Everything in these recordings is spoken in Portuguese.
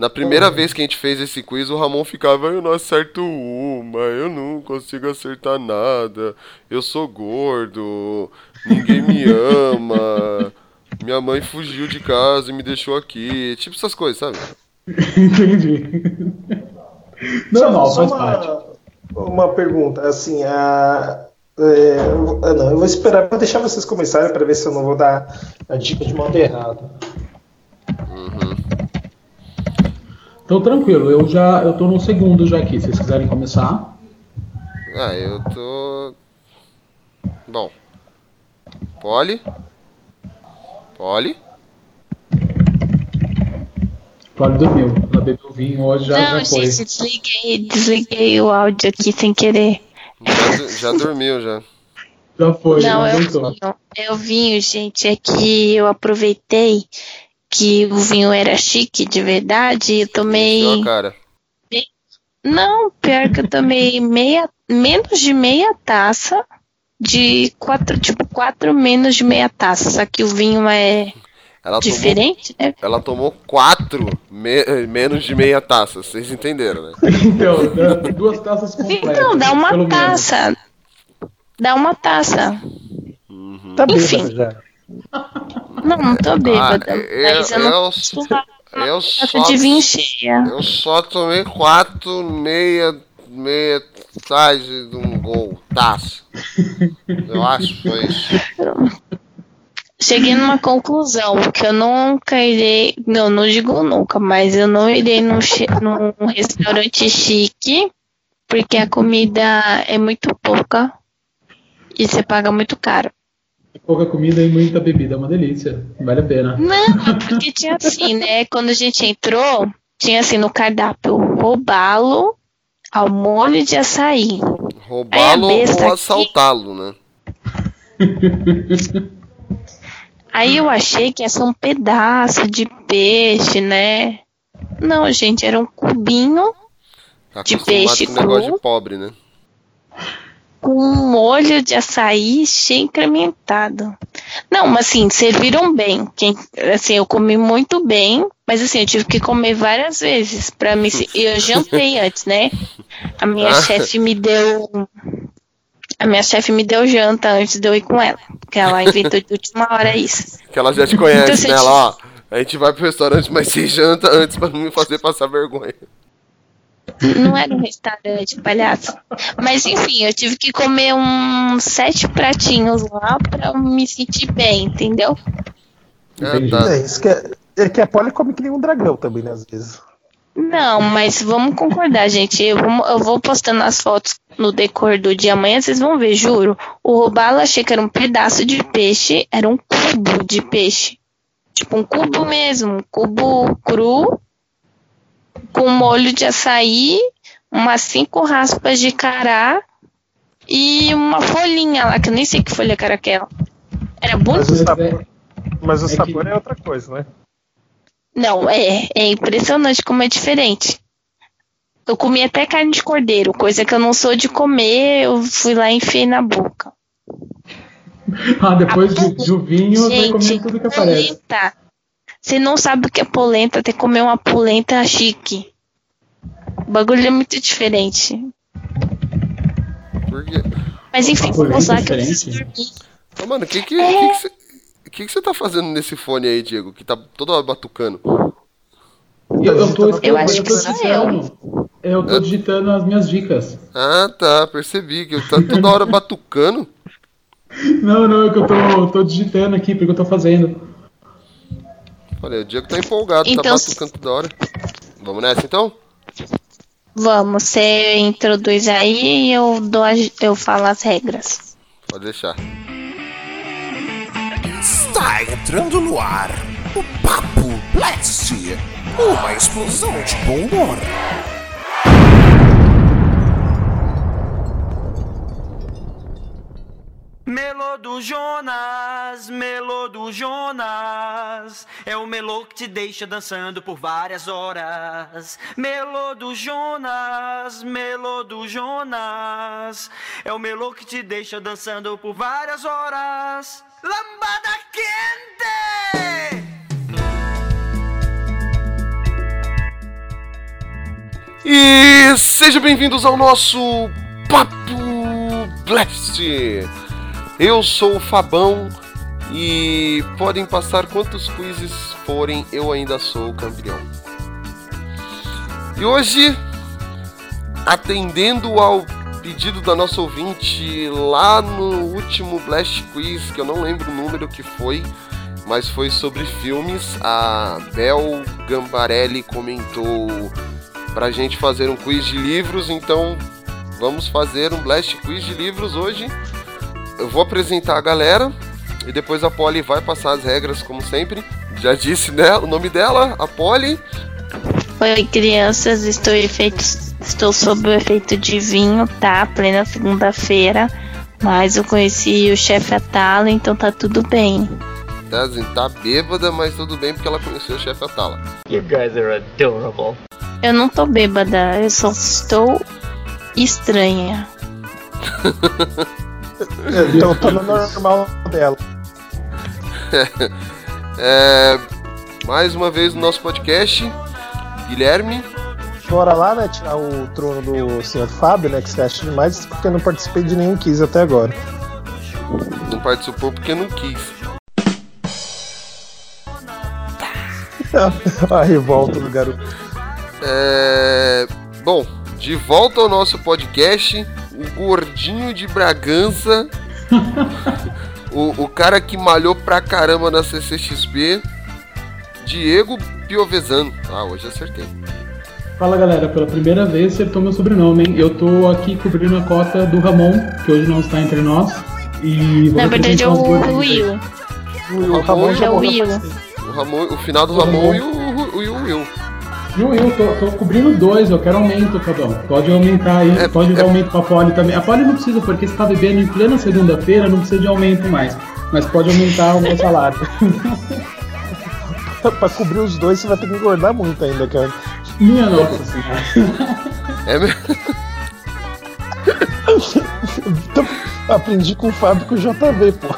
Na primeira vez que a gente fez esse quiz, o Ramon ficava, eu não acerto uma, eu não consigo acertar nada, eu sou gordo, ninguém me ama, minha mãe fugiu de casa e me deixou aqui. Tipo essas coisas, sabe? Entendi. Normal, Só faz uma, parte. uma pergunta, assim, a, é, eu- ah, não, eu vou esperar para deixar vocês começarem para ver se eu não vou dar a dica de modo errado. Então tranquilo, eu já eu tô no segundo já aqui. Se vocês quiserem começar. Ah, eu tô. Bom. Poli? Poli? Pode dormiu. Ela bebeu vinho hoje já, Não, já foi. gente, desliguei, desliguei o áudio aqui sem querer. Já, já dormiu já. Já foi, não, não eu vinho, eu vinho, gente, é que eu aproveitei que o vinho era chique de verdade e eu tomei. Encheu a cara. Não, pior que eu tomei meia, menos de meia taça de quatro, tipo, quatro menos de meia taça. Só que o vinho é Ela tomou, diferente, né? ela tomou quatro me- menos de meia taça, vocês entenderam, né? Então, dá duas taças completas. Então, dá uma pelo menos. taça. Dá uma taça. Tá bem, Enfim. já. Não, não tô bêbada. Ah, eu- mas eu não eu- da Eu taça só, de vinho cheia. eu só tomei quatro meia, meia tarde de um gol, taça. Eu acho que foi isso. Cheguei numa conclusão que eu nunca irei. Não, não digo nunca, mas eu não irei num, num restaurante chique, porque a comida é muito pouca e você paga muito caro. Pouca comida e muita bebida, é uma delícia. Vale a pena. Não, porque tinha assim, né? Quando a gente entrou, tinha assim no cardápio roubalo ao molho de açaí. Roubá-lo ou aqui- assaltá-lo, né? Aí eu achei que ia ser um pedaço de peixe, né? Não, gente, era um cubinho Tá De peixe com negócio cru. de pobre, né? Com um molho de açaí cheio incrementado. Não, mas assim, serviram bem. Quem, assim, eu comi muito bem, mas assim, eu tive que comer várias vezes para me. e Eu jantei antes, né? A minha Ah. chefe me deu. A minha chefe me deu janta antes de eu ir com ela. Porque ela inventou de última hora isso. Que ela já te conhece, Então, né? Ela, ó, a gente vai pro restaurante, mas se janta antes pra não me fazer passar vergonha. Não era um restaurante, palhaço. Mas enfim, eu tive que comer uns sete pratinhos lá pra me sentir bem, entendeu? Tá. É, isso que é, é que a Polly come que nem um dragão também, né, às vezes. Não, mas vamos concordar, gente. Eu vou, eu vou postando as fotos no decor do dia amanhã, vocês vão ver, juro. O robalo eu achei que era um pedaço de peixe, era um cubo de peixe. Tipo um cubo mesmo, um cubo cru, com molho de açaí, umas cinco raspas de cará e uma folhinha lá, que eu nem sei que folha que era aquela. Era Mas bonito. o sabor, mas o é que- sabor é outra coisa, né? Não, é, é impressionante como é diferente. Eu comi até carne de cordeiro, coisa que eu não sou de comer, eu fui lá e enfiei na boca. Ah, depois A de, do vinho, vai Gente, comendo tudo que aparece. polenta. Você não sabe o que é polenta, tem que comer uma polenta chique. O bagulho é muito diferente. Porque... Mas enfim, vamos lá que eu preciso dormir. Mano, o que que, que, que, você, que que você tá fazendo nesse fone aí, Diego? Que tá toda hora batucando. Eu, eu tô, Eu acho eu que tô sou digitando. Eu tô digitando as minhas dicas. Ah, tá, percebi. Que tá toda hora batucando. Não, não, é que eu tô, tô digitando aqui, porque eu tô fazendo. Olha, o Diego tá empolgado, tá Então, batucando toda hora. Vamos nessa então? Vamos, você introduz aí e eu, dou a- eu falo as regras. Pode deixar. Está entrando no ar o Papo Blast, uma explosão de bom humor. Melô do Jonas, melô do Jonas, é o melô que te deixa dançando por várias horas. Melô do Jonas, melô do Jonas, é o melô que te deixa dançando por várias horas. Lambada quente! E sejam bem-vindos ao nosso Papo Blast. Eu sou o Fabão e podem passar quantos quizzes forem, eu ainda sou o campeão. E hoje, atendendo ao pedido da nossa ouvinte lá no último Blast Quiz, que eu não lembro o número que foi, mas foi sobre filmes, a Bel Gambarelli comentou pra gente fazer um quiz de livros, então vamos fazer um Blast Quiz de livros hoje. Eu vou apresentar a galera e depois a Polly vai passar as regras, como sempre. Já disse né, o nome dela, a Polly. Oi, crianças, estou, efeito, estou sob o efeito de vinho, tá? Plena segunda-feira. Mas eu conheci o chefe Atala, então tá tudo bem. Tá, tá bêbada, mas tudo bem porque ela conheceu o chefe Atala. You guys are adorable. Eu não tô bêbada, eu só estou estranha. Então tá no normal dela. É, mais uma vez no nosso podcast, Guilherme. Bora lá, né? Tirar o trono do senhor Fábio, né? Que você acha demais, porque eu não participei de nenhum quiz até agora. Não participou porque não quis. A revolta do garoto. É, bom, de volta ao nosso podcast, o gordinho de Bragança, o, o cara que malhou pra caramba na CCXP, Diego Piovesan. Ah, hoje acertei. Fala galera, pela primeira vez acertou meu sobrenome, hein? Eu tô aqui cobrindo a cota do Ramon, que hoje não está entre nós. E vou Na verdade é o aí. Will. O Ramon É o Will. tempo. O, Ramon, o final do Ramon e o, o, e o Will. E o Will, tô, tô cobrindo dois, eu quero aumento, Fabão. Pode aumentar aí, É, pode é- dar aumento pra Polly também. A Polly não precisa, porque você tá bebendo em plena segunda-feira, não precisa de aumento mais. Mas pode aumentar o meu salário. pra cobrir os dois, você vai ter que engordar muito ainda, cara. Minha nossa senhora. É mesmo? Aprendi com o Fábio com o JV, pô.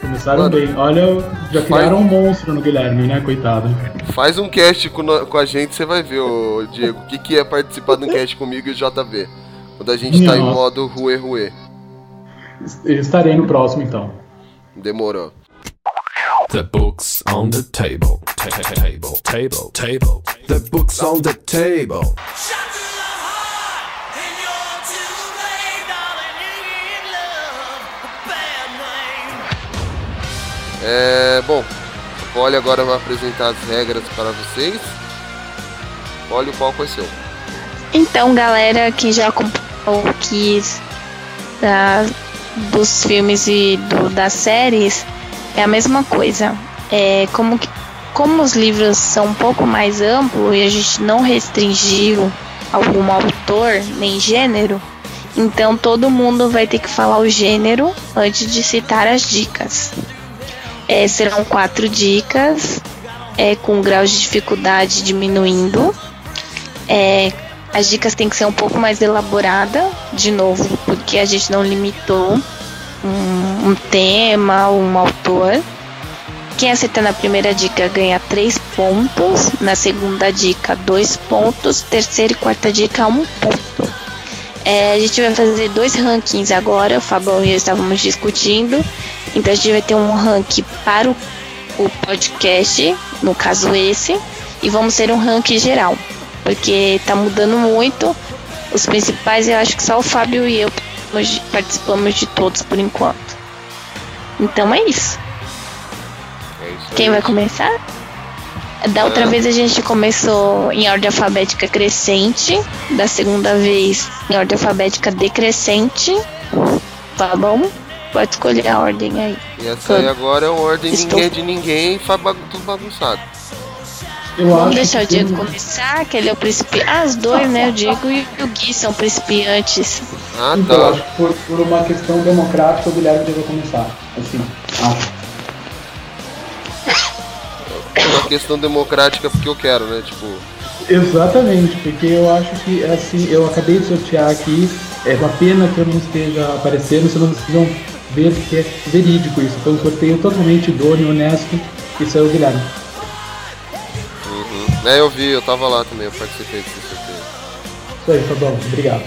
Começaram Mano, bem. Olha, já criaram um monstro no Guilherme, né, coitado. Faz um cast com, com a gente, você vai ver, ô, Diego, o que, que é participar de um cast comigo e o JV. Quando a gente tá em modo ruê ruê. Eu estarei no próximo, então. Demorou. The books on the table. Ta- ta- Table, table, table. The books on the table. É, bom, a Polly agora vai apresentar as regras para vocês. Olha o palco é seu. Então, galera que já acompanhou o Kiss da, dos filmes e do- das séries, é a mesma coisa. É, como, que- como os livros são um pouco mais amplos e a gente não restringiu algum autor nem gênero, então todo mundo vai ter que falar o gênero antes de citar as dicas. É, serão quatro dicas, é, com graus de dificuldade diminuindo. É, as dicas têm que ser um pouco mais elaborada, de novo, porque a gente não limitou um, um tema, um autor. Quem acertar na primeira dica ganha 3 pontos, na segunda dica 2 pontos, terceira e quarta dica 1 um ponto. É, a gente vai fazer dois rankings agora, o Fabão e eu estávamos discutindo. Então a gente vai ter um ranking para o, o podcast, no caso esse, e vamos ter um ranking geral porque tá mudando muito. Os principais eu acho que só o Fábio e eu participamos de- participamos de todos por enquanto. Então é isso. É isso Quem vai começar? Da outra vez a gente começou em ordem alfabética crescente, da segunda vez em ordem alfabética decrescente. Tá bom? Pode escolher a ordem aí. E essa aí agora é uma ordem Estou- ninguém de ninguém e faz bagu- tudo bagunçado. Eu Vamos deixar o que Diego tem- começar, que ele é o principiante. Ah, os dois, né? O Diego e o Gui são principiantes. Ah, Então, eu tá. acho que por, por uma questão democrática o Guilherme deve começar. Assim, acho. Questão democrática porque eu quero, né? Tipo, Exatamente, porque eu acho que assim, eu acabei de sortear aqui, é uma pena que eu não esteja aparecendo, senão vocês vão ver que é verídico isso. Foi um sorteio totalmente idôneo, honesto, e saiu o Guilherme. uhum. É, eu vi, eu tava lá também, eu participei desse sorteio. Isso aí, Fabão. Obrigado.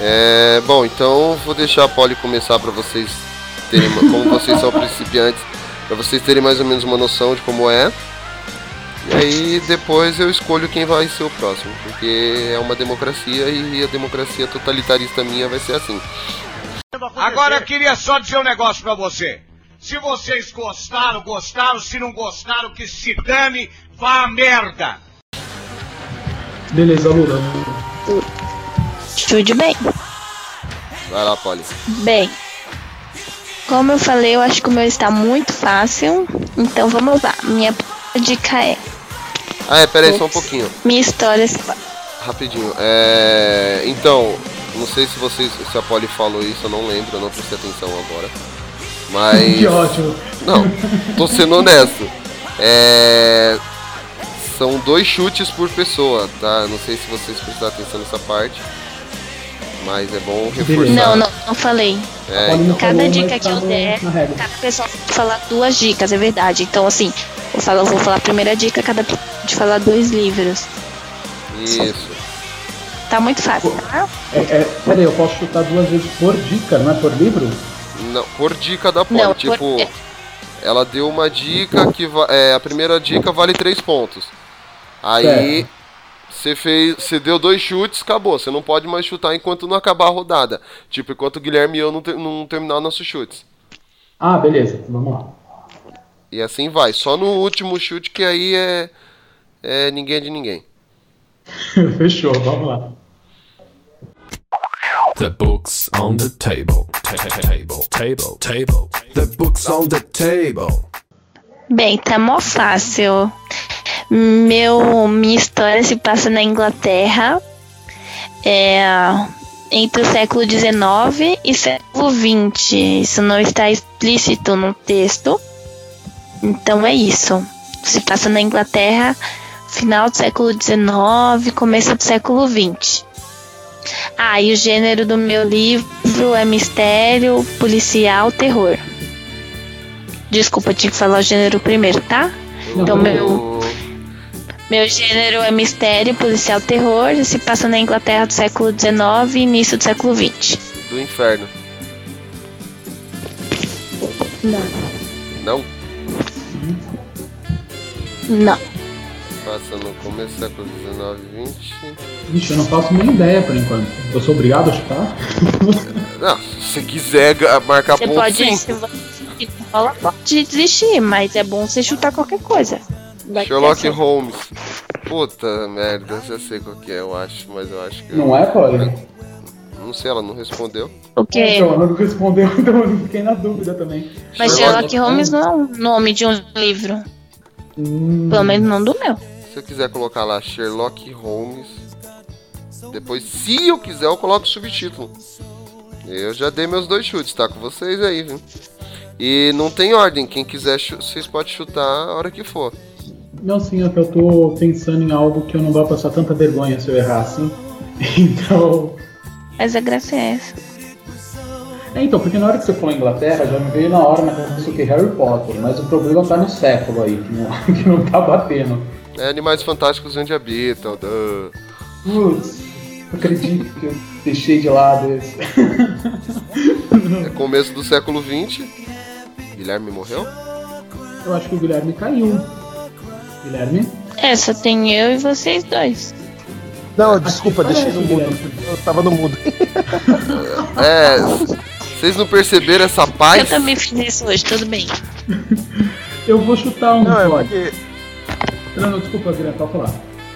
É, bom, então vou deixar a Polly começar para vocês terem, como vocês são principiantes, para vocês terem mais ou menos uma noção de como é. E aí depois eu escolho quem vai ser o próximo, porque é uma democracia e a democracia totalitarista minha vai ser assim. Agora eu queria só dizer um negócio pra você. Se vocês gostaram, gostaram. Se não gostaram, que se dane, vá a merda. Beleza, Lula. Tudo bem. Vai lá, Polly. Bem, como eu falei, eu acho que o meu está muito fácil. Então vamos lá. Minha dica é: Ah, é, pera aí só um pouquinho. minha história se Rapidinho. É, então, não sei se vocês se a Polly falou isso, eu não lembro, eu não prestei atenção agora. Mas Que ótimo. Não, tô sendo honesto. É. São dois chutes por pessoa, tá? Não sei se vocês prestaram atenção nessa parte. Mas é bom reforçar. Não, não, não falei. É, então. Cada falou, dica que eu der, cada pessoa pode falar duas dicas, é verdade. Então, assim, eu, falo, eu vou falar a primeira dica, cada pessoa pode falar dois livros. Isso. Tá muito fácil, tá? É, é, peraí, eu posso chutar duas vezes por dica, não é por livro? Não, por dica da Polly. Não, tipo, por- ela deu uma dica que va- é, a primeira dica vale três pontos. Aí você fez. Você deu dois chutes, acabou. Você não pode mais chutar enquanto não acabar a rodada. Tipo, enquanto o Guilherme e eu não, ter- não terminar nossos chutes. Ah, beleza, vamos lá. E assim vai. Só no último chute que aí é. É ninguém de ninguém. Fechou, vamos lá. The books on the table. Ta- ta- Table, table, table. The books on the table. Bem, tá mó fácil. Meu, minha história se passa na Inglaterra. É, entre o século XIX e século XX. Isso não está explícito no texto. Então é isso. Se passa na Inglaterra, final do século XIX, começo do século XX. Ah, e o gênero do meu livro é mistério, policial, terror. Desculpa, eu tinha que falar o gênero primeiro, tá? Então, meu, meu gênero é mistério, policial, terror. e Se passa na Inglaterra do século XIX e início do século XX. Do inferno. Não. Não? Não. Passa no começo do século XIX, 20. Vixe, eu não faço nem ideia por enquanto. Eu sou obrigado a chutar? Não, se você quiser marcar Você ponto, pode, sim. se você pode desistir, mas é bom você chutar qualquer coisa. Sherlock é Holmes. Puta merda, já sei qual que é, eu acho, mas eu acho que. Não é, Polly? Não sei, ela não respondeu. O quê? Então, ela não respondeu, então eu fiquei na dúvida também. Mas Sherlock Holmes não é um nome de um livro. Hum, Pelo menos não do meu. Se eu quiser colocar lá Sherlock Holmes, depois, se eu quiser, eu coloco o subtítulo. Eu já dei meus dois chutes, tá com vocês aí, viu? E não tem ordem, quem quiser, vocês podem chutar a hora que for. Não, sim, é que eu tô pensando em algo que eu não vou passar tanta vergonha se eu errar assim. Então. Mas a graça é essa. É, então, porque na hora que você falou Inglaterra, já me veio na hora na cabeça que Harry Potter, mas o problema tá no século aí, que não, que não tá batendo. É Animais Fantásticos onde habitam. duh. Putz, acredito que eu deixei de lado esse. É começo do século XX. Guilherme morreu? Eu acho que o Guilherme caiu. Guilherme? É, só tem eu e vocês dois. Não, desculpa, deixei no mudo. Eu tava no mudo. É. Vocês não perceberam essa Eu paz? também fiz isso hoje, tudo bem. Eu vou chutar um, Não, é porque Não, não, desculpa, Guilherme, pode falar.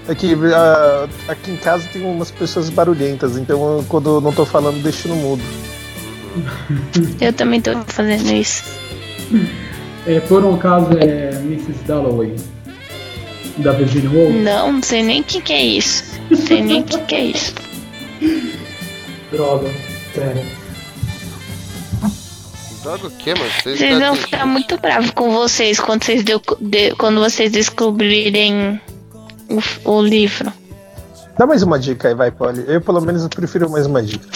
aqui, ah, aqui em casa tem umas pessoas barulhentas, então eu, quando eu não tô falando, deixo no mudo. Eu também tô fazendo isso. É, por um caso é Mrs. Dalloway, da Virginia Woolf. Não, não sei nem o que, que é isso. Não sei nem o que, que é isso. Droga, sério. Droga o quê, mano? Vocês Vocês vão tá- ficar muito bravos com vocês quando vocês, deu- de- quando vocês descobrirem o, o livro. Dá mais uma dica aí, vai, Polly. Eu, pelo menos, eu prefiro mais uma dica.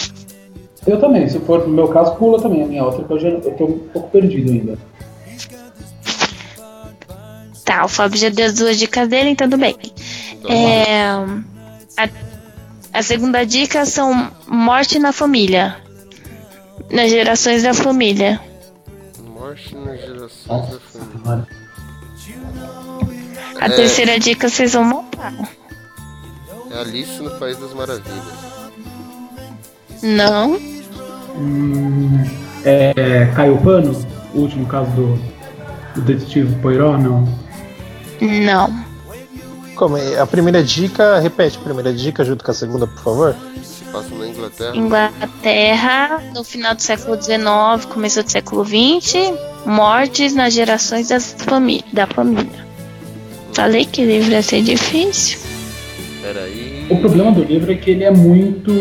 Eu também, se for no meu caso, pula também a minha outra, que eu já eu tô um pouco perdido ainda. Tá, o Fábio já deu as duas dicas dele, então tudo bem. Então, É, a A segunda dica são morte na família. Nas gerações da família. Morte nas gerações da família. A É. terceira dica vocês vão montar. É Alice no País das Maravilhas. Não. Hum, é, Caio Pano? O último caso do, do detetive Poirot? Não. Não. Como é? A primeira dica, repete a primeira dica junto com a segunda, por favor. Se passa na Inglaterra. Inglaterra, no final do século XIX, começo do século XX, mortes nas gerações das famí da família. Falei que livro ia ser difícil. Peraí. O problema do livro é que ele é muito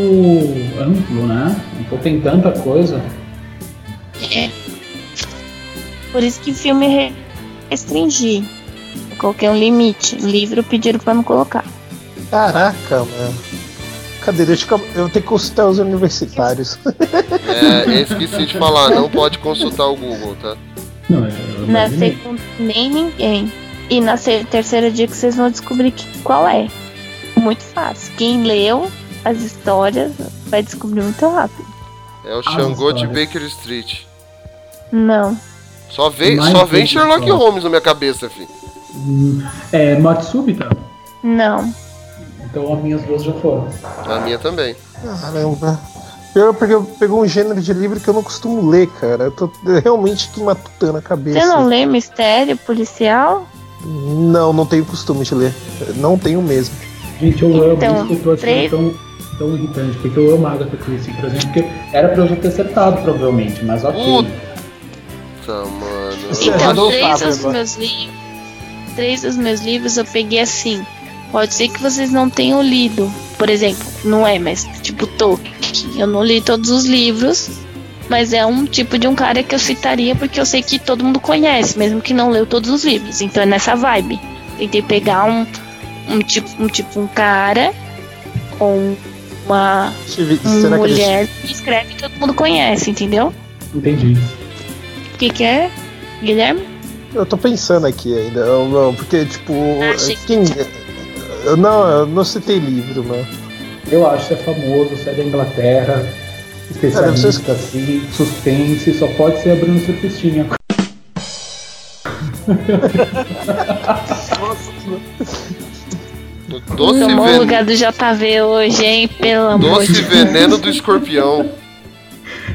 amplo, né? Então tem tanta coisa. É. Por isso que filme re- restringi. Eu coloquei um limite. Livro pediram pra não colocar. Caraca, mano. Cadê? Deixa eu, eu tenho que consultar os universitários. É, esqueci de falar, não pode consultar o Google, tá? Não, é, eu Na imaginei. segunda, nem ninguém. E na terceira dica vocês vão descobrir que- qual é. Muito fácil. Quem leu as histórias vai descobrir muito rápido. É o Xangô de. Baker Street. Não. Só vem, só vem Sherlock. Holmes na minha cabeça, filho. É morte súbita? Não. Então as minhas duas já foram. A minha também. Caramba. Pior porque eu pegou um gênero de livro que eu não costumo ler, cara. Eu tô realmente que matutando a cabeça. Você não lê mistério policial? Não, não tenho costume de ler. Não tenho mesmo. Gente, eu amo Então, isso que eu tô achando três- tão, tão irritante, porque eu amo a Agatha Christie, por exemplo, porque era pra eu já ter acertado, provavelmente, mas ok. Puta, mano. Então, três dos meus livros. Três dos meus livros eu peguei assim. Pode ser que vocês não tenham lido. Por exemplo, não é, mas tipo Tolkien. Eu não li todos os livros. Mas é um tipo de um cara que eu citaria porque eu sei que todo mundo conhece, mesmo que não leu todos os livros. Então é nessa vibe. Tentei pegar um, um tipo um tipo um cara com uma, uma Será que eles- mulher que escreve e todo mundo conhece, entendeu? Entendi. O que, que é, Guilherme? Eu tô pensando aqui ainda. Eu não, porque, tipo. que Quem. Eu não, eu não citei livro, né? Eu acho que é famoso, você é da Inglaterra, especialista, assim, suspense, só pode ser a Bruno Surfistinha. O doce, Tomou o ven... lugar do JV hoje, hein? Pelo amor doce de veneno do escorpião.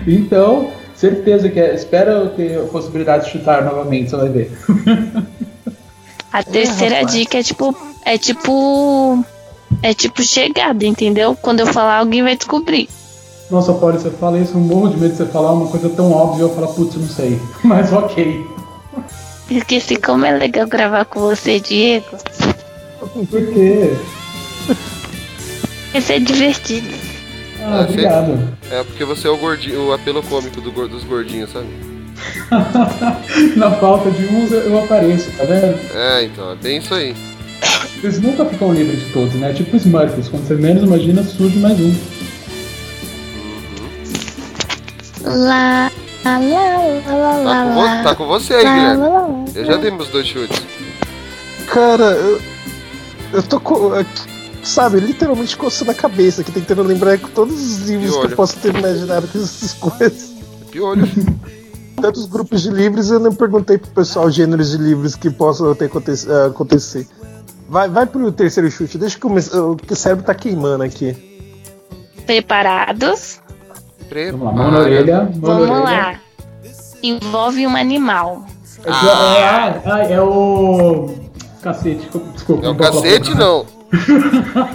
Então, certeza que é. Espera eu ter a possibilidade de chutar novamente, você vai ver. A terceira rapaz. dica é tipo. É tipo. É tipo chegada, entendeu? Quando eu falar, alguém vai descobrir. Nossa, Paulo, você fala isso, eu morro de medo de você falar uma coisa tão óbvia, eu falar, putz, não sei. Mas ok. Esqueci como é legal gravar com você, Diego. Por quê? Vai ser divertido. Ah, Ah, obrigado. É porque você é o gordinho, o apelo cômico do dos gordinhos, sabe? Na falta de uns eu apareço, tá vendo? É, então, é bem isso aí. Eles nunca ficam livres de todos, né? Tipo Smurfs, quando você menos imagina, surge mais um. Lá, lá, lá, lá, Tá com, lá, tá com você aí, lá, Guilherme. lá, lá. Eu já dei meus dois chutes. Cara, eu, eu tô com. Sabe, literalmente coçando a cabeça aqui, tentando lembrar com todos os livros que eu posso ter imaginado com essas coisas. Piolho. Tantos grupos de livros eu não perguntei pro pessoal gêneros de livros que possam ter aconte- ah, acontecer. Vai, vai pro terceiro chute, deixa que o o que o cérebro tá queimando aqui. Preparados? Vamos lá, mão na orelha, mão na Vamos orelha. lá. Envolve um animal. É, ah, ah, é o. Cacete, desculpa. É o cacete, não.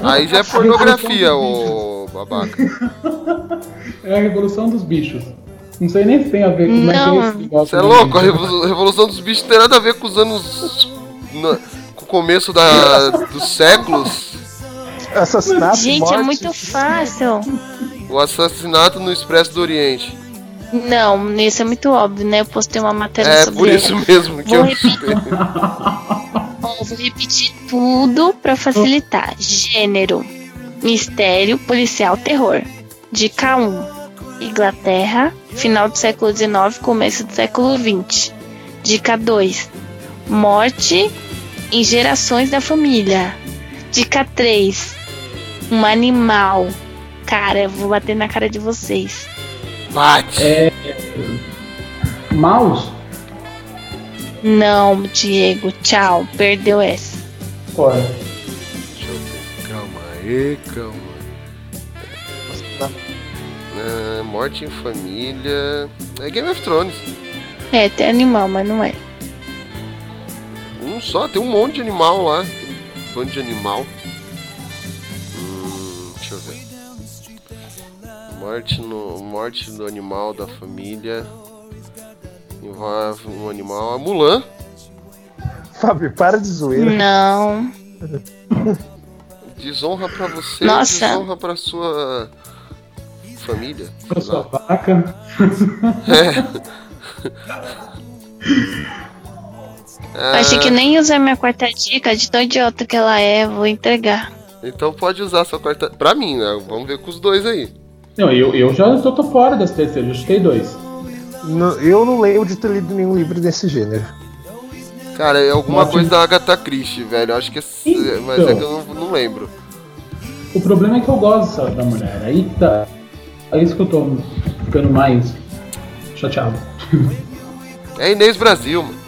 Aí já é pornografia, ô babaca. É a revolução dos bichos. Não sei nem se tem a ver com como é que Não. é negócio. Você é louco, a revolução dos bichos não tem nada a ver com os anos. na- com o começo da, dos séculos. Assassinato, Gente, morte. é muito fácil. O assassinato no Expresso do Oriente. Não, isso é muito óbvio, né? Eu postei uma matéria É sobre por isso mesmo que Vou eu. repetir. Vou repetir tudo pra facilitar. Gênero: mistério, policial, terror. Dica 1: Inglaterra, final do século XIX, começo do século XX. Dica 2: morte em gerações da família. Dica 3: Um animal. Cara, eu vou bater na cara de vocês. Bate! É. Mouse? Não, Diego, tchau. Perdeu essa. Fora. Deixa eu ver. Calma aí, calma. Ah, morte em família. É Game of Thrones. É, tem animal, mas não é. Um só, tem um monte de animal lá. Um bando de animal. Hum, deixa eu ver. Morte, no, morte do animal da família. Envolve um animal. A Mulan. Fábio, para de zoeira. Não. Desonra pra você, Nossa. desonra pra sua família. Pra sua vaca. É. Achei que nem usar minha quarta dica, de tão idiota que ela é, vou entregar. Então pode usar sua quarta. Pra mim, né? Vamos ver com os dois aí. Não, eu, eu já tô, tô fora das terceiras, eu chutei dois. Eu não lembro de ter lido nenhum livro desse gênero. Cara, é alguma coisa da Agatha Christie, velho. Eu Acho que é. Mas é que eu não, não lembro. O problema é que eu gosto da mulher. Aí tá. É isso que eu tô ficando mais chateado. É Inês Brasil, mano.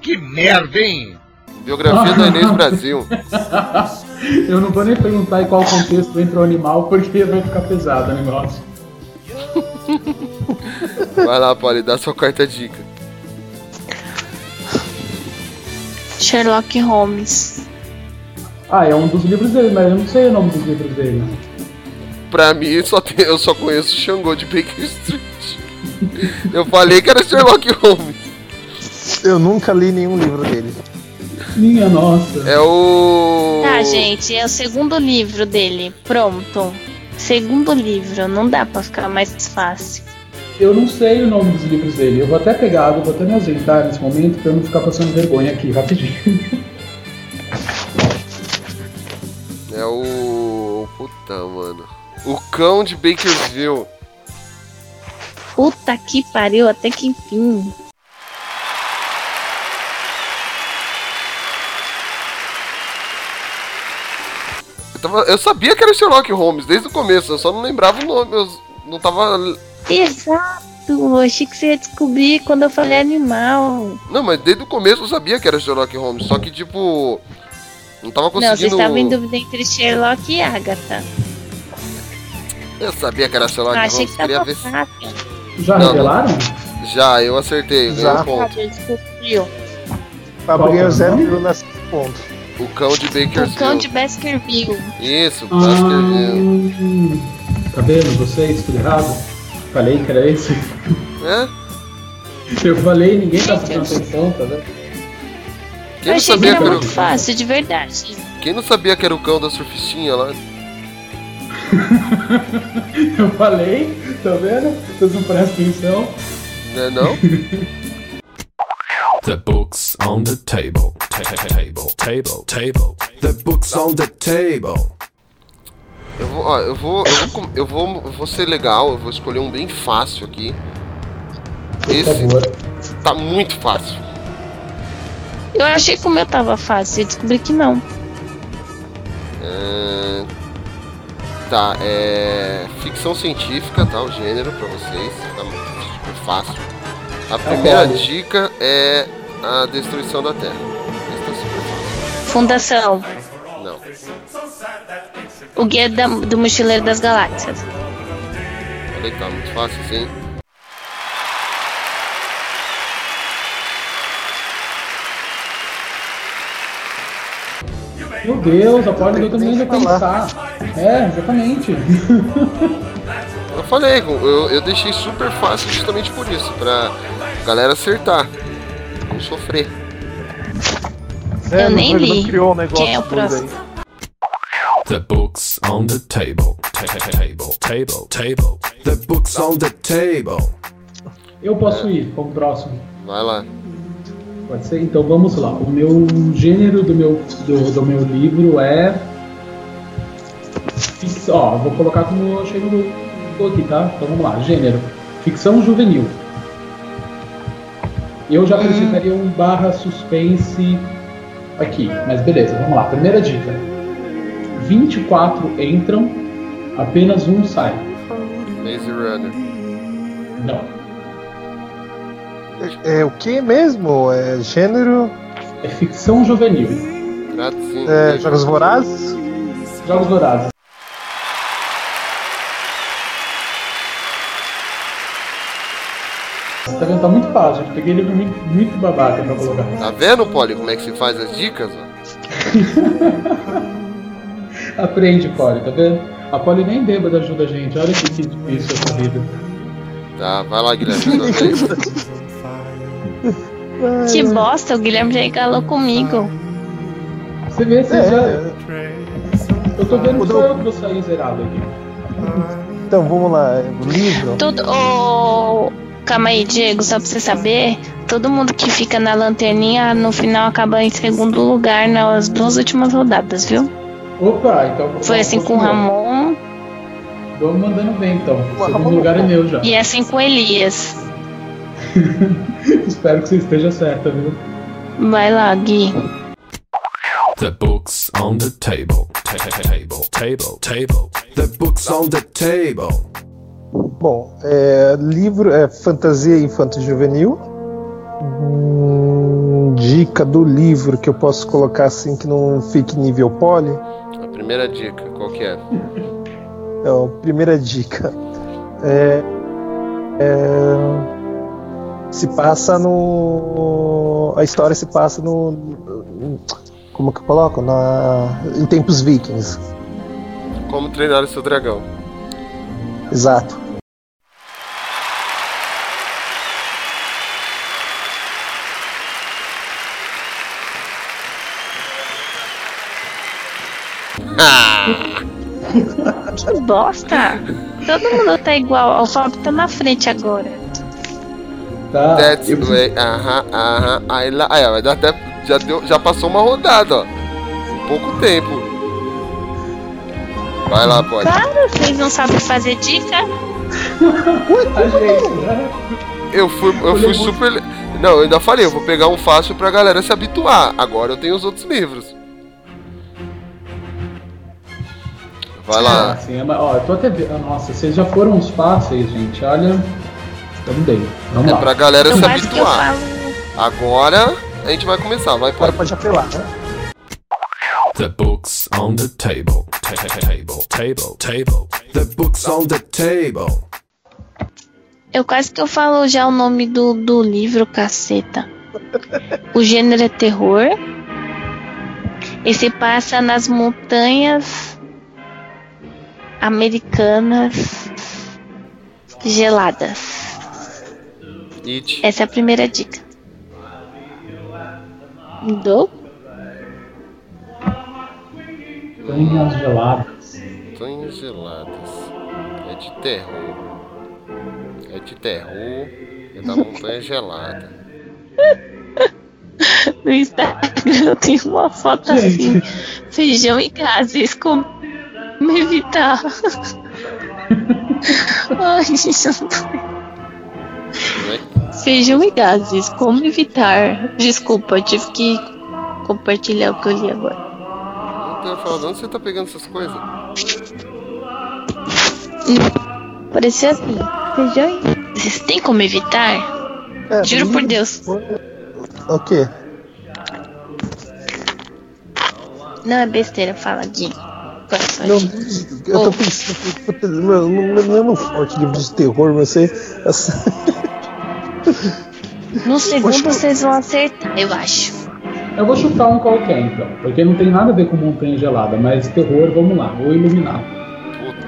Que merda, hein? Biografia da Inês Brasil. eu não vou nem perguntar em qual contexto entra o animal, porque vai ficar pesado o negócio. Vai lá, Polly, dá sua quarta dica. Sherlock Holmes. Ah, é um dos livros dele, mas eu não sei o nome dos livros dele. Pra mim, só tem- eu só conheço o Xangô de Baker Street. Eu falei que era Sherlock Holmes. Eu nunca li nenhum livro dele. Minha nossa. É o. Tá, gente, é o segundo livro dele. Pronto. Segundo livro, não dá pra ficar mais fácil. Eu não sei o nome dos livros dele. Eu vou até pegar, vou até me ausentar nesse momento pra eu não ficar passando vergonha aqui, rapidinho. É o. Puta, mano. O cão de Bakersville. Puta que pariu, até que enfim. Eu, tava- eu sabia que era Sherlock Holmes desde o começo, eu só não lembrava o nome. Eu não tava. Exato, eu achei que você ia descobrir quando eu falei animal. Não, mas desde o começo eu sabia que era Sherlock Holmes, só que tipo. Não tava Não, você conseguindo. estava em dúvida entre Sherlock e Agatha. Eu sabia que era Sherlock achei Holmes, que queria ver se. Já Não, revelaram? Já, eu acertei, ganhei Já. um ponto. É o nome? 0 nesse ponto. O cão de O cão de Baskerville. Isso, Baskerville. Ah, tá vendo? Vocês, tudo errado? Falei que era esse. É? Eu falei, ninguém tá prestando atenção, tá vendo? Quem eu não achei que sabia era que era muito fácil, de verdade. Quem não sabia que era o cão da surfistinha lá? Eu falei, tá vendo? Vocês não prestam atenção. Né não? The books on the table. Ta- ta- Table, table, table. The books on the table. Eu vou, ó, eu vou, eu vou, eu vou, eu vou ser legal, eu vou escolher um bem fácil aqui. Esse tá muito fácil. Eu achei que o meu tava fácil, eu descobri que não. É, Tá, é. Ficção científica, tá? O gênero pra vocês. Tá super fácil. A primeira Acordo. dica é a destruição da Terra. Tá super fácil. Fundação. Não. O guia da- do mochileiro das galáxias. Falei que tá muito fácil, sim. Meu Deus, a porta eu também ainda pensar. É, exatamente. Eu falei, eu, eu deixei super fácil justamente por isso, pra galera acertar. Não sofrer. Eu nem li. Criou um negócio Quem é o próximo? aí. The books on the table. Ta- ta- Table, table, table. The books on the table. Eu posso ir como próximo. Vai lá. Pode ser? Então vamos lá. O meu gênero do meu, do, do meu livro é. Ó, vou colocar como eu achei no tô aqui, tá? Então vamos lá. Gênero: ficção juvenil. Eu já acrescentaria um barra suspense aqui, mas beleza, vamos lá. Primeira dica: 24 entram, apenas um sai. Maze Runner. Não. É, é o que mesmo? É gênero. É ficção juvenil. É, Jogos Vorazes? Jogos Vorazes. Tá vendo? Tá muito fácil. Eu peguei livro muito, muito babaca pra colocar. Tá vendo, Polly, como é que se faz as dicas? ó? Aprende, Polly, tá vendo? A Polly nem bêbada ajuda a gente. Olha que, que difícil essa vida. Tá, vai lá, Guilherme. Que bosta, o Guilherme já engalou comigo. Você vê, você É, já. Eu tô vendo só eu que vou sair zerado aqui. Então vamos lá. O livro. Todo. Ô, Calma aí, Diego, só pra você saber, todo mundo que fica na lanterninha no final acaba em segundo lugar nas duas últimas rodadas, viu? Opa, então. Foi assim com o Ramon Vamos mandando bem então. O segundo Ramon- lugar é meu já. e assim com o Elias. Espero que você esteja certa, viu? Vai lá, Gui. The books on the table. Ta- ta- Table, table, table. The books on the table. Bom, é, livro é fantasia infanto juvenil. Hum, dica do livro que eu posso colocar assim que não fique nível poli. A primeira dica, qual que é? Então, primeira dica. É, é, se passa no. A história se passa no. no- Como que eu coloco? Na, em tempos vikings. Como treinar o seu dragão. Exato. Que bosta! Todo mundo tá igual, o Fábio tá na frente agora. Tá. That's eu the preciso- way, aham, aham. Aí lá, aí, ó, vai dar até, já, deu, já passou uma rodada, ó. Em pouco tempo. Vai lá, pode. Claro, vocês não sabem fazer dica? Gente, né? Eu fui, eu fui super. Não, eu ainda falei, eu vou pegar um fácil pra galera se habituar. Agora eu tenho os outros livros. Vai lá. sim, é, mas, ó, eu tô até vendo. Nossa, vocês já foram uns fáceis, gente. Olha. Tamo bem. Vamos É lá. pra galera Não se eu habituar. Agora a gente vai começar. Vai, Agora pode. apelar, né? The books on the table. Ta- ta- Table, table, table. The books on the table. Eu quase que eu falo já o nome do, do livro, caceta. O gênero é terror. E se passa nas montanhas americanas geladas. It. Essa é a primeira dica. Dou? Montanhas geladas. Montanhas geladas. É de terror. É de terror. É da montanha gelada. No Instagram eu tenho uma foto assim: feijão e gases, como evitar. Ai, gente, eu não tô Feijão e gases, como evitar? Desculpa, eu tive que compartilhar o que eu li agora. Não tenho falado, onde você tá pegando essas coisas? Parecia assim: feijão e gases, tem como evitar? É, Juro por Deus. O quê? Não é besteira, fala, Gui. Não, eu tô pensando, não, não é meu forte livro de terror, mas você. essa- No segundo vocês vão acertar, eu acho. Eu vou chutar um qualquer então, porque não tem nada a ver com montanha gelada, mas terror, vamos lá, vou iluminar.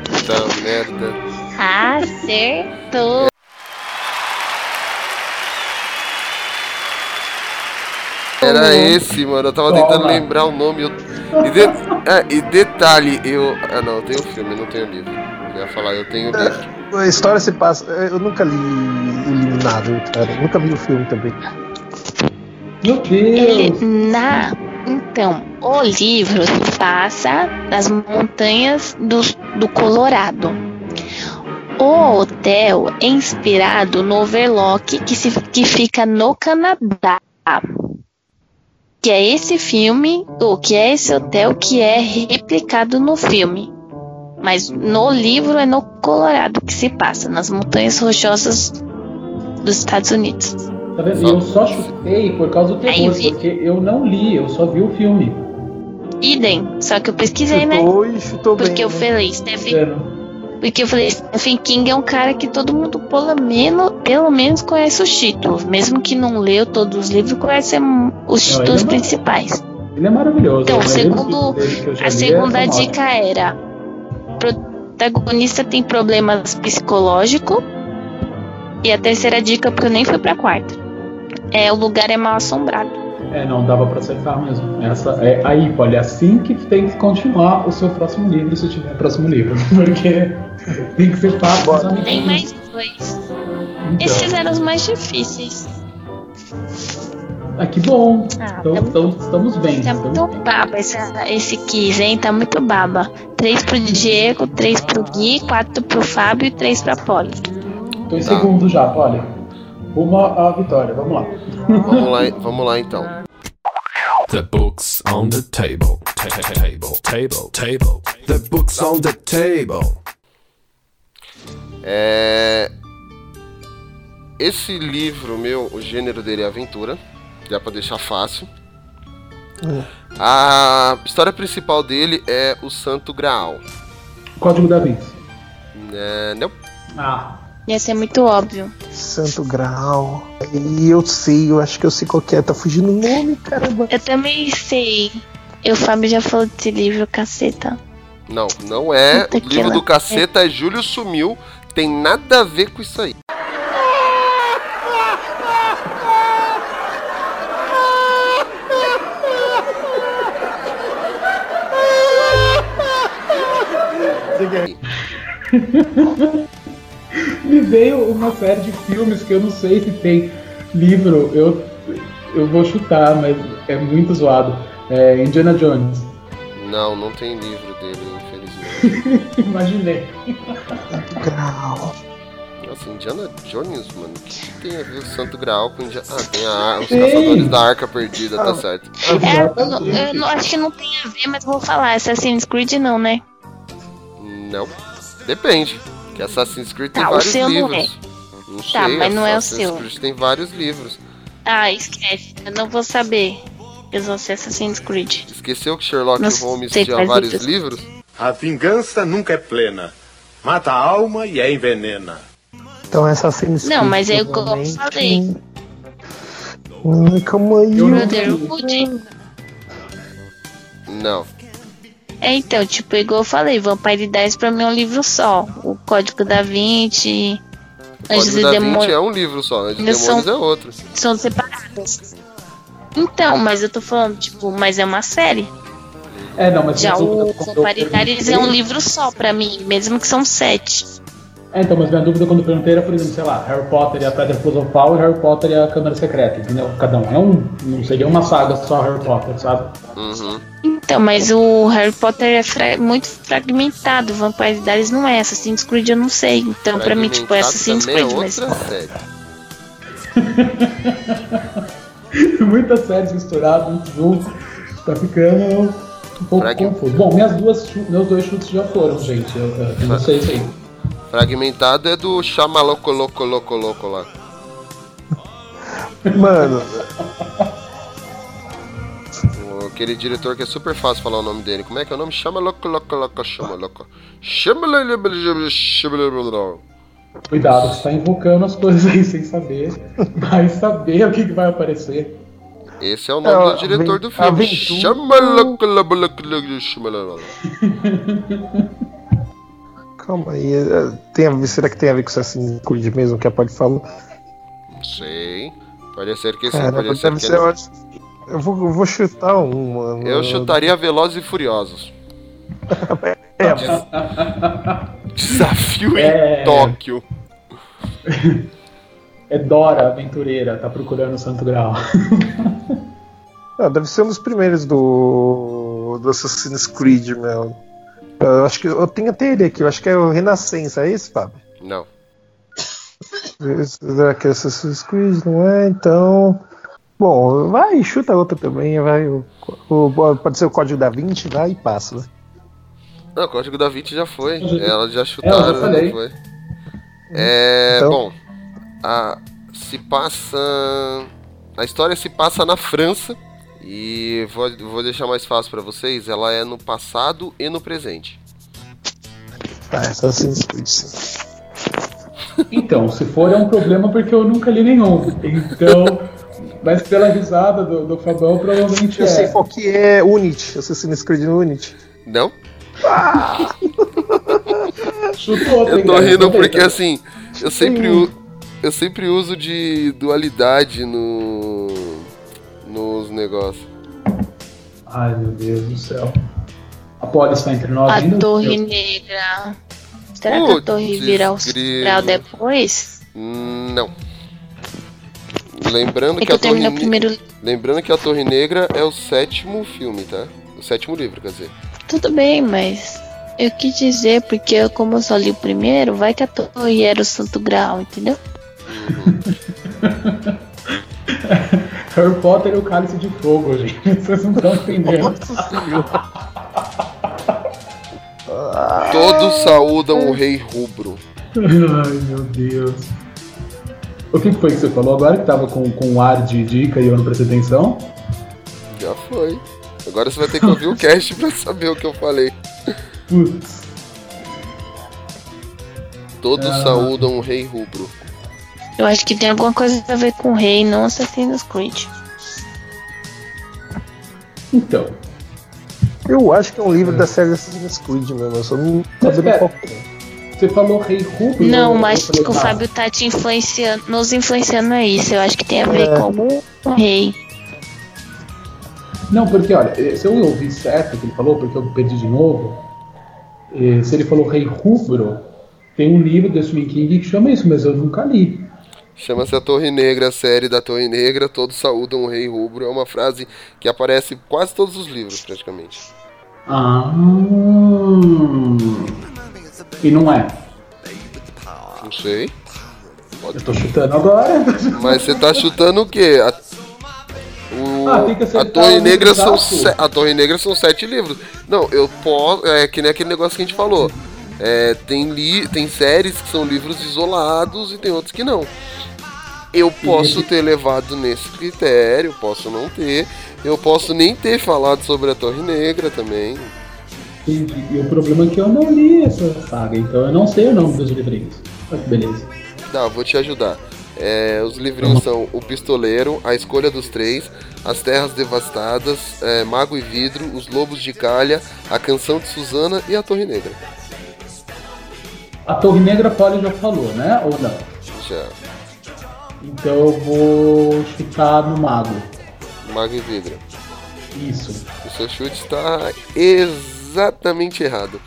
Puta merda. Acertou. Era esse, mano. Eu tava Toma. tentando lembrar o nome. eu- E, de- é, e detalhe, eu. Ah não, eu tenho filme, não tenho livro. Eu ia falar, eu tenho livro. A história se passa. Eu nunca li o Iluminado, cara. Eu nunca vi o filme também. Meu Deus! na então o livro se passa nas montanhas do, do Colorado. O hotel é inspirado no Overlock que, se, que fica no Canadá. Que é esse filme, ou que é esse hotel que é replicado no filme. Mas no livro é no Colorado que se passa, nas montanhas rochosas dos Estados Unidos. Tá vendo? E eu só chutei por causa do terror, porque eu não li, eu só vi o filme. Idem, só que eu pesquisei, né? Chutou e chutou Porque bem. eu né? falei, Stephen, porque eu falei, Stephen King é um cara que todo mundo pelo menos, pelo menos conhece os títulos. Mesmo que não leu todos os livros, conhece os Não, títulos ele é principais. Ele é maravilhoso. Então, dos segundo, a é segunda famosa. dica era: protagonista tem problemas psicológicos. E a terceira dica, porque eu nem fui pra quarta, é o lugar é mal assombrado. É, não, dava pra acertar mesmo. Essa, é, aí, Polly, é assim que tem que continuar o seu próximo livro, se tiver próximo livro. Porque tem que ser fácil. Tem mais dois. Então. Esses eram os mais difíceis. Ah, que bom. Ah, então, tá então estamos bem. Tá estamos muito baba esse, esse quiz, hein? Tá muito baba. Três pro Diego, três pro Gui, quatro pro Fábio e três pra Polly. Tô em segundo já, Polly. Rumo à vitória, vamos lá. Vamos lá, vamos lá então. The books on the table. Ta- ta- Table, table, table. The books on the table. É... Esse livro meu, o gênero dele é aventura. Dá pra deixar fácil. A história principal dele é o Santo Graal. Código da Vinci. É, não. Ah. Ia ser muito óbvio. Santo Graal. E eu sei, eu acho que eu sei qual que é. Tá fugindo o nome, caramba. Eu também sei. E o Fábio já falou desse livro, caceta. Não, não é. Puta o livro do caceta é Júlio Sumiu. Tem nada a ver com isso aí. Me veio uma série de filmes que eu não sei se tem livro. Eu, eu vou chutar, mas é muito zoado. É Indiana Jones. Não, não tem livro dele, infelizmente. Imaginei. Grau. Nossa, Indiana Jones, mano. O que, tem a ver o Santo Graal com Indiana. Ah, tem a, os caçadores da arca perdida, tá certo. É, eu, eu acho que não tem a ver, mas vou falar. Assassin's Creed não, né? Não. Depende. Que Assassin's Creed tem Tá, o vários seu não livros. Não, Tá, sei, mas não é o Assassin's seu. Creed tem vários livros. Ah, esquece. Eu não vou saber. Eu vou ser Assassin's Creed. Esqueceu que Sherlock Não Holmes sei tinha vários livros. livros? A vingança nunca é plena. Mata a alma e a envenena. Então essa Assassin's Não, Creed, mas é igual eu provavelmente- falei. Hum, calma aí. Brotherhood. Não. É, então, tipo, igual eu falei, Vampire 10 pra mim é um livro só. O Código da Vinci, O Anjos Código e da Vinci Demônios é um livro só, Anjos e Demônios são- é outro. são separados. Então, mas eu tô falando, tipo, mas é uma série. É, não, mas Já o Vampire 10 é um livro só pra mim, mesmo que são sete. É, então, mas minha dúvida quando eu perguntei era, por exemplo, sei lá, Harry Potter e a Pedra Filosofal e Harry Potter e a Câmara Secreta, entendeu? Cada um é um. Não seria uma saga só Harry Potter, sabe? Uhum. Então, mas o Harry Potter é fra- muito fragmentado, Vampire Diaries não é, Assassin's Creed eu não sei. Então, pra mim, tipo, é Assassin's também Creed, é mas... Muitas séries misturadas, muito junto. Tá ficando um pouco confuso. Bom, minhas duas, meus dois chutes já foram, gente. Eu, eu, eu não sei isso aí. Fragmentado é do Chamaloco Loco Loco Loco lá. Mano, Aquele diretor que é super fácil falar o nome dele. Como é que é o nome? Chama Loco Loco Loco Chama Loco. Chama. Cuidado, você tá invocando as coisas aí sem saber. Vai saber o que, que vai aparecer. Esse é o nome É, do diretor do filme. Chama Loco Loco Loco Loco Chama Loco. Calma aí. é, Tem a ver, será que tem a ver com Assassin's Creed mesmo que a Pode falou? Não sei. Pode ser que sim, Cara, pode deve ser que ser, não. eu vou, eu vou chutar um, mano. Eu chutaria Velozes e Furiosos. É, Desafio É. em Tóquio. É Dora Aventureira, tá procurando o Santo Graal. Ah, deve ser um dos primeiros do, do Assassin's Creed, meu. Eu acho que eu tenho até ele aqui, eu acho que é o Renascença, é esse, Fábio? Não. Será que é Assassin's Creed? Não é? Então. Bom, vai, chuta outra também, vai. O, o- pode ser o código da 20, vai e passa. né? Não, o Código da Vinci já foi. Já- Elas já É, chutaram, já não foi? É. Então- Bom. A, se passa. A história se passa na França. E vou, vou deixar mais fácil pra vocês. Ela é no passado e no presente. Tá, Assassin's Creed. sim. Então, se for é um problema porque eu nunca li nenhum. Então, mas pela risada do, do Fabão, provavelmente Eu é. sei qual que é Unity, Assassin's Creed Unity. Não? Chutou outra, Eu tô cara? rindo porque assim. Eu sempre, eu sempre uso de dualidade no. Nos negócios. Ai, meu Deus do céu. A Polly está entre nós A ainda? Torre Eu- Negra. Será que a Torre vira o depois? Não. Lembrando É que, que a eu terminei Torre o primeiro. Lembrando que a Torre Negra é o sétimo filme, tá? O sétimo livro, quer dizer. Tudo bem, mas eu quis dizer, porque como eu só li o primeiro, vai que a Torre era o Santo Grau, entendeu? Harry Potter é o cálice de fogo, gente. Vocês não estão entendendo. Todos saúdam o rei rubro. Ai, meu Deus. O que que foi que você falou agora que tava com, com um ar de dica e eu não prestei atenção? Já foi. Agora você vai ter que ouvir o cast pra saber o que eu falei. Putz. Todos Ah. saúdam o rei rubro. Eu acho que tem alguma coisa a ver com o rei, não Assassin's Creed. Então. Eu acho que é um livro da série Assassin's Creed mesmo, eu só não Mas sabendo pera, qual é. Você falou rei rubro? Não, eu- mas falei, que o Fábio tá te influenciando, nos influenciando a isso. Eu acho que tem a ver É. com algum rei. Não, porque olha, eh, se eu ouvi certo o que ele falou, porque eu perdi de novo, eh, se ele falou rei rubro, tem um livro do Stephen King que chama isso, mas eu nunca li. Chama-se a Torre Negra, a série da Torre Negra. Todos saúdam o rei rubro. É uma frase que aparece em quase todos os livros, praticamente. Ah. E não é. Não sei. Eu tô chutando agora. Mas você tá chutando o quê? A, o- Ah, a Torre Negra são se- a Torre Negra são sete livros. Não, eu posso. É que nem aquele negócio que a gente falou. É, tem, li, tem séries que são livros isolados e tem outros que não. Eu posso ter levado nesse critério, posso não ter. Eu posso nem ter falado sobre a Torre Negra também. Entendi. E o problema é que eu não li essa saga, então eu não sei o nome dos livrinhos. Olha que beleza. Tá, vou te ajudar. É, os livrinhos são O Pistoleiro, A Escolha dos Três, As Terras Devastadas, é, Mago e Vidro, Os Lobos de Calha, A Canção de Susana e A Torre Negra. A Torre Negra a Polly já falou, né? Ou não? Já. Então eu vou chutar no Mago. Mago e Vidro. Isso. O seu chute está exatamente errado.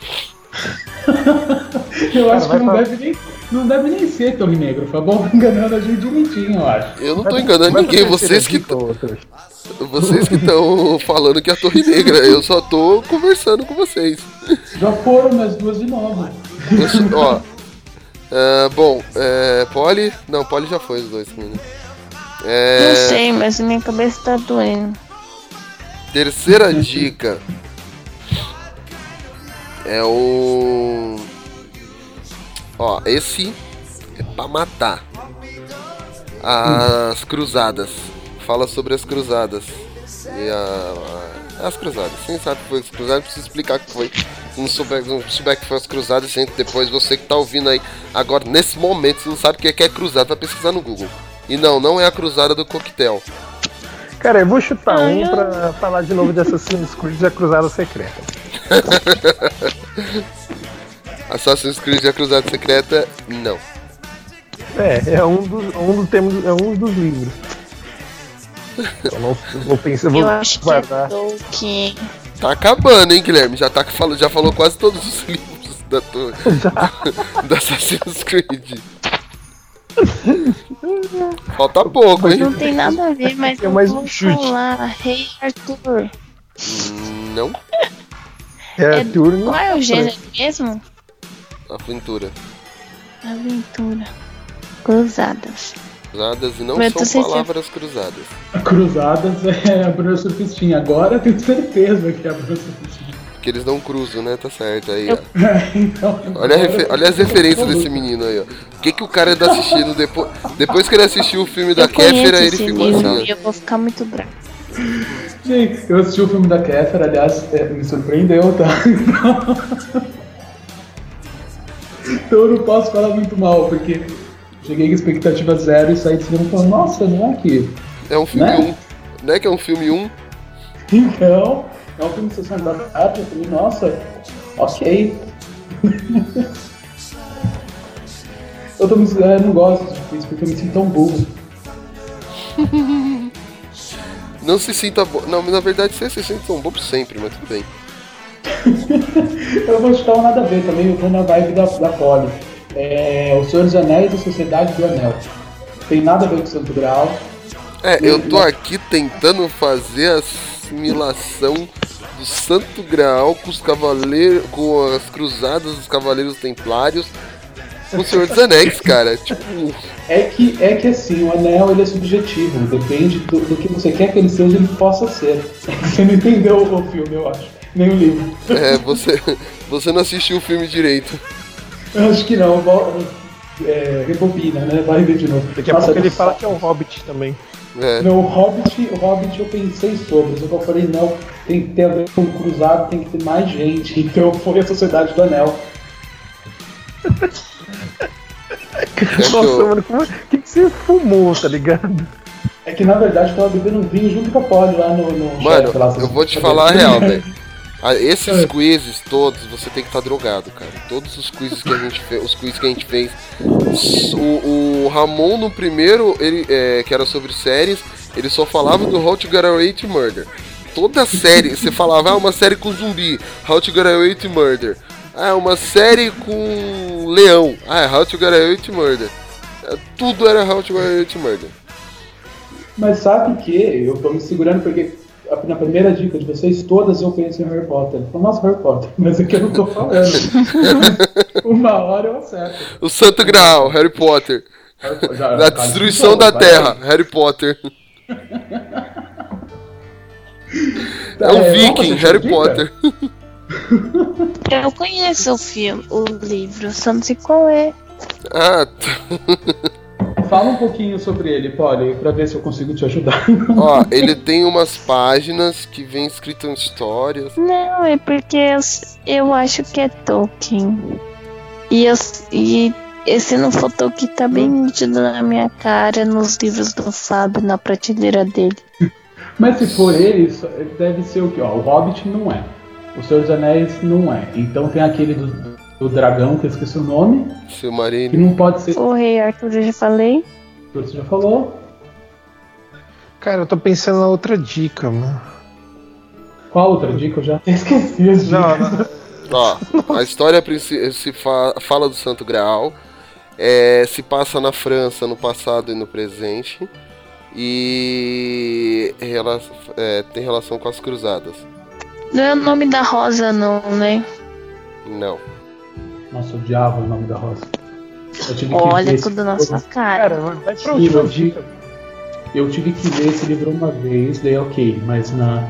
Eu acho que não pra- deve, nem, não deve nem ser Torre Negra. Foi bom enganando a gente direitinho, eu acho. Eu não tô enganando ninguém, vocês que vocês que estão falando que é a Torre Negra. Eu só tô conversando com vocês. Já foram nas duas de novo. Ó. é, bom, é, Poli. Não, Poli já foi os dois comigo. É, Não sei, mas minha cabeça tá doendo. Terceira dica é o. Ó, esse é pra matar. As cruzadas. Fala sobre as cruzadas. E a. a- as cruzadas. Quem sabe que foi as cruzadas, precisa explicar o que foi. Não souber, não souber que foi as cruzadas, sente depois você que tá ouvindo aí. Agora, nesse momento, você não sabe o que é, que é cruzada, vai pesquisar no Google. E não, não é a cruzada do coquetel. Cara, eu vou chutar Ai, um eu- pra falar de novo de Assassin's Creed e a Cruzada Secreta. Assassin's Creed a Cruzada Secreta, não. É, é um dos, um dos temas, é um dos livros. Eu não pensar, eu vou Eu acho que é guardar. Tolkien. Tá acabando, hein, Guilherme? Já, tá, falou, já falou quase todos os livros da, tua, da Assassin's Creed. Falta pouco, hein? Não tem nada a ver, mas É eu mais vou um chute. falar Rei Arthur. Hum, Não. É, É- turno. Qual é o gênero mesmo? Aventura. Aventura. Cruzadas. Cruzadas e não Mas são palavras cruzadas. Cruzadas é a Bruna Surfistinha. Agora eu tenho certeza que é a Bruna Surfistinha. Porque eles não cruzam, né? Tá certo aí, ó. então, Olha, a refe- olha as referências desse menino aí, ó. O que, que o cara tá assistindo depois. Depois que ele assistiu o filme da Kéfera, ele ficou assim, eu vou ficar muito bravo. Gente, eu assisti o filme da Kéfera, aliás, é, me surpreendeu, tá? Então eu não posso falar muito mal, porque cheguei com expectativa zero e saí de cinema falando, nossa, não é aqui. É um filme Né? 1. Um. Não é que é um filme 1? Um? Então, é um filme de sessão da tarde, eu falei, nossa, ok. eu tô me, eu não gosto disso, porque eu me sinto tão burro. Não se sinta bo... Não, mas na verdade você se sente tão bobo sempre, mas tudo bem. Eu vou chutar um nada a ver também, eu tô na vibe da, da Poli. É, o Senhor dos Anéis e a Sociedade do Anel. Tem nada a ver com o Santo Graal. É, eu tô aqui tentando fazer a assimilação do Santo Graal com os cavaleiros. com as cruzadas dos Cavaleiros Templários com o Senhor dos Anéis, cara. Tipo. É que, é que assim, o anel ele é subjetivo, depende do, do que você quer que ele seja, ele possa ser. Você não entendeu o filme, eu acho, nem o livro. É, você, você não assistiu o filme direito. Eu acho que não, é, rebobina, né? Vai ver de novo. Daqui a Nossa, pouco ele não- fala que é um Hobbit também. É. Não, o Hobbit, o Hobbit eu pensei sobre, só que eu falei, não, tem que ter a ver com o cruzado, tem que ter mais gente. Então foi a Sociedade do Anel. Nossa, mano, o que, que você fumou, tá ligado? É que na verdade eu tava bebendo vinho junto com a Polly lá no. no Mano, chat, lá, eu vou te falar a real, velho. Ah, Esses quizzes todos, você tem que estar drogado, cara. Todos os quizzes que a gente fez, os quizzes que a gente fez. O, o Ramon no primeiro, ele, é, que era sobre séries, ele só falava do How to Get Away to Murder. Toda série, você falava, ah, uma série com zumbi, How to Get Away to Murder. Ah, uma série com leão, ah, How to Get Away to Murder. É, Tudo era How to Get Away to Murder. Mas sabe que eu tô me segurando porque na primeira dica de vocês, todas eu penso em Harry Potter. Eu falo, Nossa, Harry Potter, mas é que eu não tô falando. Uma hora eu acerto. O Santo Graal, Harry Potter. Já- Da já- destruição da Terra, aí. Harry Potter. Tá, É um é, viking, Harry dica? Potter. Eu conheço o filme, o livro, só não sei qual é. Ah, tá. Fala um pouquinho sobre ele, Polly, pra ver se eu consigo te ajudar. Ó, ele tem umas páginas que vem escrito em histórias. Não, é porque eu, eu acho que é Tolkien. E, eu, e esse não for Tolkien tá bem nítido na minha cara, nos livros do Fábio, na prateleira dele. Mas se for ele, deve ser o que? Ó, o Hobbit não é. O Senhor dos Anéis não é. Então tem aquele do, do dragão, que eu esqueci o nome. Que Silmarillion. não pode ser. O Rei Arthur eu já falei. Você já falou. Cara, eu tô pensando na outra dica, mano. Qual outra dica? Eu já até esqueci as dicas. Não, não. Ó, a história se fa- fala do Santo Graal. é, se passa na França no passado e no presente. E rela- é, tem relação com as cruzadas. Não é o nome da Rosa, não, né? Não. Nossa, o diabo é o nome da rosa. Eu tive que Olha tudo na sua cara. Cara, vai pra última eu tive, eu tive que ler esse livro uma vez, daí ok, mas na,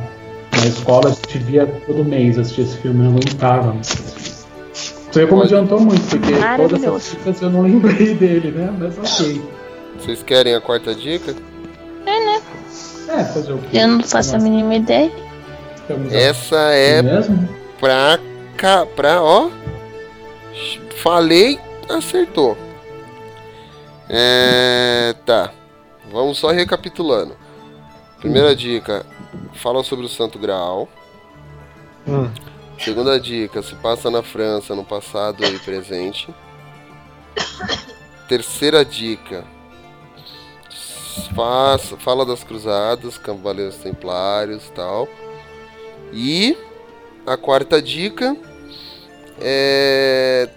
na escola a gente via todo mês assistir esse filme, eu não aguentava. Isso aí como adiantou muito, porque todas essas dicas eu não lembrei dele, né? Mas ok. Vocês querem a quarta dica? É, né? É, fazer o quê? Eu não faço a mínima ideia. Estamos Essa é mesmo? pra cá, pra ó. Falei, acertou. É, tá. Vamos só recapitulando. Primeira dica, fala sobre o Santo Graal. Hum. Segunda dica, se passa na França no passado e presente. Terceira dica, faz, fala das cruzadas, cavaleiros templários e tal. E a quarta dica é,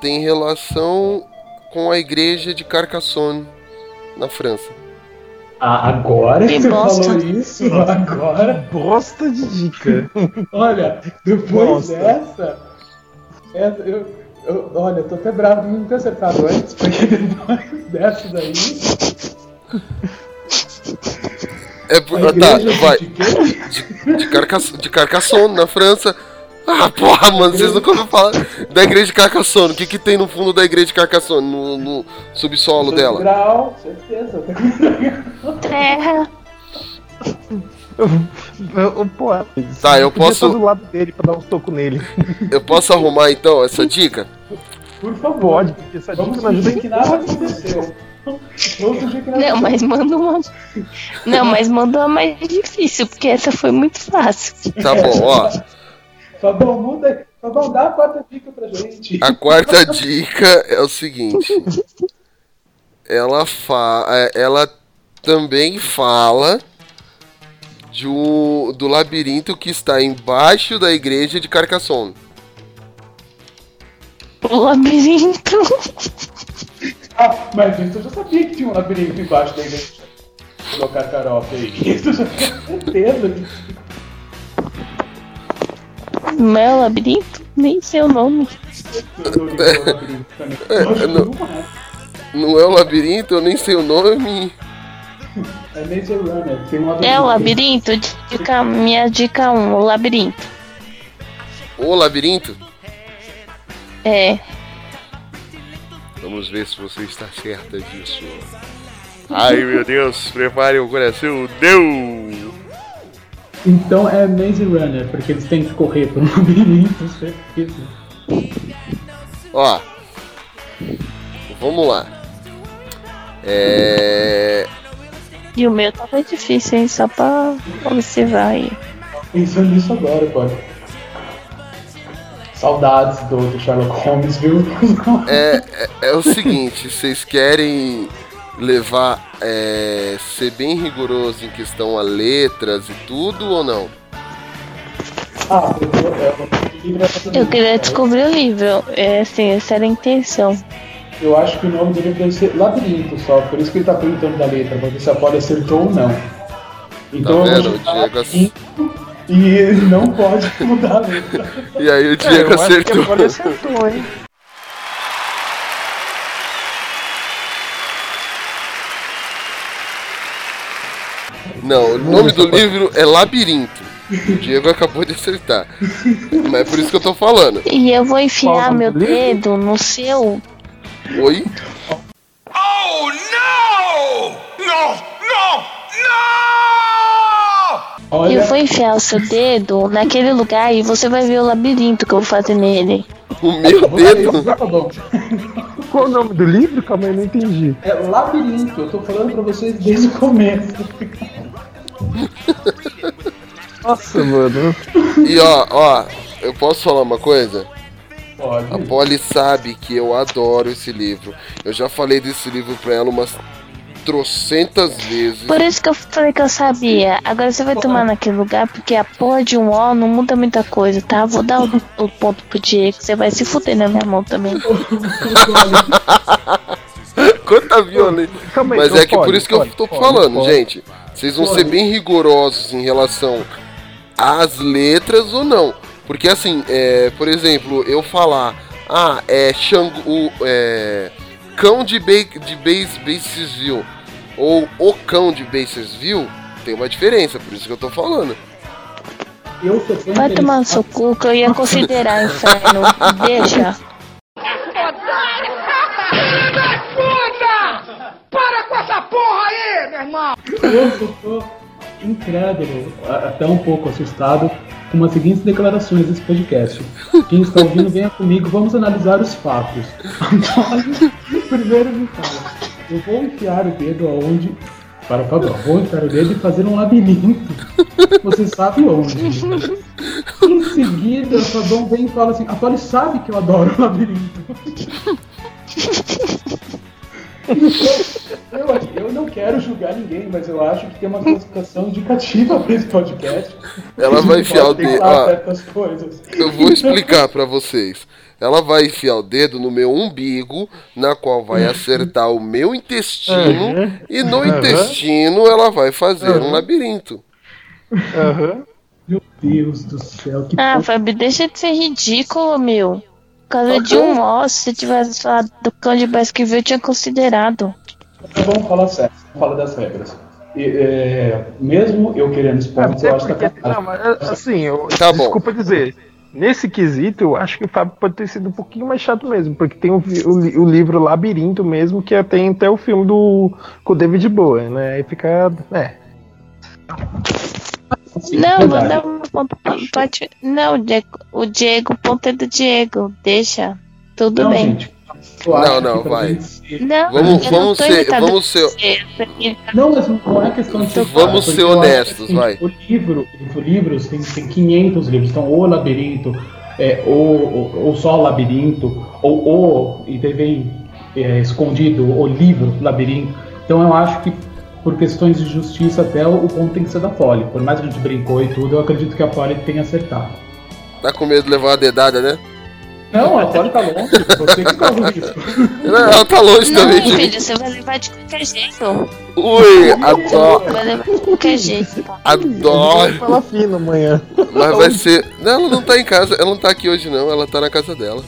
tem relação com a igreja de Carcassonne, na França. Ah, agora que você bosta. falou isso, agora. Bosta de dica. Olha, depois Bosta. dessa. essa, eu, eu- olha, eu tô até bravo de não ter acertado antes, porque depois dessa daí. É por... Tá, vai. de? De, de, Carcass... de Carcassonne, na França. Ah, porra, mano, vocês nunca ouviram falar da igreja de Carcassonne. O que que tem no fundo da igreja de Carcassonne, no, no subsolo dela? Grau, certeza. Terra. Pô, Tá, eu posso- do lado dele pra dar uns tocos nele. Eu posso arrumar então essa dica? Por favor. Pode, porque essa Vamos dica não ajuda que nada aconteceu. Não, mas manda uma. Não, mas manda uma mais difícil, porque essa foi muito fácil. Tá bom, ó. Fabão, muda. Fabão, dá a quarta dica pra gente. A quarta dica é o seguinte. Ela fa é, ela também fala de um, do labirinto que está embaixo da igreja de Carcassonne. O labirinto. Ah, mas isso eu já sabia que tinha um labirinto embaixo da igreja. Colocar caroca aí. Isso eu já tinha certeza. Não é o labirinto? Nem sei o nome. É, não, não é o labirinto, eu nem sei o nome. É Maze Runner. Tem um É o labirinto? Dica, minha dica 1, o labirinto. O labirinto? É. Vamos ver se você está certa disso. Ai meu Deus, prepare o coração. Deu! Então é Maze Runner, porque eles têm que correr por um labirinto, certeza. Ó, vamos lá. É. E o meu tava difícil, hein? Só pra observar aí. Pensando nisso agora, pô. Saudades do, do Sherlock Holmes, viu? É, é, é o seguinte, vocês querem levar, é, ser bem rigoroso em questão a letras e tudo ou não? Ah, eu, queria descobrir o livro. É assim, essa era a intenção. eu acho que o nome do livro deve ser Labirinto só, por isso que ele tá perguntando da letra, pra ver se a Polly acertou ou não. Então Tá eu vendo? O Diego e não pode mudar a letra. E aí o É, Diego eu acho que acertou. agora acertou, hein? Não, o nome do livro é Labirinto. O Diego acabou de acertar. Mas é por isso que eu tô falando. E eu vou enfiar meu dedo no seu. Oi? Oh, no! No, no, no! Olha, Eu vou enfiar o seu dedo naquele lugar e você vai ver o labirinto que eu vou fazer nele. O meu dedo? tá bom. Qual o nome do livro? Calma aí, eu não entendi. É Labirinto, eu tô falando pra vocês desde o começo. Nossa, mano. E ó, ó, eu posso falar uma coisa? Pode. A Polly sabe que eu adoro esse livro. Eu já falei desse livro pra ela umas trocentas vezes. Por isso que eu falei que eu sabia. Agora você vai tomar naquele lugar porque a porra de um O não muda muita coisa, tá? Vou dar o, o ponto pro Diego, você vai se fuder na minha mão também. Quanta violência. Aí, Mas é que por isso que eu tô pode, falando, gente. Vocês vão ser bem rigorosos em relação às letras ou não. Porque assim, é, por exemplo, eu falar, ah, é Xangu, o, é, cão de, ba de Bas- Bacersville ou o cão de Bacersville, tem uma diferença, por isso que eu tô falando. Eu sou Vai tomar no seu cu que eu ia considerar inferno. Deixa. Para com essa porra aí, meu irmão! Eu tô incrédulo, até um pouco assustado, com as seguintes declarações desse podcast. Quem está ouvindo, venha comigo, vamos analisar os fatos. Antônio, primeiro me fala, eu vou enfiar o dedo aonde... Para, Fabão, vou enfiar o dedo e fazer um labirinto. Você sabe onde. Em seguida, o Fabão vem e fala assim, a Polly sabe que eu adoro labirinto. Eu, eu não quero julgar ninguém, mas eu acho que tem uma classificação indicativa para esse podcast. Ela vai enfiar o dedo. coisas. Eu vou explicar pra vocês. Ela vai enfiar o dedo no meu umbigo, na qual vai acertar o meu intestino, Uhum. e no Uhum. intestino ela vai fazer um Uhum. labirinto. Aham. Meu Deus do céu, que Ah. Fábio, deixa de ser ridículo, meu. Por causa de um ó, se você tivesse falado do cão de Baskerville, eu tinha considerado. Vamos falar sério, vamos falar das regras. E, é, mesmo eu querendo os pontos, Até eu acho que porque, tá não, mas, assim, eu, Tá bom. desculpa dizer, nesse quesito, eu acho que o Fábio pode ter sido um pouquinho mais chato mesmo, porque tem o, o o livro Labirinto mesmo, que tem até o filme do com o David Bowie, né? Aí fica. É. Não, vou dar um ponto. Pode... Não, Diego, o Diego, o ponto é do Diego. Deixa. Tudo Não, bem. gente. Não, não, vai. Não, Vamos- eu não vamos tô ser- vamos ser- Não, mas não é questão de ser Vamos ser honestos, assim, vai. O livro, os livros tem, tem 500 livros, então o labirinto, é, ou, ou, ou só o labirinto, ou o, e daí vem é, escondido o livro labirinto. Então eu acho que por questões de justiça até o, o ponto tem que ser da Polly. Por mais que a gente brincou e tudo, eu acredito que a Polly tenha acertado. Tá com medo de levar uma dedada, né? Não, a Polly tá longe, você que corre o risco. Ela, ela tá longe Não, também mim. filho, você vai levar de qualquer jeito. Ui, adoro, Vai levar de qualquer jeito. adoro. Fala fino amanhã. Mas vai ser. Não, ela não tá em casa, ela não tá aqui hoje não, ela tá na casa dela.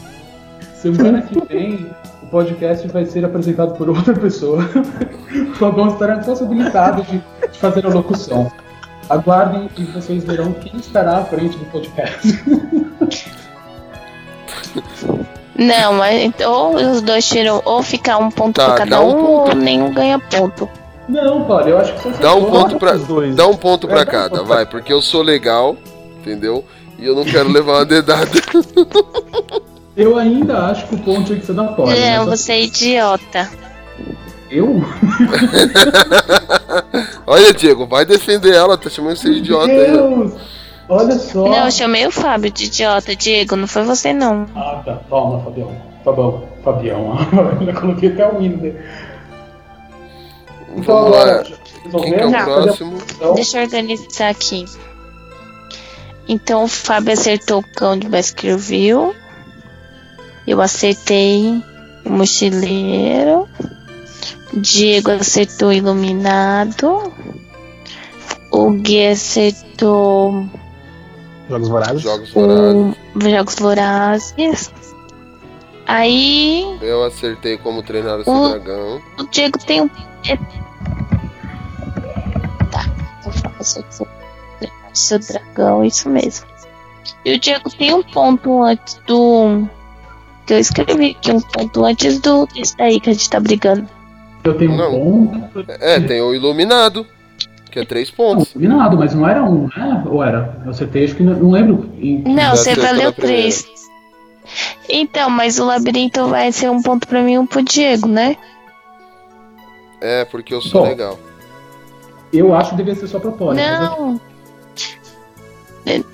Semana que vem, o podcast vai ser apresentado por outra pessoa. O Fabão estará impossibilitado de fazer a locução. Aguardem e vocês verão quem estará à frente do podcast. Não, mas então, ou os dois tiram, ou ficar um ponto Tá, pra cada um um, ponto. ou nenhum ganha ponto. Não, Paulo, eu acho que você Dá um ponto pra. os dois. Dá um ponto É, pra dá um cada, vai, porque eu sou legal, entendeu? E eu não quero levar uma dedada. Eu ainda acho que o ponto tinha que ser da Polly. Não, mas você é idiota. Eu? Olha, Diego, vai defender ela, tá chamando você de idiota aí. ó. Olha só. Não, eu chamei o Fábio de idiota, Diego, não foi você não. Ah, tá. Toma, Fabião. Fabão. Fabião. Eu coloquei até o hino dele. Então Vamos lá. agora, Quem que é o a próximo? posição? Deixa eu organizar aqui. Então o Fábio acertou o cão de Baskerville. Eu acertei o mochileiro. Diego acertou o iluminado. O Gui acertou Jogos Vorazes. Jogos Vorazes. o Jogos Vorazes. Aí Eu acertei como treinar o seu O- dragão. o Diego tem um. Tá, eu falo seu, seu dragão, isso mesmo. E o Diego tem um ponto antes do. Que eu escrevi aqui, um ponto antes do desse daí que a gente tá brigando. Eu tenho um Não. ponto. É, tem o iluminado, que é três pontos. Combinado, mas não era um, né? Ou era? Eu acertei, acho que não, não lembro. em- Não, você valeu três. Então, mas o labirinto vai ser um ponto pra mim e um pro Diego, né? É, porque eu sou Bom. legal. Eu acho que devia ser só pra Polly. Não.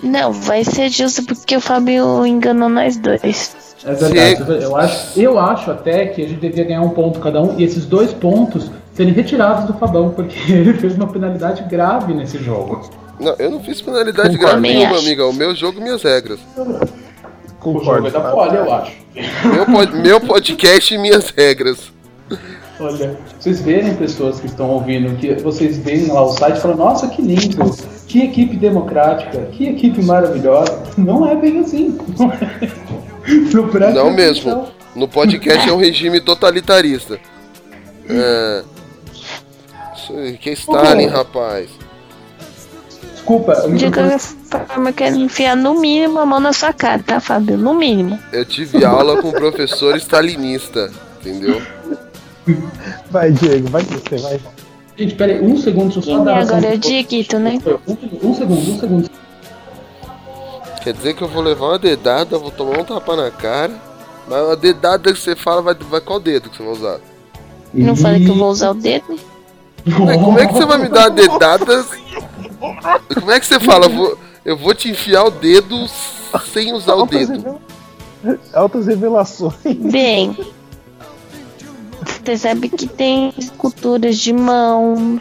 Não, vai ser justo porque o Fábio enganou nós dois. É verdade. Eu acho, eu acho até que a gente devia ganhar um ponto cada um e esses dois pontos serem retirados do Fabão, porque ele fez uma penalidade grave nesse jogo. Não, eu não fiz penalidade Concordo. grave nenhuma, amiga. O meu jogo, minhas regras. O jogo é da Polly, eu acho. Meu, pod- meu podcast e minhas regras. Olha, vocês verem pessoas que estão ouvindo, que vocês veem lá o site e falam, nossa, que lindo, que equipe democrática, que equipe maravilhosa. Não é bem assim. Não, é. Não mesmo. No podcast é um regime totalitarista. É. Isso aí, Que é Stalin, rapaz. Desculpa, eu me De qualquer forma, eu quero enfiar no mínimo a mão na sua cara, tá, Fábio? No mínimo. Eu tive aula com um professor stalinista, entendeu? Vai, Diego, vai você, vai. Gente, peraí, um segundo, deixa eu só dar agora é o. Dieguito, né? Um, um segundo, um segundo. Quer dizer que eu vou levar uma dedada, eu vou tomar um tapa na cara. Mas a dedada que você fala vai, vai qual dedo que você vai usar? Não falei que eu vou usar o dedo? Como é que você vai me dar a dedada? Como é que você fala? Eu vou, eu vou te enfiar o dedo sem usar o Altas, dedo. revela- Altas revelações. Bem, você sabe que tem esculturas de mãos,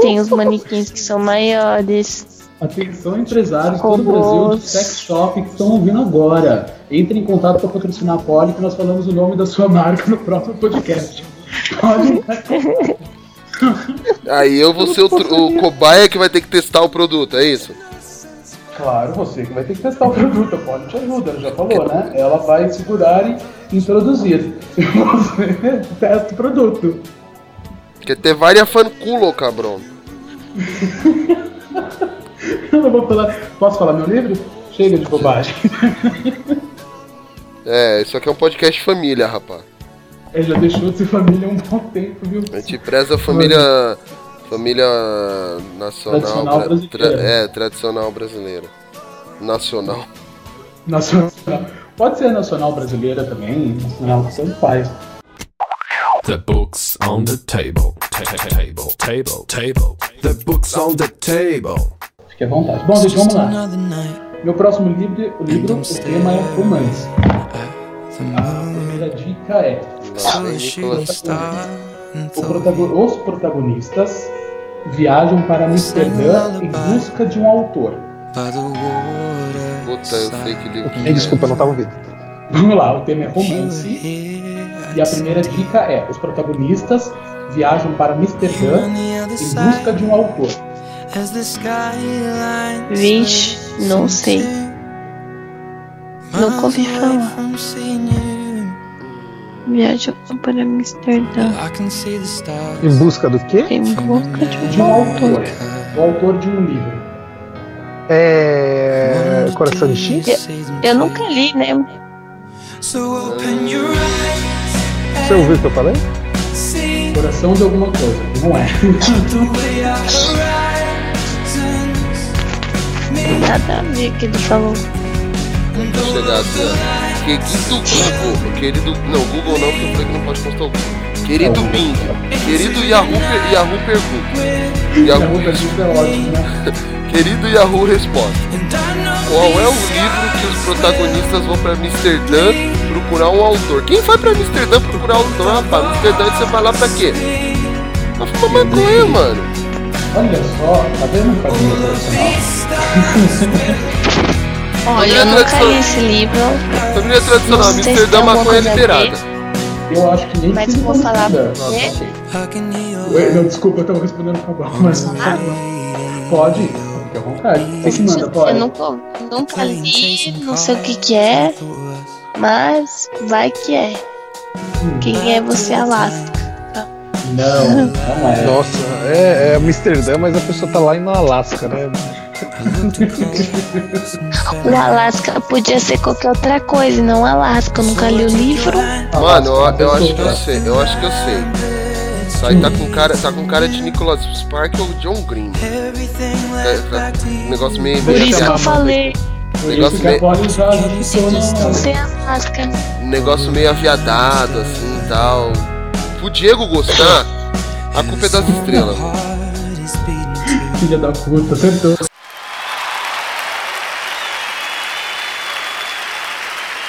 tem os manequins que são maiores. Atenção, empresários de todo o. Brasil de sex shop que estão ouvindo agora. Entre em contato para patrocinar a Poli, que nós falamos o nome da sua marca no próximo podcast. Podem Aí eu vou ser o, o cobaia que vai ter que testar o produto, é isso? Claro, você que vai ter que testar o produto, Poli te ajuda, já falou, né? Ela vai segurar e introduzir. Você testa o produto. Que te varia fan culo, cabrão. Eu não vou falar. Posso falar meu livro? Chega de bobagem. É, isso aqui é um podcast família, rapaz. Ele já deixou de ser família há um bom tempo, viu? A gente preza a família. Família nacional. Tradicional tra- brasileira. tra- é, tradicional brasileira. Nacional. Nacional. Pode ser nacional brasileira também, nacional, tanto faz. The books on the table. Ta- ta- Table, table, table. The books on the table. Fique à vontade. Bom, gente, vamos lá. Meu próximo livro, o livro, o tema é romance. A primeira dica é: o protago- os protagonistas viajam para Amsterdã em busca de um autor. Puta, eu sei que livro. Ei, desculpa, eu não tava ouvindo. Vamos lá, o tema é romance. E a primeira dica é: os protagonistas viajam para Amsterdã em busca de um autor. Vixe, não sei. Nunca ouvi falar. Viajou para Amsterdã. Em busca do quê? Em busca de De um autor. O autor de um livro. É. Coração de X? Eu, eu nunca li, né? Você ouviu o que eu falei? Coração de alguma coisa. Não é. Nada a ver que ele falou. Querido Google. Querido. Não, Google não, porque eu falei que não pode postar o Google. Querido Bing. Querido Yahoo, Yahoo pergunta. Yahoo Pergunta é ótimo, né? Querido Yahoo resposta. Qual é o livro que os protagonistas vão pra Amsterdã procurar um autor? Quem vai pra Amsterdã procurar um autor, rapaz? Amsterdã você vai lá pra quê? Pra fumar maconha, mano. Olha só, tá vendo família tradicional? Olha, eu nunca li esse livro. Família tradicional, Não sei se Amsterdã maconha coisa a liberada. ver. Eu acho que nem Mas vou falar Amsterdã. pra você. Ué, Não, desculpa, eu tava respondendo pra baixo, mas pode, fique à vontade. Você que manda, Eu pode. nunca, nunca li, não sei o que que é, mas vai que é. Quem é você, Alasca? Não, não é. Nossa, é, é Amsterdã, mas a pessoa tá lá no Alasca, né? O Alasca podia ser qualquer outra coisa, e não Alasca. Eu nunca li o livro. Mano, eu, eu acho que eu sei, eu acho que eu sei. Isso aí tá com cara, tá com cara de Nicholas Spark ou John Green. Tá, tá, um negócio meio. Por meio isso que eu falei. Negócio meio, Polly já já ficou Não no... sei Alasca. um negócio meio aviadado, assim e tal. Pro Diego gostar, a culpa é das estrelas. Filha da puta, acertou.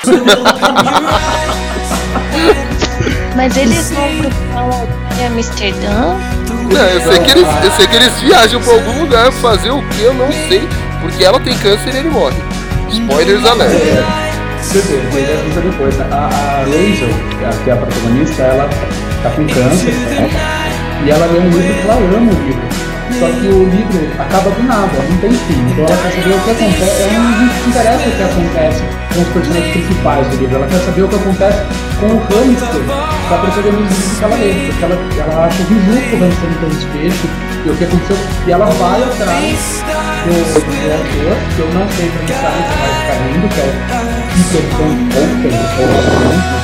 Mas eles vão em Amsterdã? Não, eu sei que eles, eu sei que eles viajam pra algum lugar fazer o que eu não sei, porque ela tem câncer e ele morre. Spoilers alert. Você vê, ele avisa depois. né? A, a Rachel, que é a- que é a protagonista, ela tá com câncer, né? E ela lê um livro que ela ama o livro. Só que o livro acaba do nada, não tem fim. Então ela quer saber o que acontece. Ela não se interessa o que acontece com os personagens principais do livro. Ela quer saber o que acontece com o hamster da protagonista do que ela lê. Porque ela, ela acha injusto o hamster um desfecho e o que aconteceu. E ela vai atrás do, do autor, que eu não sei pronunciar, você vai ficar lindo, que é o Peter Van Open, ou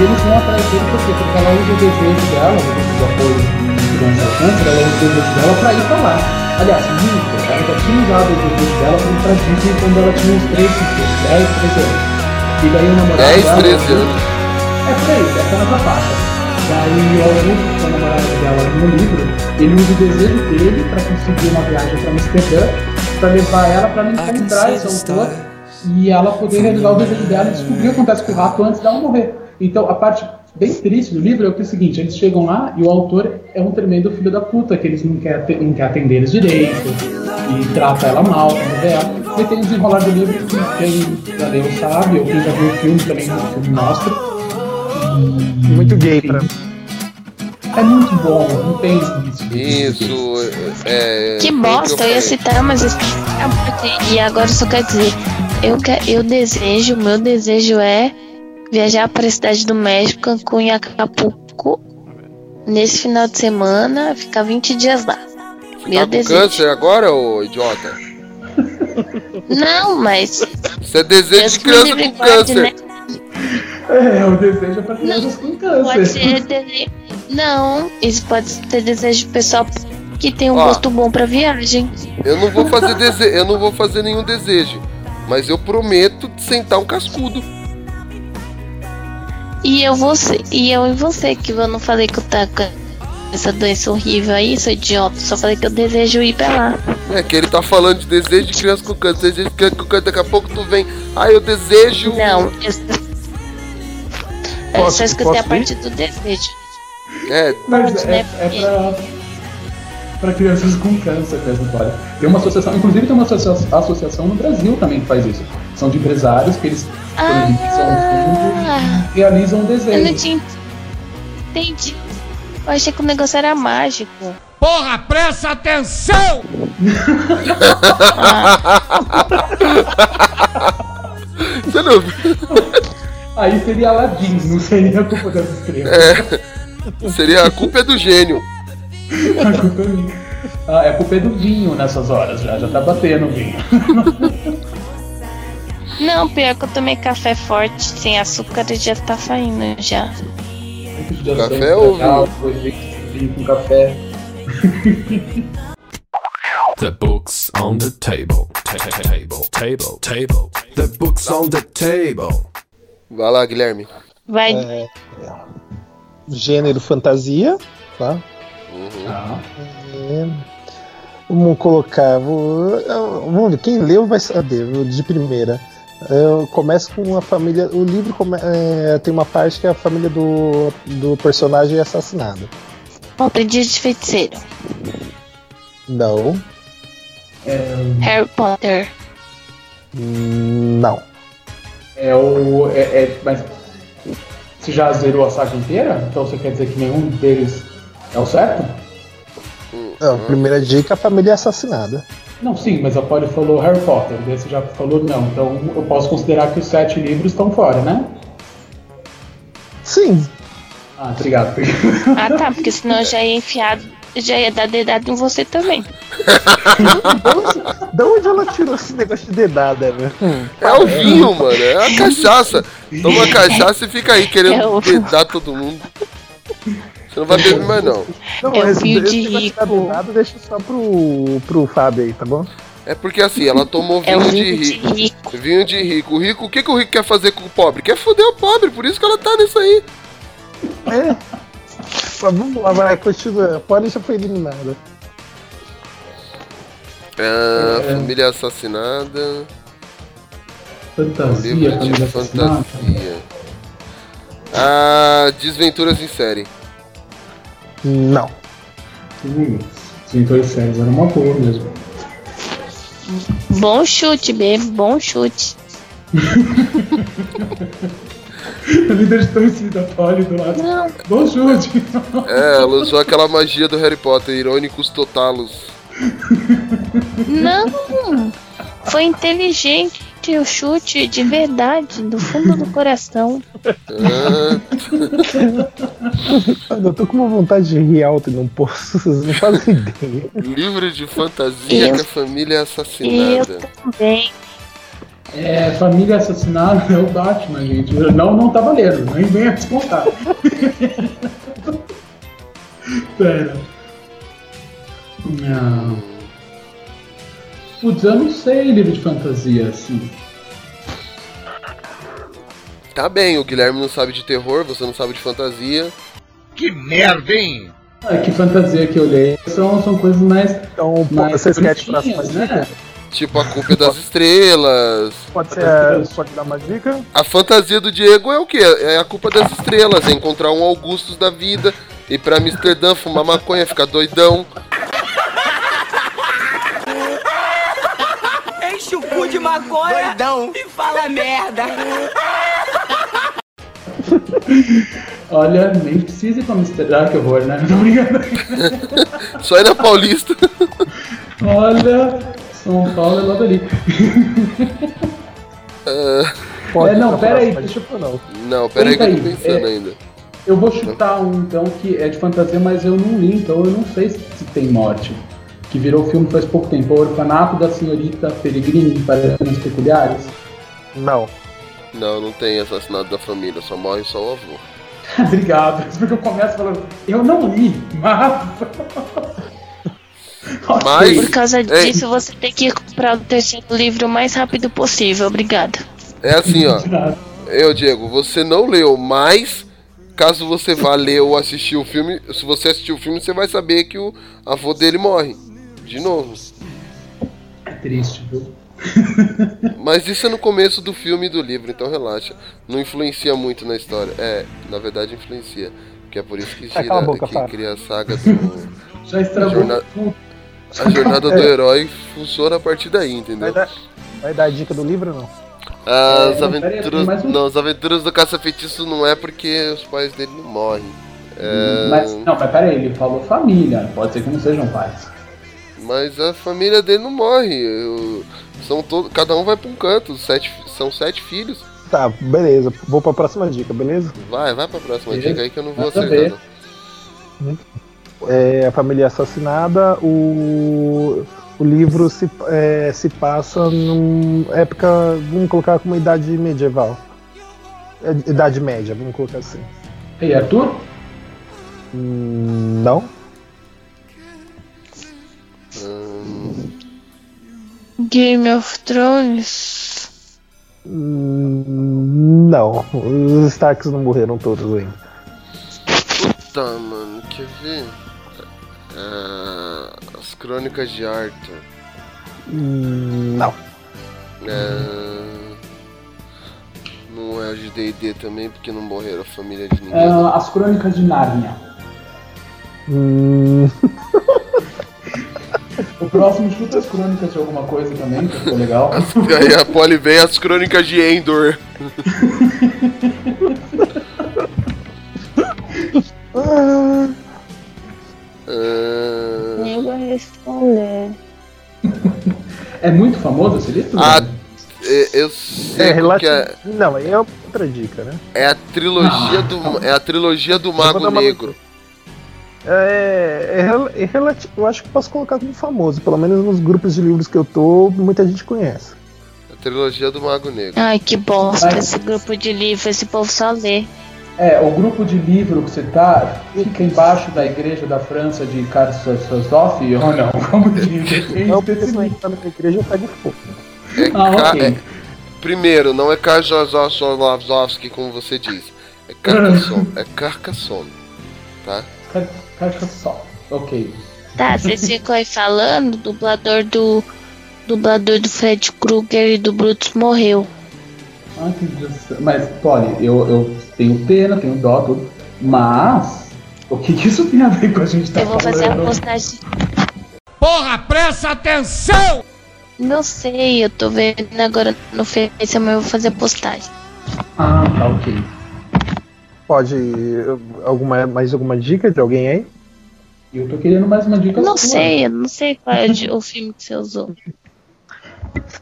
e eles vão atrás dele por quê? Porque ela usa o desejo dela, o desejo de apoio ao câncer, ela usa o desejo dela pra ir pra lá. Aliás, minto, ela já tinha usado o desejo dela pra ir pra Disney quando ela tinha uns 13, 10, 13 anos. E daí o namorado 10, dela... 13 anos. É por aí, essa nessa faixa. Daí o Augusto, que é o namorado dela no livro, ele usa o desejo dele pra conseguir uma viagem pra Amsterdã, pra levar ela pra ela encontrar esse autor e ela poder realizar o desejo dela e descobrir o que acontece com o rato antes dela morrer. Então, a parte bem triste do livro é o que é o seguinte, eles chegam lá e o autor é um tremendo filho da puta, que eles não quer, te- não quer atender eles direito, e trata ela mal, quando vê ela. E tem o desenrolar do livro que quem já leu sabe, ou quem já viu o filme também, o filme mostra. Muito gay pra É muito bom, não tem isso. Isso, é. Que o bosta, eu falei. ia citar, mas eu. E agora só quer dizer, eu, que- eu desejo, meu desejo é viajar para a cidade do México, Cancún e Acapulco nesse final de semana, ficar 20 dias lá. Meu Tá com desejo. câncer agora, ô idiota? Não, mas. Isso é desejo Deus de criança com câncer. né? É, o desejo é pra crianças com câncer. Pode ser desejo. Não, isso pode ser desejo pessoal que tem um Ó. gosto bom pra viagem. Eu não vou fazer dese... eu não vou fazer nenhum desejo, mas eu prometo de sentar um cascudo. E eu você, e eu e você, que eu não falei que eu tá com essa doença horrível aí, sou idiota, só falei que eu desejo ir pra lá. É que ele tá falando de desejo de criança com câncer, desejo de criança com câncer, daqui a pouco tu vem. Ah, eu desejo. Não, eu, eu Posso- só escutei a parte do desejo. É, Mas é, né? é pra, pra crianças com câncer mesmo, olha. Tem uma associação, inclusive tem uma associa- associação no Brasil também que faz isso. São de empresários que eles disponibilizam e realizam um Eu não desejo. tinha entendi. Eu achei que o negócio era mágico. Porra, presta atenção! Você não Aí seria Aladdin, não seria a culpa das estrelas. É. Seria a culpa é do gênio. A culpa é minha. Ah, é culpa é do vinho nessas horas, já, já tá batendo o vinho. Não, pior que eu tomei café forte, sem açúcar e já tá saindo já. Café ou vinho? Com café. The books on the table. Ta- ta- Table, table, table. The books on the table. Vai lá, Guilherme. Vai. É, gênero fantasia, tá? É, vamos colocar. Vou, vamos ver, quem leu vai saber, de primeira. Eu começo com a família. O livro come- é, tem uma parte que a família do, do personagem é assassinada. Aprendiz de feiticeiro. Não. Harry Potter. Não. É o. É, é- mas. Você já zerou a saga inteira? Então você quer dizer que nenhum deles é o certo? Não, primeira dica, a família é assassinada. Não, sim, mas a Polly falou Harry Potter, daí você já falou não. Então eu posso considerar que os sete livros estão fora, né? Sim. Ah, obrigado. Ah tá, porque senão eu já ia enfiar, já ia dar dedado em você também. Da onde ela tirou esse negócio de dedada, velho? É o vinho, mano. É a cachaça. Toma cachaça e fica aí É querendo o- dedar todo mundo. Você não vai beber mais, não. Não, É o esse- esse de rico. dedada deixa só pro, pro Fábio aí, tá bom? É porque assim, ela tomou É vinho, o de, vinho de rico. rico. Vinho de rico. O rico, o que, que o rico quer fazer com o pobre? Quer foder o pobre, por isso que ela tá nisso aí. É. Mas vamos lá, vai, continua. A Polly já foi eliminada. Ah, É. família assassinada. Fantasia, Livro de família assassinada. fantasia. Ah, desventuras em série. Não. Hum, Sim, dois séries, era uma boa mesmo. Bom chute, bebê, bom chute. Líder de torcida, Polly do lado. Não. Bom chute. É, ela usou aquela magia do Harry Potter, irônicos totalos. Não! Foi inteligente o chute de verdade, do fundo do coração. Eu tô com uma vontade de rir alto e não posso, vocês não fazem ideia. livro de fantasia Eu- que a família é E eu assassinada. também. É, família assassinada é o Batman, gente. Não, não tá valendo, nem venha descontar. Pera. Não. Putz, eu não sei livro de fantasia, assim. Tá bem, o Guilherme não sabe de terror, você não sabe de fantasia. Que merda, hein? Ah, que fantasia que eu leio são, são coisas mais. Então, mais vocês querem dica? né? Tipo a culpa é das estrelas. Pode ser, a- pode dar uma dica? A fantasia do Diego é o quê? É a culpa das estrelas, é encontrar um Augustus da vida, ir pra Amsterdã, fumar maconha, ficar doidão. Enche o cu de maconha e fala merda. Olha, nem precisa ir pra Amsterdã, que horror, né? Não brincando. Só ir na Paulista. Olha, São Paulo é logo ali. Pode É, não, pera aí, deixa dica ou não? não, peraí que eu tô aí, pensando é. ainda. Eu vou chutar um então que é de fantasia, mas eu não li, então eu não sei se, se tem morte. Que virou filme faz pouco tempo. O Orfanato da Senhorita Peregrini para Anos Peculiares. Não. Não, não tem assassinato da família, só morre só o avô. Obrigado. Porque eu começo falando, eu não li, mas. Mas- Por causa Ei. disso, você tem que comprar o terceiro livro o mais rápido possível. Obrigada. É assim, ó. Eu, Diego, você não leu, mas caso você vá ler ou assistir o filme, se você assistir o filme, você vai saber que o avô dele morre. De novo. É triste, viu? Mas isso é no começo do filme e do livro, então relaxa. Não influencia muito na história. É, na verdade influencia. Que é por isso que gira, a boca, que cria a saga do. Já estragou Jornada- tudo. A jornada do herói funciona a partir daí, entendeu? Vai dar, vai dar a dica do livro ou não? As É, aventuras. um. Não, as aventuras do caça-feitiço não é porque os pais dele não morrem. É, Mas, não, mas peraí, ele falou família. Pode ser que não sejam pais. Mas a família dele não morre. eu- são todos, cada um vai pra um canto. Sete, são sete filhos. Tá, beleza. Vou pra próxima dica, beleza? Vai, vai pra próxima Beleza. dica aí que eu não vou Nada a acertar. É, a família é assassinada. O, o livro se, é, se passa numa época, vamos colocar como idade medieval. É, idade média, vamos colocar assim. Ei, Arthur? Hum, não? Game of Thrones. Hum, não. Os Starks não morreram todos ainda. Puta, mano, quer ver? Ah, as crônicas de Arthur. Hum, não. É, não é de D&D também, porque não morreram a família de ninguém. É, as Crônicas de Nárnia. Hum, O próximo chuta as crônicas de alguma coisa também, que ficou legal. Aí a Polly vem as crônicas de Endor. Ah, Nem vou responder. É muito famoso esse livro? Ah, né? é, eu sei é relativo. que é. Não, aí é outra dica, né? É a trilogia do. É a trilogia do Mago dar uma- Negro. É, é, é relativo. Eu acho que posso colocar como famoso. Pelo menos nos grupos de livros que eu tô, muita gente conhece. A trilogia do Mago Negro. Ai, que bosta. Mas- Esse grupo de livro, esse povo só lê. É, o grupo de livro que você tá fica embaixo da igreja da França de Karsosov ou não? Como diz? Não, porque se entrar na igreja, eu pego fogo. É Ah, ca- ok. é- primeiro, não é Kajazovsky, como você diz. É Carcassonne. é Carcassonne. Tá? Kar- Karsosov. Ok. Tá, vocês ficam aí falando, dublador do. Dublador do Fred Krueger e do Brutus morreu. Ah, que. Mas, Polly, eu, eu tenho pena, tenho dó, tudo. Mas, o que, que isso tem a ver com a gente tá Eu vou fazer a falando? postagem. Porra, presta atenção! Não sei, eu tô vendo agora no Face, mas eu vou fazer a postagem. Ah, tá, ok. Pode. Alguma, mais alguma dica de alguém aí? Eu tô querendo mais uma dica Eu não sua. sei, eu não sei qual é o o filme que você usou.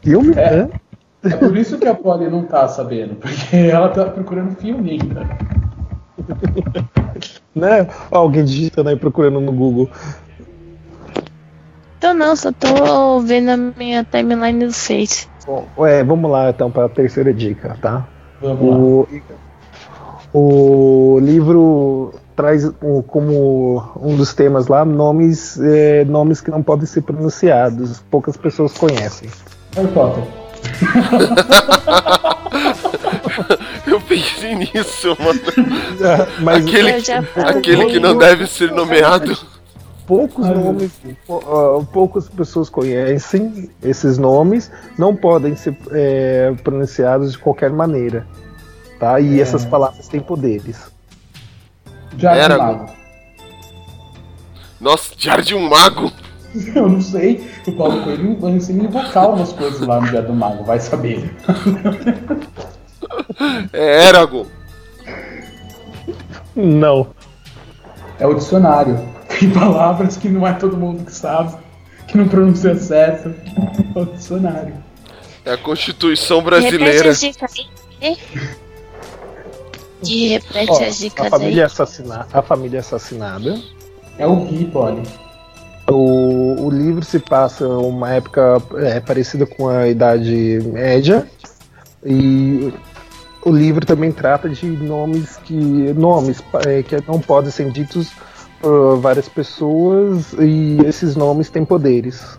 Filme? É. né? É por isso que a Polly não tá sabendo, porque ela tá procurando filme ainda. né? Ó, Alguém digitando aí procurando no Google. Então não, só tô vendo a minha timeline do Face. Bom, é, vamos lá então para a terceira dica, tá? Vamos lá. O, livro traz como um dos temas lá nomes, é, nomes que não podem ser pronunciados, poucas pessoas conhecem. Harry Potter. Eu pensei nisso, mano. Mas Aquele, já aquele que não deve ser nomeado. poucos nomes, pou- ah, poucas pessoas conhecem esses nomes, não podem ser é, pronunciados de qualquer maneira, tá? E É. essas palavras têm poderes. Já de Eragon. mago. Nossa, Diário de um Mago. Eu não sei. O Paulo Coelho ensina a invocar umas coisas lá no Dia do Mago, vai saber. É Eragon. Não. É o dicionário. Tem palavras que não é todo mundo que sabe, que não pronuncia certo. É o dicionário. É a Constituição Repete Brasileira. as E repete Ó, as dicas a família aí. assassina, a família é assassinada. É o Gui, Polly. O, o livro se passa uma época é, parecida com a Idade Média. E o livro também trata de nomes que nomes é, que não podem ser ditos por várias pessoas e esses nomes têm poderes.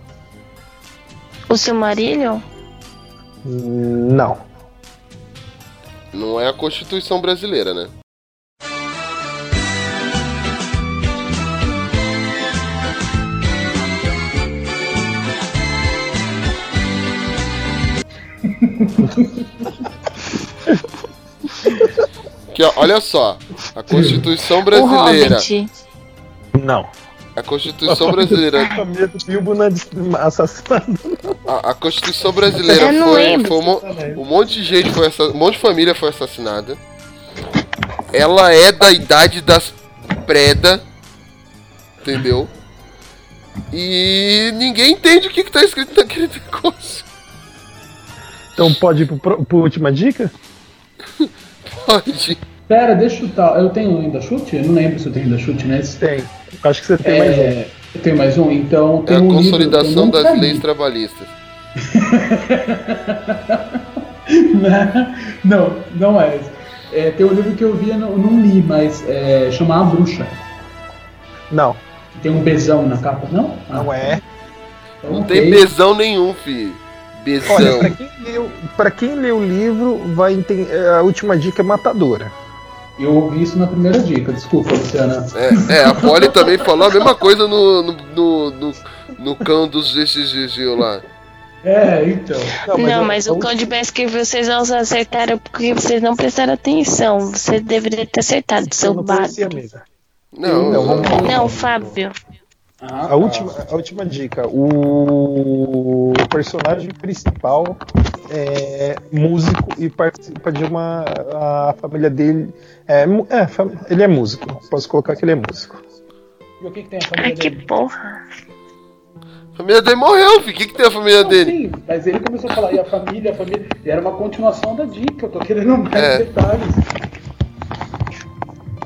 O Silmarillion? Não. Não é a Constituição brasileira, né? Que, ó, olha só, a Constituição brasileira. Não. A Constituição brasileira. A família do Bilbo não é assassinada. A, a Constituição brasileira Eu não foi, lembro. foi um, um monte de gente foi assa- um monte de família foi assassinada. Ela é da idade das preda, entendeu? E ninguém entende o que, que tá escrito naquele negócio. Então pode ir pro, pro, pro última dica? Pode. Pera, deixa eu chutar. Eu tenho ainda chute? Eu não lembro se eu tenho ainda chute nesse. Tem. Acho que você tem É, mais um. Eu tenho mais um, então É tem a um livro consolidação nunca das leis trabalhistas. não, não é. É, tem um livro que eu vi não, não li, mas é, chama A Bruxa. Não. Tem um bezão na capa, não? Ah, Não é. então Não ok. tem besão nenhum, filho. Besão. Olha, pra quem, leu, pra quem lê o livro, vai entender. A última dica é matadora. Eu ouvi isso na primeira dica, desculpa, Luciana. É, é, a Polly também falou a mesma coisa no, no, no, no, no cão dos GXGG lá. É, então. Não, mas, o cão de Baskerville vocês não acertaram porque vocês não prestaram atenção. Você deveria ter acertado, seu bardo. Não, vamos lá. Não, Fábio. A última, a última dica. O personagem principal é músico e participa de uma. A família dele. É, é, ele é músico. Posso colocar que ele é músico. E o que, que tem a Ai, família que dele? porra. A família dele morreu, filho. O que, que tem a família dele? Sim, mas ele começou a falar, e a família, a família. E era uma continuação da dica, eu tô querendo mais É. detalhes.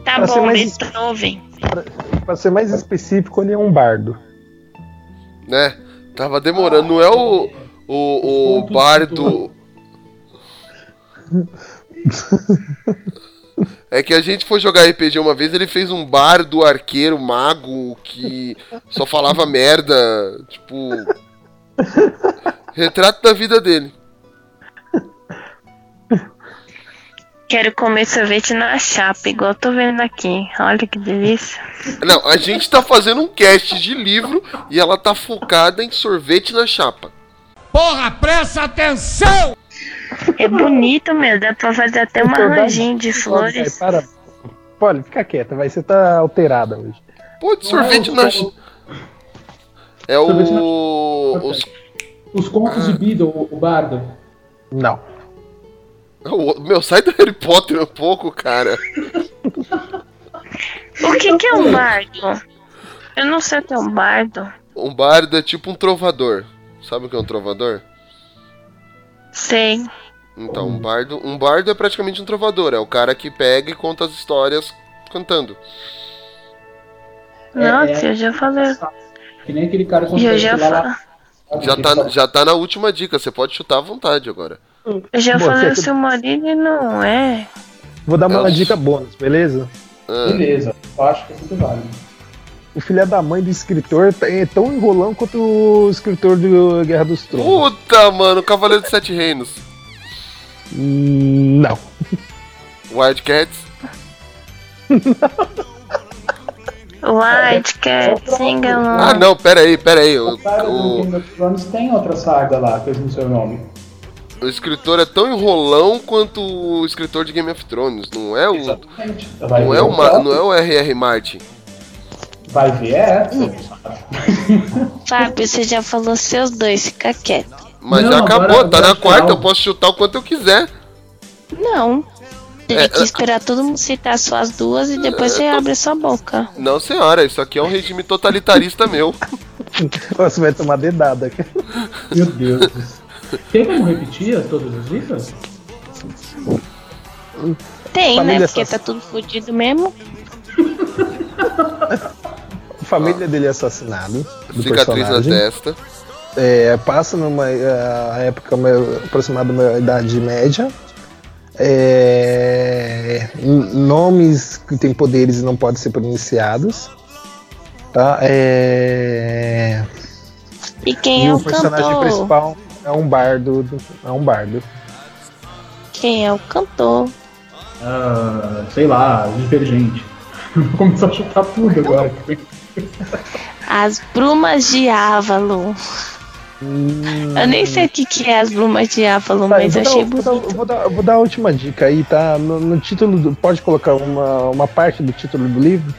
Tá Pra bom, mais- Beethoven. Pra ser mais específico, ele é um bardo. Né? Tava demorando. Não é o. O, o bardo. É que a gente foi jogar RPG uma vez, ele fez um bardo arqueiro mago que só falava merda. Tipo. Retrato da vida dele. Quero comer sorvete na chapa, igual eu tô vendo aqui. Olha que delícia. Não, a gente tá fazendo um cast de livro e ela tá focada em sorvete na chapa. Porra, presta atenção! É bonito, meu. Dá pra fazer até uma Então, arranjinho de flores. Vai, para. Olha, fica quieta, vai. Você tá alterada hoje. Pô, de sorvete na chapa. É o. Os... Os contos de Beedle, o o bardo. Não. O- Meu, sai do Harry Potter um pouco, cara. O que, que é um bardo? Eu não sei o que é um bardo. Um bardo é tipo um trovador. Sabe o que é um trovador? Sei. Então, um bardo, um bardo é praticamente um trovador. É o cara que pega e conta as histórias cantando. Nossa, eu já falei. Que nem aquele cara E eu já, fa- Já tá, já tá na última dica, você pode chutar à vontade agora. Eu já Bom, falei o você- seu marido e não é. Vou dar uma É o- dica bônus, beleza? Ah, Beleza, eu acho que é tudo válido. O filho da mãe do escritor tá- é tão enrolão quanto o escritor do Guerra dos Tronos. Puta, mano, Cavaleiro dos Sete Reinos. Hum, Não. Wildcats. White Cat, Sing Along. Ah, não, pera aí, pera aí. O, O cara do o, Game of Thrones tem outra saga lá, que eu não sei o nome. O escritor é tão enrolão quanto o escritor de Game of Thrones. Não é o. Exatamente. Vai Não é o, Ma- não é o R.R. Martin. Vai ver é essa. Fábio, você já falou seus dois, fica quieto. Mas Não, já acabou, agora- tá agora na é quarta, final. eu posso chutar o quanto eu quiser. Não. Tem É, que esperar todo mundo citar suas duas e depois você abre a sua boca. Não, senhora, isso aqui é um regime totalitarista meu. Você vai tomar dedada. Meu Deus. Tem como repetir as- todas as dicas? Tem, Família né? Porque assass- tá tudo fudido mesmo. A família dele é assassinado. Do Cicatriz na personagem. testa. É, passa numa eh, época meio- aproximada da idade média. É, nomes que têm poderes e não podem ser pronunciados. Tá? É, E quem e é o o personagem cantor? principal é um bardo. do- É um bardo. Quem é o cantor? Ah, sei lá, divergente. Vou começar a chutar tudo agora. As Brumas de Ávalo. Eu nem sei o que, que é as Brumas de Ávalo, Tá, mas vou, eu dar, achei eu vou, dar, bonito. eu vou dar- vou dar a última dica aí, tá? No, no título, do- pode colocar uma, uma parte do título do livro?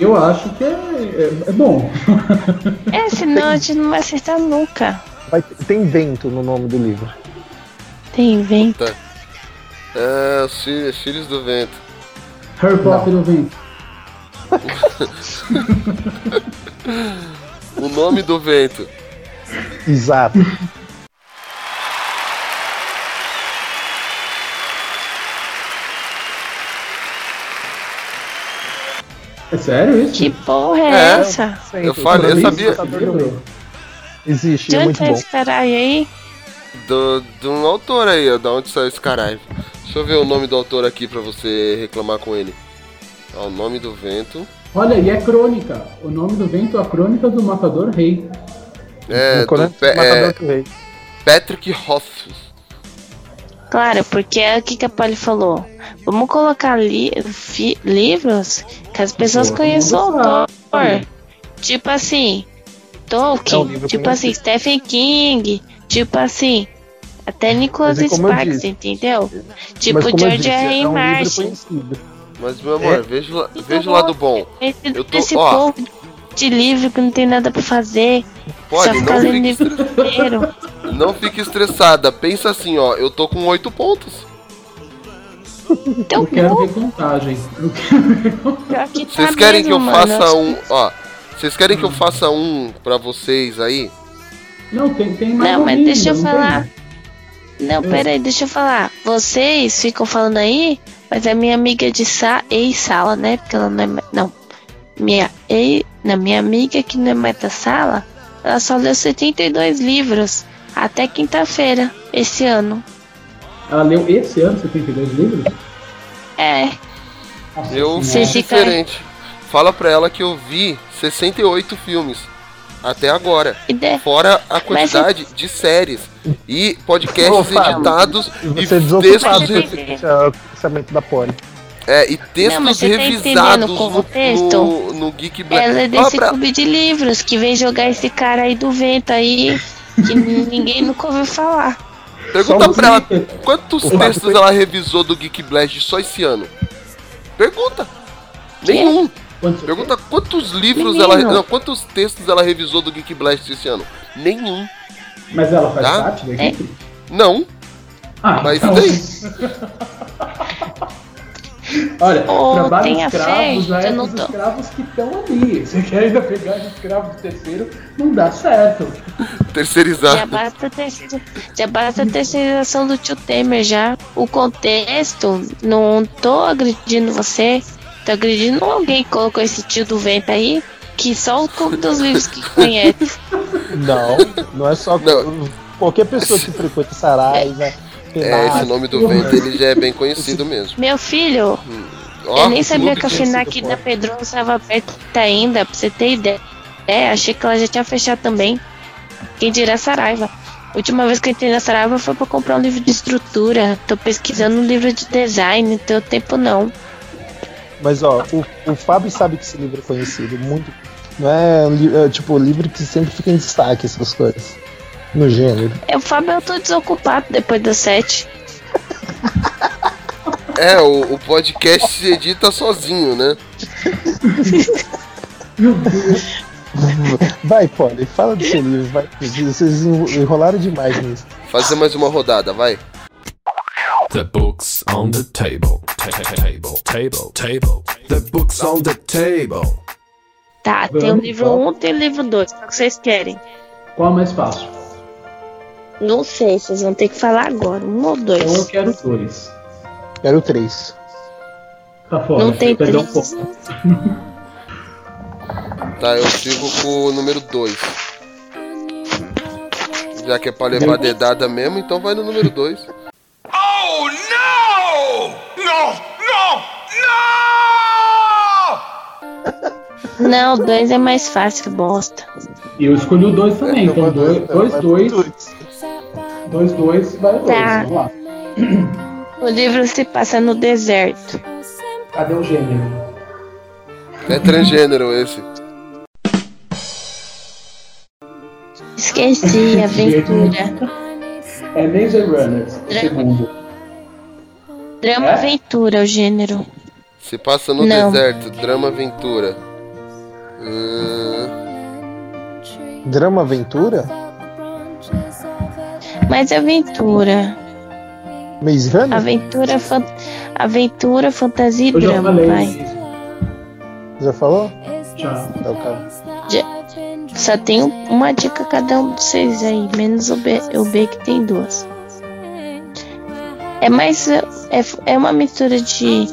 Eu acho que é, é, é bom. É, senão a gente não vai acertar nunca. Vai, tem vento no nome do livro. Tem vento. Tá. É, os fi- Filhos do Vento. Harry Potter no vento. O nome do vento. Exato. É sério isso? Que porra é, É. essa? Eu falei, eu sabia. Existe, De é onde muito tá bom. esse caralho aí? Do, de um autor aí, ó. Da onde saiu esse caralho? Deixa eu ver o nome do autor aqui pra você reclamar com ele. Ó, o nome do vento. Olha, e é crônica. O nome do vento é a crônica do Matador Rei. É, do, Corante Pe- Matador é do Rei. Patrick Rothfuss. Claro, porque é o que, que a Polly falou. Vamos colocar li livros que as pessoas Pô, conheçam o autor. Tipo assim, É um Tolkien. livro tipo assim. Stephen King. Tipo assim, até Nicholas é Sparks, disse. entendeu? Mas Tipo George R. R. é um Martin. Mas, meu amor, É. veja, o la- veja o lado bom. Esse, Eu tô- esse ó. povo de livro que não tem nada pra fazer. só Pode, ficar não lendo fique, livro inteiro. não fique estressada. Pensa assim, ó. Eu tô com oito pontos. Então, Eu quero ver contagem. Eu quero ver contagem. que tá Vocês querem que eu mano. faça um. Ó. Vocês querem que eu faça um pra vocês aí? Não, tem, tem mais Não, mas deixa eu não falar. tem? Não, peraí, deixa eu falar. Vocês ficam falando aí, mas a minha amiga de sa ex-sala, né? Porque ela não é. Não. Minha, ex, na minha amiga que não é mais da sala, ela só leu 72 livros até quinta-feira, esse ano. Ela leu esse ano 72 livros? É, Nossa Eu fiz diferente. Fala pra ela que eu vi 68 filmes. Até agora. e. Fora a quantidade de séries e podcasts Fábio, editados E textos, Mas esse é, pensamento da Poli. é, e textos Não, mas tá revisados no, contexto? no, no Geek Black. ela é desse pra- clube de livros que vem jogar esse cara aí do vento aí, que ninguém nunca ouviu falar. Pergunta pra ela quantos O textos foi- ela revisou do Geek Blast só esse ano. Pergunta. Que? Nenhum. Quantos- Pergunta quantos livros Menino. ela. Não, quantos textos ela revisou do Geek Blast esse ano? Nenhum. Mas ela faz Tá? parte da equipe? Não. Ah, Mas então. daí? Olha, Ô, trabalho escravo já é dos escravos que estão ali. Você quer ainda pegar os escravos do terceiro, não dá certo. Já Terceirizado. basta, terceira- já basta a terceirização do tio Temer já. O contexto, não tô agredindo você, tô agredindo alguém que colocou esse tio do vento aí, que só o clube dos livros que conhece. Não, não é só. Não. Qualquer pessoa que frequenta Saraiva. É, Renato, esse nome do vento ele já é bem conhecido mesmo. Meu filho, Ó, eu nem sabia que a FINAC da Pedrosa estava aberta ainda, pra você ter ideia. É, achei que ela já tinha fechado também. Quem dirá Saraiva. A última vez que eu entrei na Saraiva foi pra comprar um livro de estrutura. Tô pesquisando um livro de design, não tenho tempo não. Mas ó, o, o Fábio sabe que esse livro é conhecido, muito. Não é, um é tipo livro que sempre fica em destaque essas coisas. No gênero. Eu, Fábio, eu tô desocupado depois das sete. É, o, o podcast se edita sozinho, né? Vai, Polly, fala do seu livro, vai. Vocês enrolaram demais nisso. Fazer mais uma rodada, vai. The books on the table. Ta- ta- Table, table, table. The books on the table. Tá, tem o livro vamos. 1 um, tem o livro 2. Qual que vocês querem? Qual é mais fácil? Não sei, vocês vão ter que falar agora. Um ou Então eu dois. quero dois. Quero três. Tá foda. Não tem Perdeu um três. pouco. Tá, eu sigo com o número 2. Já que é pra levar dedada mesmo, então vai no número 2. Oh, no! No, no, no! Não, dois é mais fácil, bosta. E eu escolhi o 2 também, então 2, 2, 2. 2, 2, vai o 2. Tá. Vamos lá. O livro se passa no deserto. Cadê o gênero? É transgênero esse. Esqueci, aventura. É Maze Runners, o Drama. segundo. Drama É? aventura, o gênero. Se passa no Não. deserto, drama aventura. Hum, Drama Aventura? Mas aventura. Maze Runner? Aventura, fan... aventura, fantasia e já drama, vai. isso. Já falou? Já. Então, cara. Só tem um- uma dica cada um de vocês aí, menos o B, o B que tem duas. É mais. É, é uma mistura de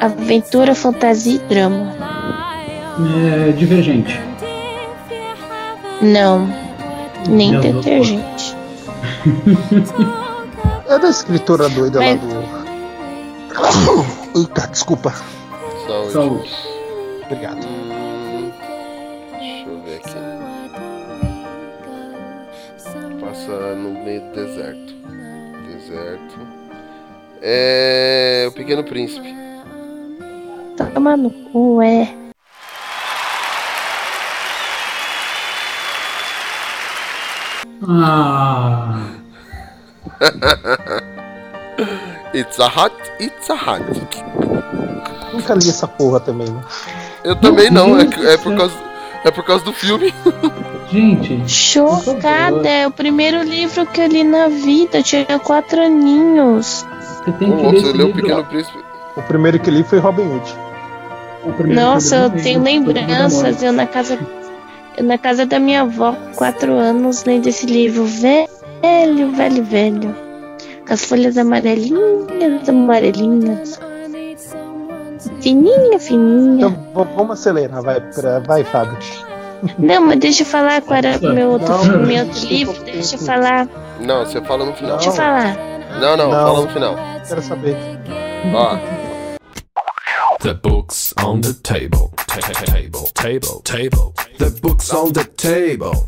aventura, fantasia e drama. É divergente. Não, nem Meu detergente. É da escritora doida Mas- lá do. Eita, desculpa. saúde. Saúde. Obrigado. Meio do deserto. Deserto. É. O Pequeno Príncipe. Toma no cu, é. Ah. It's a hot, it's a hot. Nunca li essa porra também, né? Eu também não, é, é por causa. É por causa do filme. Gente, Chocada, é o primeiro livro que eu li na vida. Eu tinha quatro aninhos. você tem que Ô, ler você leu o livro. Pequeno. Príncipe. O primeiro que li foi Robin Hood. Nossa, eu tenho lembranças. Eu na casa. Eu na casa da minha avó, com quatro anos, lendo esse livro. Velho, velho, velho. Com as folhas amarelinhas, amarelinhas. Fininha, fininha. Então vamos acelerar, vai, pra, vai, Fábio. Não, mas deixa eu falar qual era o meu outro, Não, meu outro livro. Deixa eu falar. Não, você fala no final. Deixa eu falar. Não, não, Não. fala no final. Quero saber. Ó, The books on the table. Ta- ta- Table, table, table. The books on the table.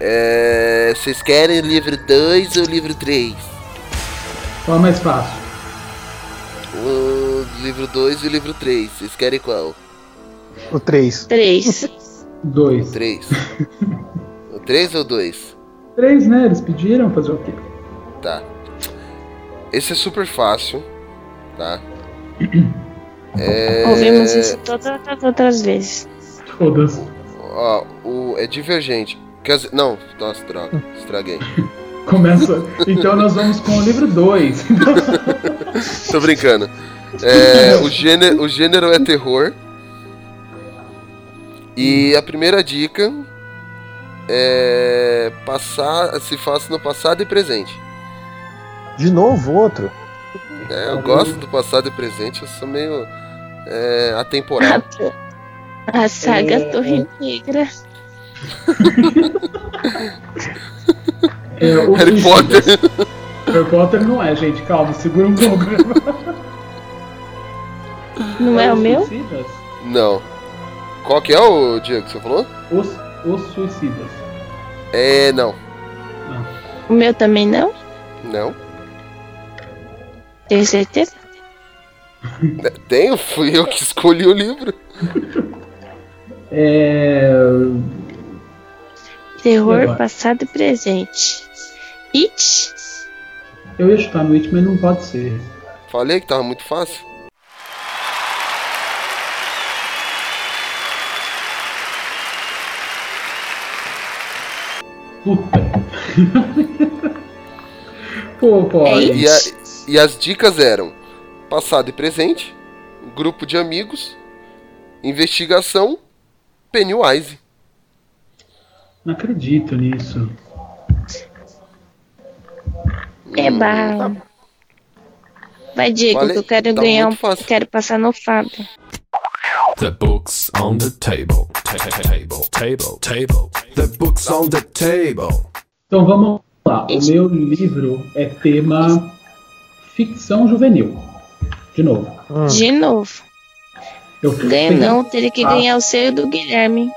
é, vocês querem o livro 2 ou o livro 3? Qual é mais fácil? O livro 2 e o livro 3. Vocês querem qual? O 3. Três. Dois. 3. o 3 ou 2? Três, né? Eles pediram fazer o quê? Tá. Esse é super fácil, tá? É... Ouvimos isso todas as outras vezes. Todas. Ó, o... é divergente. Quer dizer, não, nossa, droga, estraguei. Começa. Então nós vamos com o livro 2. Tô brincando. É, o, gênero, o gênero é terror. E a primeira dica é passar, se faz no passado e presente. De novo, outro. É, eu gosto do passado e presente, eu sou meio é, atemporal. A saga É. Torre Negra. É, o Harry. Potter. Harry Potter não é, gente. Calma, segura um programa. Não é o meu? Não. Qual que é o Diego que você falou? Os, os Suicidas. É, não. O meu também não? Não. Tenho certeza? É, Tenho, fui eu que escolhi o livro. É. Terror, passado e presente. It? Eu ia chutar no It, mas não pode ser. Falei que tava muito fácil. Puta. pô, pô. É E, a- e as dicas eram passado e presente, grupo de amigos, investigação, Pennywise. Não acredito nisso. É barra. Vai, Diego, Vale- que eu quero tá ganhar um. Quero passar no Fábio. The books on the table. Ta- ta- Table, table, table. The books on the table. Então vamos lá. O meu livro é tema ficção juvenil. De novo. De novo. Eu não, teria que ganhar o seu do Guilherme.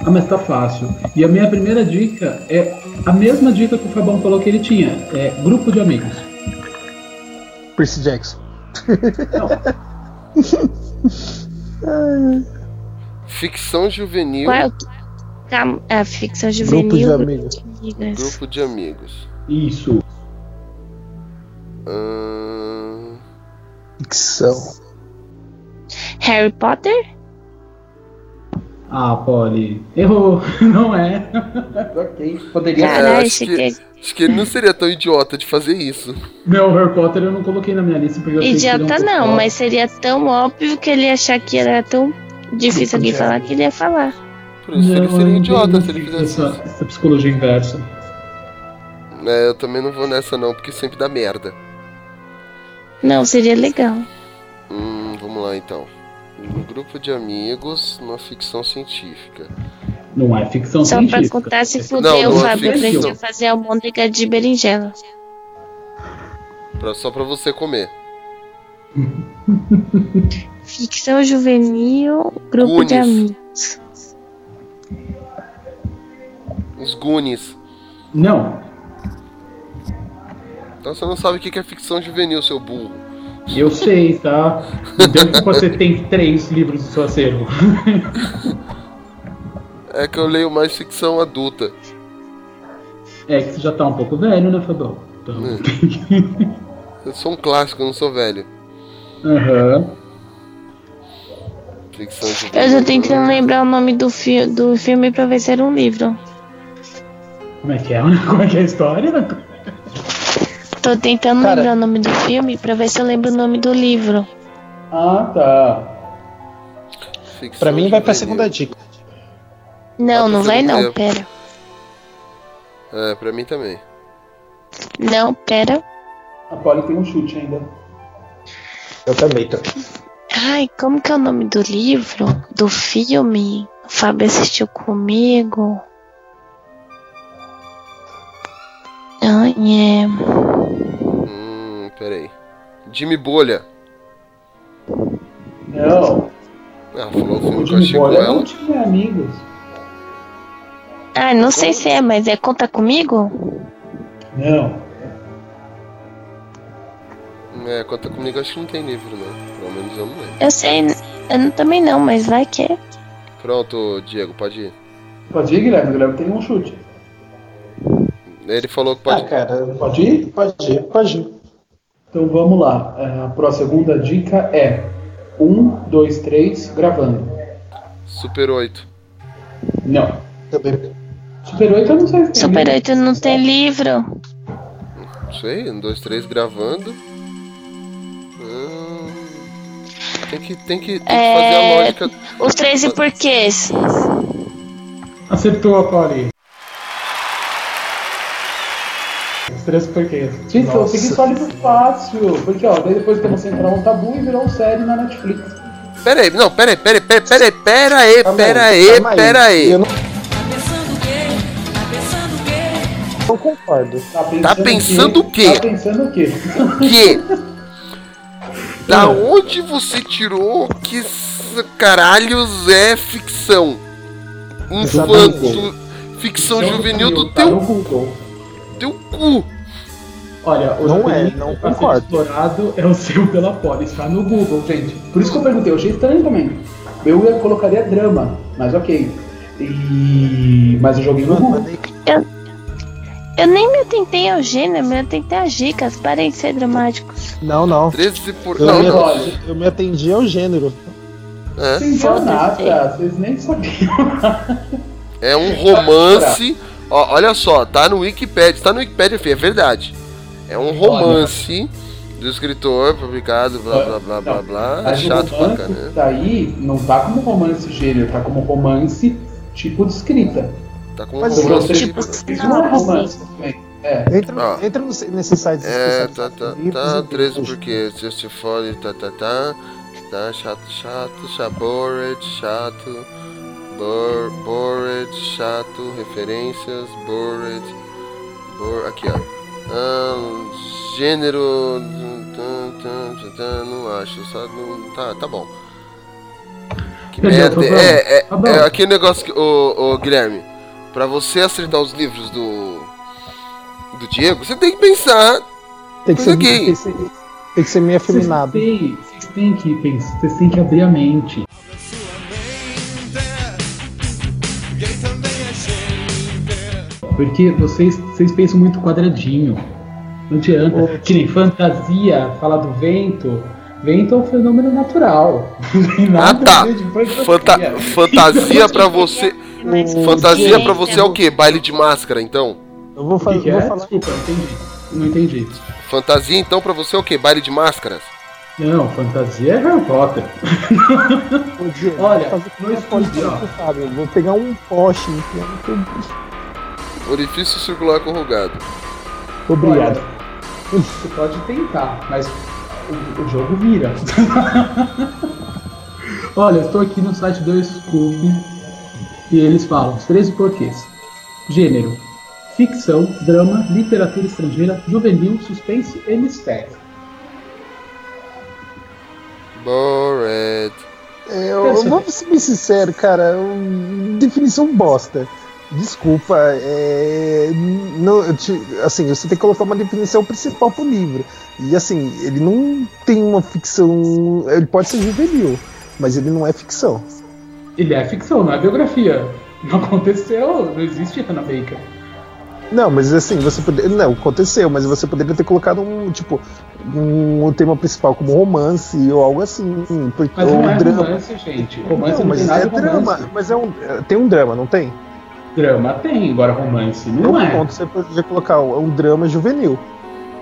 Ah, mas tá fácil. E a minha primeira dica é a mesma dica que o Fabão falou que ele tinha. É grupo de amigos. Percy Jackson. Ficção juvenil. Qual é o. Calma, a ficção Grupo juvenil. de grupo amigos. de amigas. Grupo de amigos. Isso. Ahn, Ficção. Harry Potter? Ah, Polly. Errou. Não é. ok. Poderia é, Caralho, acho, que, que- acho que ele não seria tão idiota de fazer isso. Não, Harry Potter eu não coloquei na minha lista porque eu Idiota seria um não, mas seria tão óbvio que ele ia achar que era tão difícil alguém falar que ele ia falar. Por isso ele Não, seria eu não idiota se ele fizesse essa, isso. essa psicologia inversa. É, eu também não vou nessa não, porque sempre dá merda. Não, seria legal. Hum, vamos lá então. Um grupo de amigos numa ficção científica. Não é ficção Só pra científica. contar se É fudeu, Não, não é Fábio, pra ficção. gente fazer almôndega de berinjela. Pra, só pra você comer. Ficção juvenil, grupo de amigos. Os Goonies. Não, Então você não sabe o que que é ficção juvenil, seu burro. Eu sei, tá? Então que você tem três livros no seu acervo. É que eu leio mais ficção adulta. É que você já tá um pouco velho, né, Fabão? Então... Eu sou um clássico, eu não sou velho. Aham. Ficção juvenil. Eu tô tentando lembrar o nome do, fi do filme pra ver se era um livro. Como é que é? Como é que é a história? Tô tentando Cara- lembrar o nome do filme pra ver se eu lembro o nome do livro. Ah, tá. Ficção Pra mim vai pra segunda dica. Não, Ah, não vai não, tempo. pera. É, pra mim também. Não, pera. A Polly tem um chute ainda. Eu também tô. Ai, como que é o nome do livro? Do filme? O Fábio assistiu comigo. É. Hum, peraí. Jimmy Bolha. Não, Ah, falou o filme o que eu Jimmy achei com Bolha ela. amigos. Ah, não sei se é, mas é Conta Comigo? Não. É, conta comigo, acho que não tem livro, não. Pelo menos eu não lembro. Eu sei, eu não- também não, mas vai que é. Pronto, Diego, pode ir. Pode ir, Guilherme? O Guilherme tem um chute. Ele falou que pode Ah, cara, Pode ir? pode ir, pode ir. Então vamos lá. É, A próxima segunda dica é um, dois, três, gravando. Super 8. Não. Também. Super 8 eu não sei se tem. Super livro. 8 não tem livro. Não sei, um, dois, três gravando. Hum, tem que, tem que, tem que fazer a É, lógica. Os 13 porquês. Acertou a Polly. Os três porquês. Gente, eu segui só livro fácil. Porque, ó, daí depois temos Central um Tabu e virou série na Netflix. Pera aí, não, pera aí, pera aí, pera aí, pera aí, pera aí, pera aí, aí, calma aí. pera aí. Eu não, Não concordo. Tá pensando, Tá pensando o quê? Tá pensando o quê? Que? Da onde você tirou que caralhos é ficção? Infanto, ficção juvenil do Tá teu, Google. teu cu. Olha, o Não é, não pra ser concordo. explorado é o seu pela Poli, está no Google, gente. Por isso que eu perguntei, eu achei estranho também. Eu ia- colocaria drama, mas ok. E... Mas eu joguei no Google. Eu nem me atentei ao gênero, me atentei às dicas. Parem de ser dramáticos. Não, não. 13 por. Eu, Não, me, não. eu me atendi ao gênero. É, Sem Foda-se. nada, vocês nem sabiam. é um romance. Ó, olha só, tá no Wikipedia. Tá no Wikipedia, filho, é verdade. É um romance do escritor publicado, blá blá blá blá blá. É Mas chato pra romance caramba. daí não tá como romance gênero, tá como romance tipo de escrita. Tá com um Mas romance. Tipo, Isso não é romance também. É. Entra, Ah. entra no- nesse site É, tá, tá, tá, e 13 livros. porque Justify, tá, tá, tá, tá, chato, chato, chabored, chato, bor, bored, chato, referências, bored, bor, aqui ó, gênero, não acho, só não, tá, tá bom. Que merda, é, é, Fabão. é aquele negócio que, ô, ô, Guilherme, pra você acertar os livros do, do Diego, você tem que pensar Tem que, ser, gay. tem, que ser, tem que ser meio Vocês afeminado. têm, vocês têm que pensar, vocês têm que abrir a mente. Porque vocês, vocês pensam muito quadradinho. Não adianta. Que nem fantasia, falar do vento. Vento é um fenômeno natural. Não tem Ah nada tá. de fantasia. Fanta- fantasia pra você. Fantasia pra você é o quê? Baile de máscara, então? Eu vou, fa que, que vou é? falar. Desculpa, não entendi. Não entendi. Fantasia então pra você é o quê? Baile de máscaras? Não, fantasia é Harry Potter. Olha, estúdio, política ó. Vou pegar um poste enfiar no teu bicho. Orifício circular corrugado. Obrigado. Olha, Você pode tentar, mas o, o jogo vira. Olha, eu estou aqui no site do Scoop e eles falam os 13 porquês. Gênero: ficção, drama, literatura estrangeira, juvenil, suspense e mistério. Bored. É, eu, eu vou ser bem sincero, cara. eu- definição bosta. Desculpa, é, não, assim, você tem que colocar uma definição principal pro livro. E assim, ele não tem uma ficção. Ele pode ser juvenil, mas ele não é ficção. Ele é ficção, não é biografia. Não aconteceu, não existe Hannah Baker. Não, mas assim, você poderia. Não, aconteceu, mas você poderia ter colocado um, tipo, um, tema principal como romance ou algo assim. Porque, Mas ou não é drama. romance, gente. Romance Não, não, mas é romance. drama. Mas é um, tem um drama, não tem? Drama tem, agora romance não Então, é. ponto, você poderia colocar um um drama juvenil.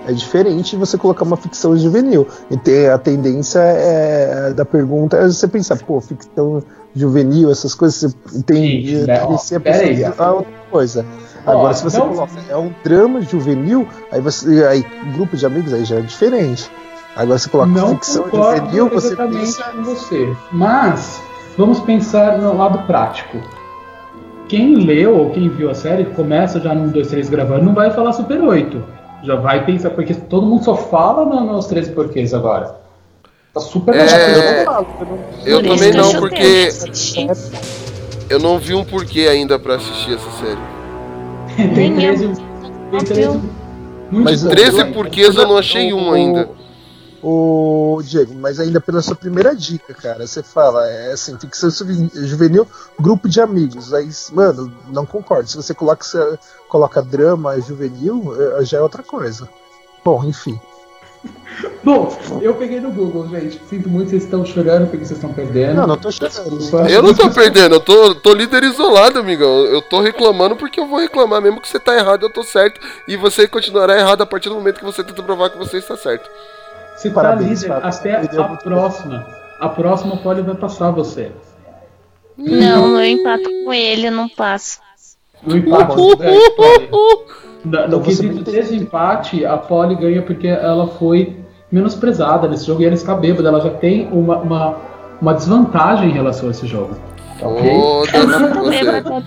É diferente de você colocar uma ficção juvenil. E ter a tendência é, da pergunta é você pensar, pô, ficção juvenil, essas coisas, você tem Gente, né, a pera aí, pensar ó. a outra coisa. Ó, Agora, se você não- coloca é um drama juvenil, aí você. Aí, grupo de amigos aí já é diferente. Agora você coloca Não ficção concordo juvenil, você pensa. com você. Mas vamos pensar no lado prático. Quem leu ou quem viu a série começa já no 1, 2, 3 gravando, não vai falar Super 8. Já vai pensar, porque todo mundo só fala no- nos 13 porquês agora. Tá super É, legal. Eu isso também eu não, porque eu não vi um porquê ainda pra assistir essa série. Tem Nem eu. 13, tem 13 muito Mas bom. 13 Eu- porquês eu não achei um ainda. O Diego, mas ainda pela sua primeira dica, cara, você fala, é assim, ficção juve- juvenil, grupo de amigos. Aí, mano, não concordo. Se você coloca, você coloca drama juvenil, eh, já é outra coisa. Bom, enfim. Bom, eu peguei no Google, gente. Sinto muito, vocês estão chorando porque vocês estão perdendo. Não, não tô chorando. Eu não tô perdendo, eu tô, tô líder isolado, amigão. Eu tô reclamando porque eu vou reclamar. Mesmo que você tá errado, eu tô certo. E você continuará errado a partir do momento que você tenta provar que você está certo. Você Parabéns, tá líder Fábio. até a próxima. A próxima o Poli vai passar você. Não, eu empato com ele, eu não passo. No empate, né? Na- No quesito desempate, a Poli ganha porque ela foi menosprezada nesse jogo e ela está bêbada. Ela já tem uma, uma, uma desvantagem em relação a esse jogo. Tá ok? Tá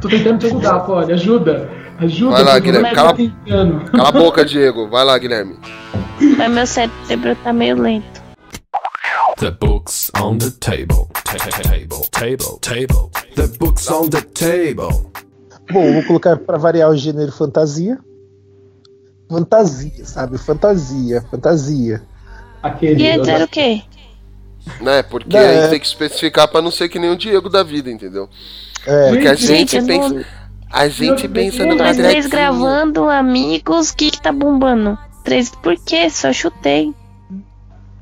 Tô tentando te ajudar, Poli. Ajuda. Ajuda. Vai lá, Guilherme, favor. cala-. Cala a boca, Diego. Vai lá, Guilherme. Mas meu cérebro tá meio lento. The books on the table. Ta- ta- Table, table, table. The books on the table. Bom, vou colocar pra variar o gênero fantasia. Fantasia, sabe? Fantasia, fantasia. Aquele. E antes era o quê? Né? Porque É. aí tem que especificar pra não ser que nem o Diego da vida, entendeu? É, Porque a Gente, gente pensa. não- A gente pensa Um, três quadradinho. gravando, amigos, o que que tá bombando? Três, por quê? Só chutei.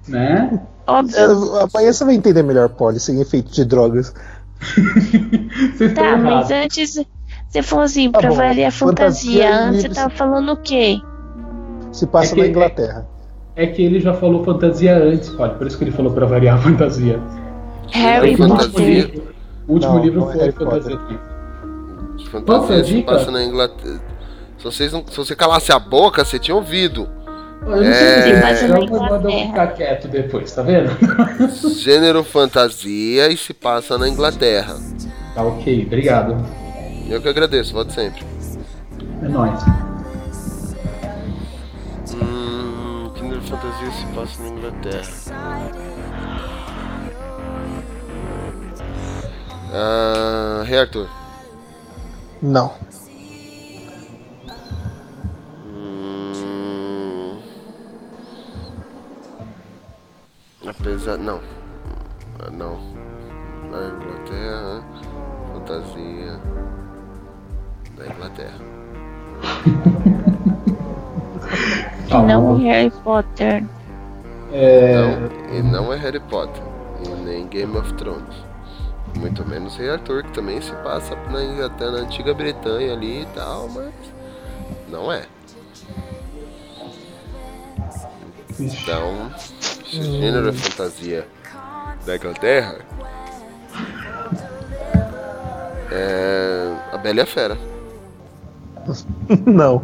Né? Óbvio. é, amanhã você vai entender melhor, Polly, sem efeito de drogas. Tá, mas antes você falou assim, Tá pra bom. variar a fantasia. Fantasia Antes você tava falando o quê? Se passa É que- na Inglaterra. É que ele já falou fantasia antes, Poli. Por isso que ele falou pra variar a fantasia. Harry Fantasia. O último Potter. livro, o último Não, livro não é foi Harry fantasia Potter. Fantasia Qual foi a se passa na Inglaterra. Se, vocês não, se você calasse a boca, você tinha ouvido. Eu não sei É. eu Inglaterra. ficar quieto depois, tá vendo? Gênero fantasia e se passa na Inglaterra. tá ok, obrigado. Eu que agradeço, volte sempre. É nóis. Hum, gênero fantasia se passa na Inglaterra. Ah, Rei Arthur. Não. Apesar. Não. Não. Na Inglaterra. Fantasia. Da Inglaterra. E não Harry Potter. É, Não, e não é Harry Potter. E nem Game of Thrones. Muito menos Rei Arthur, que também se passa na, até na antiga Bretanha ali e tal, mas. Não é. Então, se o gênero é fantasia da Inglaterra, é. A Bela e a Fera. Não.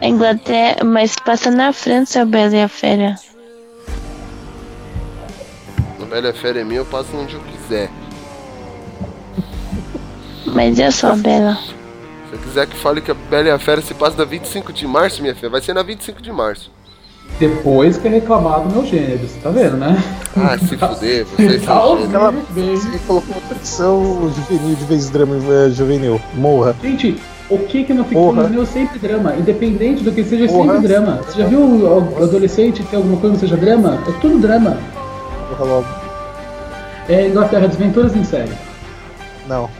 A Inglaterra, mas passa na França a Bela e a Fera. A Bela e a Fera é minha, eu passo onde eu quiser. Mas eu sou a Bela. Se você quiser que fale que a Bela e a Fera se passa na 25 de março, minha filha, vai ser na 25 de março. Depois que é reclamar do meu gênero, você tá vendo, né? Ah, se fuder, vocês Tá bem. Você colocou pressão juvenil de vez drama eh, juvenil. Morra. Gente, o que que não ficou Porra. no meu sempre drama? Independente do que seja Porra. sempre drama. Você já viu o adolescente ter alguma coisa que seja drama? É tudo drama. Morra logo. É Inglaterra, Desventuras em série. Não.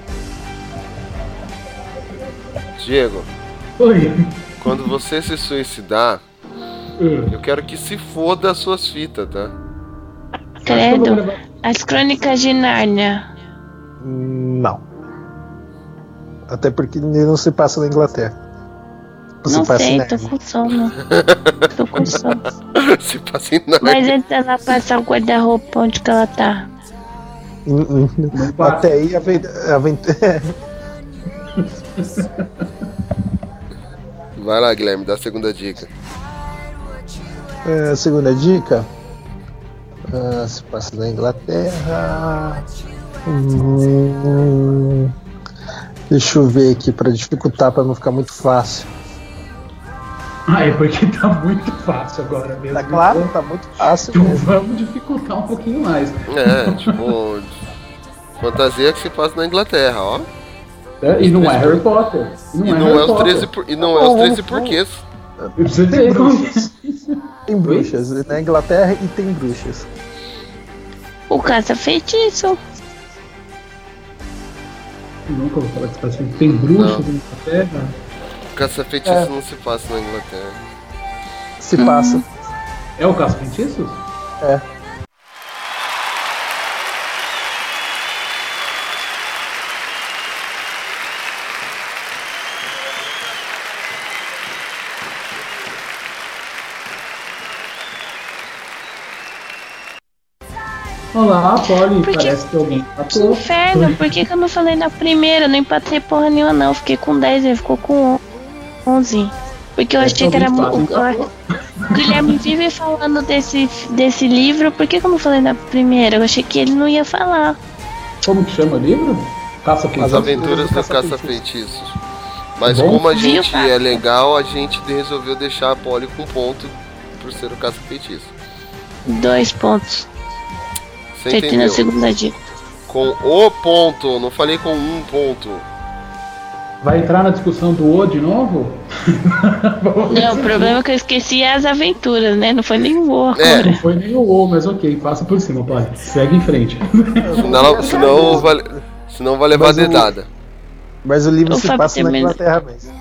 Diego, Oi. quando você se suicidar, Hum. eu quero que se foda as suas fitas, tá? Credo. As Crônicas de Nárnia. Não. Até porque não se passa na Inglaterra. Se Não sei, tô com sono. tô com sono. se passa em nada. Mas antes dela passar o guarda-roupa, onde que ela tá? Até aí a aventura. Vai lá, Guilherme, dá a segunda dica. É, a segunda dica. Ah, se passa na Inglaterra. Hum, deixa eu ver aqui para dificultar para não ficar muito fácil. Ah, é porque tá muito fácil agora mesmo. Tá claro? Tá muito fácil Então mesmo. vamos dificultar um pouquinho mais. É, tipo. fantasia que se passa na Inglaterra, ó. É, E não é Harry Potter. E não, E é, não é os Potter. 13, por... e não é os 13 porquês. E você ver como- Tem bruxas. Na Inglaterra e tem bruxas. O caça-feitiço. Nunca vou falar que tá assim. Tem bruxas na Inglaterra? Caça-feitiço É. não se passa na Inglaterra. Se passa. É o caso feitiços? É. Olá, Polly. Por que- Parece que alguém Que matou. inferno, por que, que eu não falei na primeira? Eu não empatei porra nenhuma, não. Eu Fiquei com 10, ele ficou com 11. Porque eu achei que era muito. O Guilherme vive falando desse, desse livro, por que, que eu não falei na primeira? Eu achei que ele não ia falar. Como que chama o livro? Caça As aventuras do caça-feitiços. Mas Bom. como a Viu, gente cara? é legal, a gente resolveu deixar a Polly com ponto por ser o caça-feitiço. Dois pontos. Você Acertei na entendeu? segunda dica. Com o ponto, não falei com um ponto. Vai entrar na discussão do O de novo? Não, o problema é que eu esqueci as aventuras, né? Não foi nem o O É. agora. Não foi nem o O, mas ok, passa por cima, Polly. Segue em frente. Senão, senão, vai, senão vai levar Mas o- dedada. Mas o livro O se Fábio passa na Inglaterra mesmo.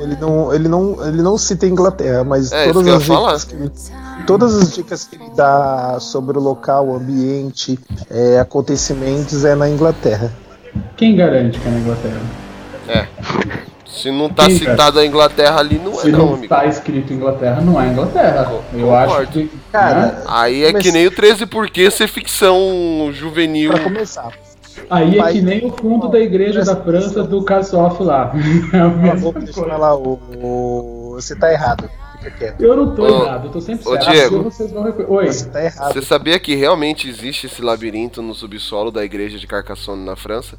Ele não, ele não, ele não cita a Inglaterra, mas É, todas as dicas que ele, todas as dicas que ele dá sobre o local, o ambiente, é, acontecimentos é na Inglaterra. Quem garante que é na Inglaterra? É. Se não tá citado a Inglaterra ali, não é Se não, não amigo. está escrito Inglaterra, não é Inglaterra. Eu acho que. Cara, né? Aí é Mas- que nem o 13 porquê ser ficção juvenil. Pra começar, Aí é que nem o fundo da igreja da França do Kassoff lá. É coisa. falar, o, o- você tá errado. Fica quieto. Eu não tô Ô, errado, eu tô sempre ô, certo. Diego. Vocês vão Oi. Você tá errado. Você sabia que realmente existe esse labirinto no subsolo da igreja de Carcassonne na França?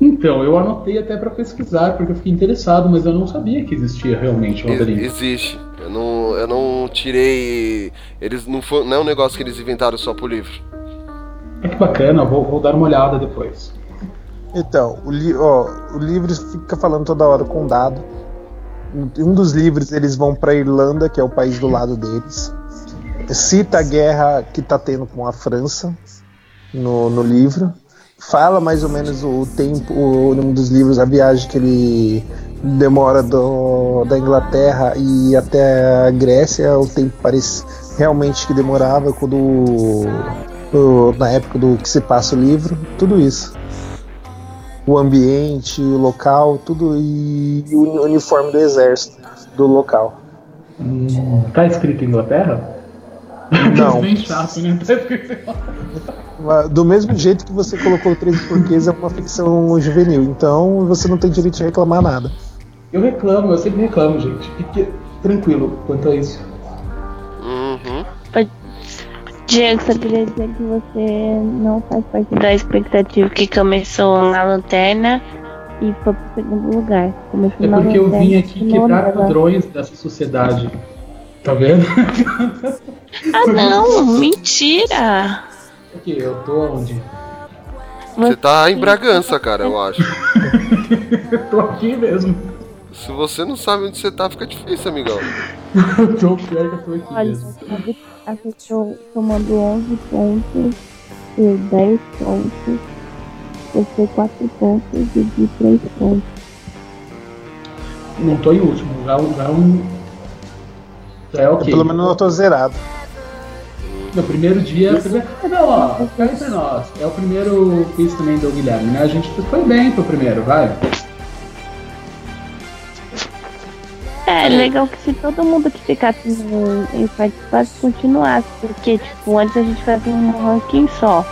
Então, eu anotei até pra pesquisar, porque eu fiquei interessado, mas eu não sabia que existia realmente um Ex- labirinto. existe. Eu não, eu não tirei. Eles não foi, não é um negócio que eles inventaram só pro livro. É que bacana, vou, vou dar uma olhada depois. Então, o, li ó, o livro fica falando toda hora com dado. Um dos livros eles vão pra Irlanda, que é o país do lado deles. Cita a guerra que tá tendo com a França no, no livro. Fala mais ou menos o tempo, o nome dos livros, a viagem que ele demora do, da Inglaterra e até a Grécia, o tempo parece realmente que demorava quando o- na época do que se passa o livro, tudo isso o ambiente, o local, tudo e o uniforme do exército do local. Hum, tá escrito Inglaterra? Não. Bem chato, né? Tá Do mesmo jeito que você colocou o Três Porquês é uma ficção juvenil, então você não tem direito de reclamar nada. Eu reclamo, eu sempre reclamo, gente. Fique tranquilo quanto a isso. Diego, só queria dizer que você não faz parte da expectativa que começou na lanterna e foi pro segundo lugar. Começou É porque eu vim aqui quebrar nada. padrões dessa sociedade. Tá vendo? Ah, não! Mentira! Porque eu tô onde? Você tá em Bragança, cara, eu acho. Eu tô aqui mesmo. Se você não sabe onde você tá, fica difícil, amigão. Eu tô pior que eu tô aqui Olha, mesmo. acertou tomando 11 pontos, eu 10 pontos, você 4 pontos e de 3 pontos. Não tô em último, já, já é um. Já é ok. Pelo menos eu tô zerado. No primeiro dia. Primeiro... Não, ó, fica entre nós. É o primeiro quiz também do Guilherme, né? A gente foi bem pro primeiro, vai. É, legal que se todo mundo que ficasse no, em participasse continuasse, porque tipo, antes a gente fazia um ranking só.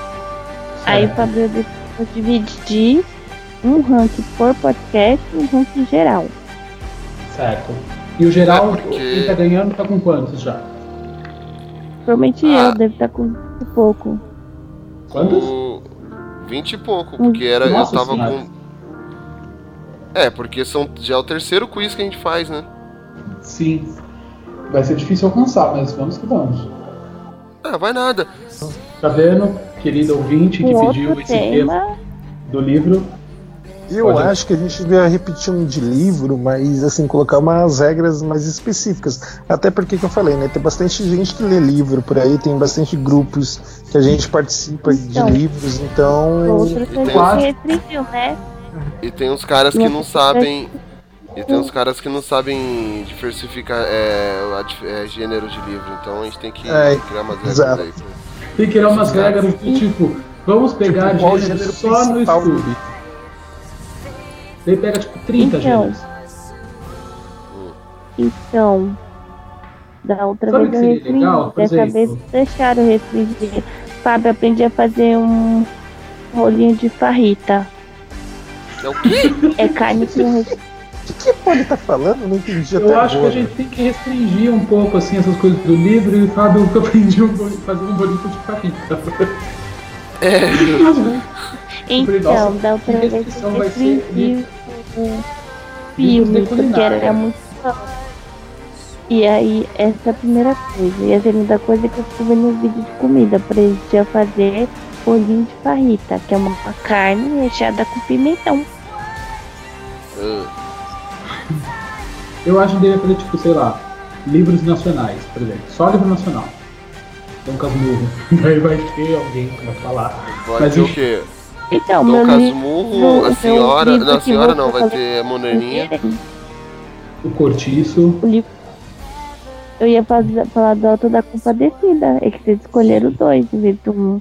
Aí o Fabio depois dividir um ranking por podcast e um ranking geral. Certo. E o geral, É, porque- quem tá ganhando tá com quantos já? Provavelmente Ah. eu, deve estar com um pouco. Quantos? O 20 e pouco, porque era, eu Nossa tava Senhora. com. É, porque são, já é o terceiro quiz que a gente faz, né? Sim. Vai ser difícil alcançar, mas vamos que vamos. Ah, vai nada. Tá vendo, querido ouvinte que pediu esse tema tema. do livro? Eu Pode. acho que a gente devia repetir um de livro, mas assim, colocar umas regras mais específicas. Até porque que eu falei, né? Tem bastante gente que lê livro por aí, tem bastante grupos que a gente participa Então. de livros, então. Outro tem- você restringiu, né? E tem uns caras que Não, sabem. E tem uns caras que não sabem diversificar é, é, gênero de livro, então a gente tem que É, criar umas regras exato. aí. Tem que criar umas regras do tipo, vamos pegar Tipo, gênero gênero só no? YouTube. Daí pega tipo 30 Então. gêneros. Então, da outra Sabe vez eu restringi, dessa vez deixaram restringir. Fábio, aprendi a fazer um rolinho de farrita. É o quê? É carne com re- O que, que pode tá falando? Eu não entendi até Eu acho que agora. a gente tem que restringir um pouco assim essas coisas do livro e o Fábio que eu aprendi um bolinho, fazer um bolinho de farrita. É, Então, nossa, da outra que vez eu restrição vai ser restringi o livros filme, de porque era muito. E aí, essa é a primeira coisa. E a segunda coisa é que eu fico vendo um vídeo de comida. Pra eles já fazer bolinho de farrita, que é uma carne recheada com pimentão. Ah, Eu acho que deveria fazer tipo, sei lá, livros nacionais, por exemplo. Só livro nacional. Dom Casmurro. Daí vai ter alguém pra falar. vai Mas ter o quê? Então, Dom. Casmurro, a senhora. Não, a senhora não, vai ter a Monaninha. O Cortiço. O livro. Eu ia fazer, falar do Alto da Compadecida. É que vocês escolheram dois em vez de um.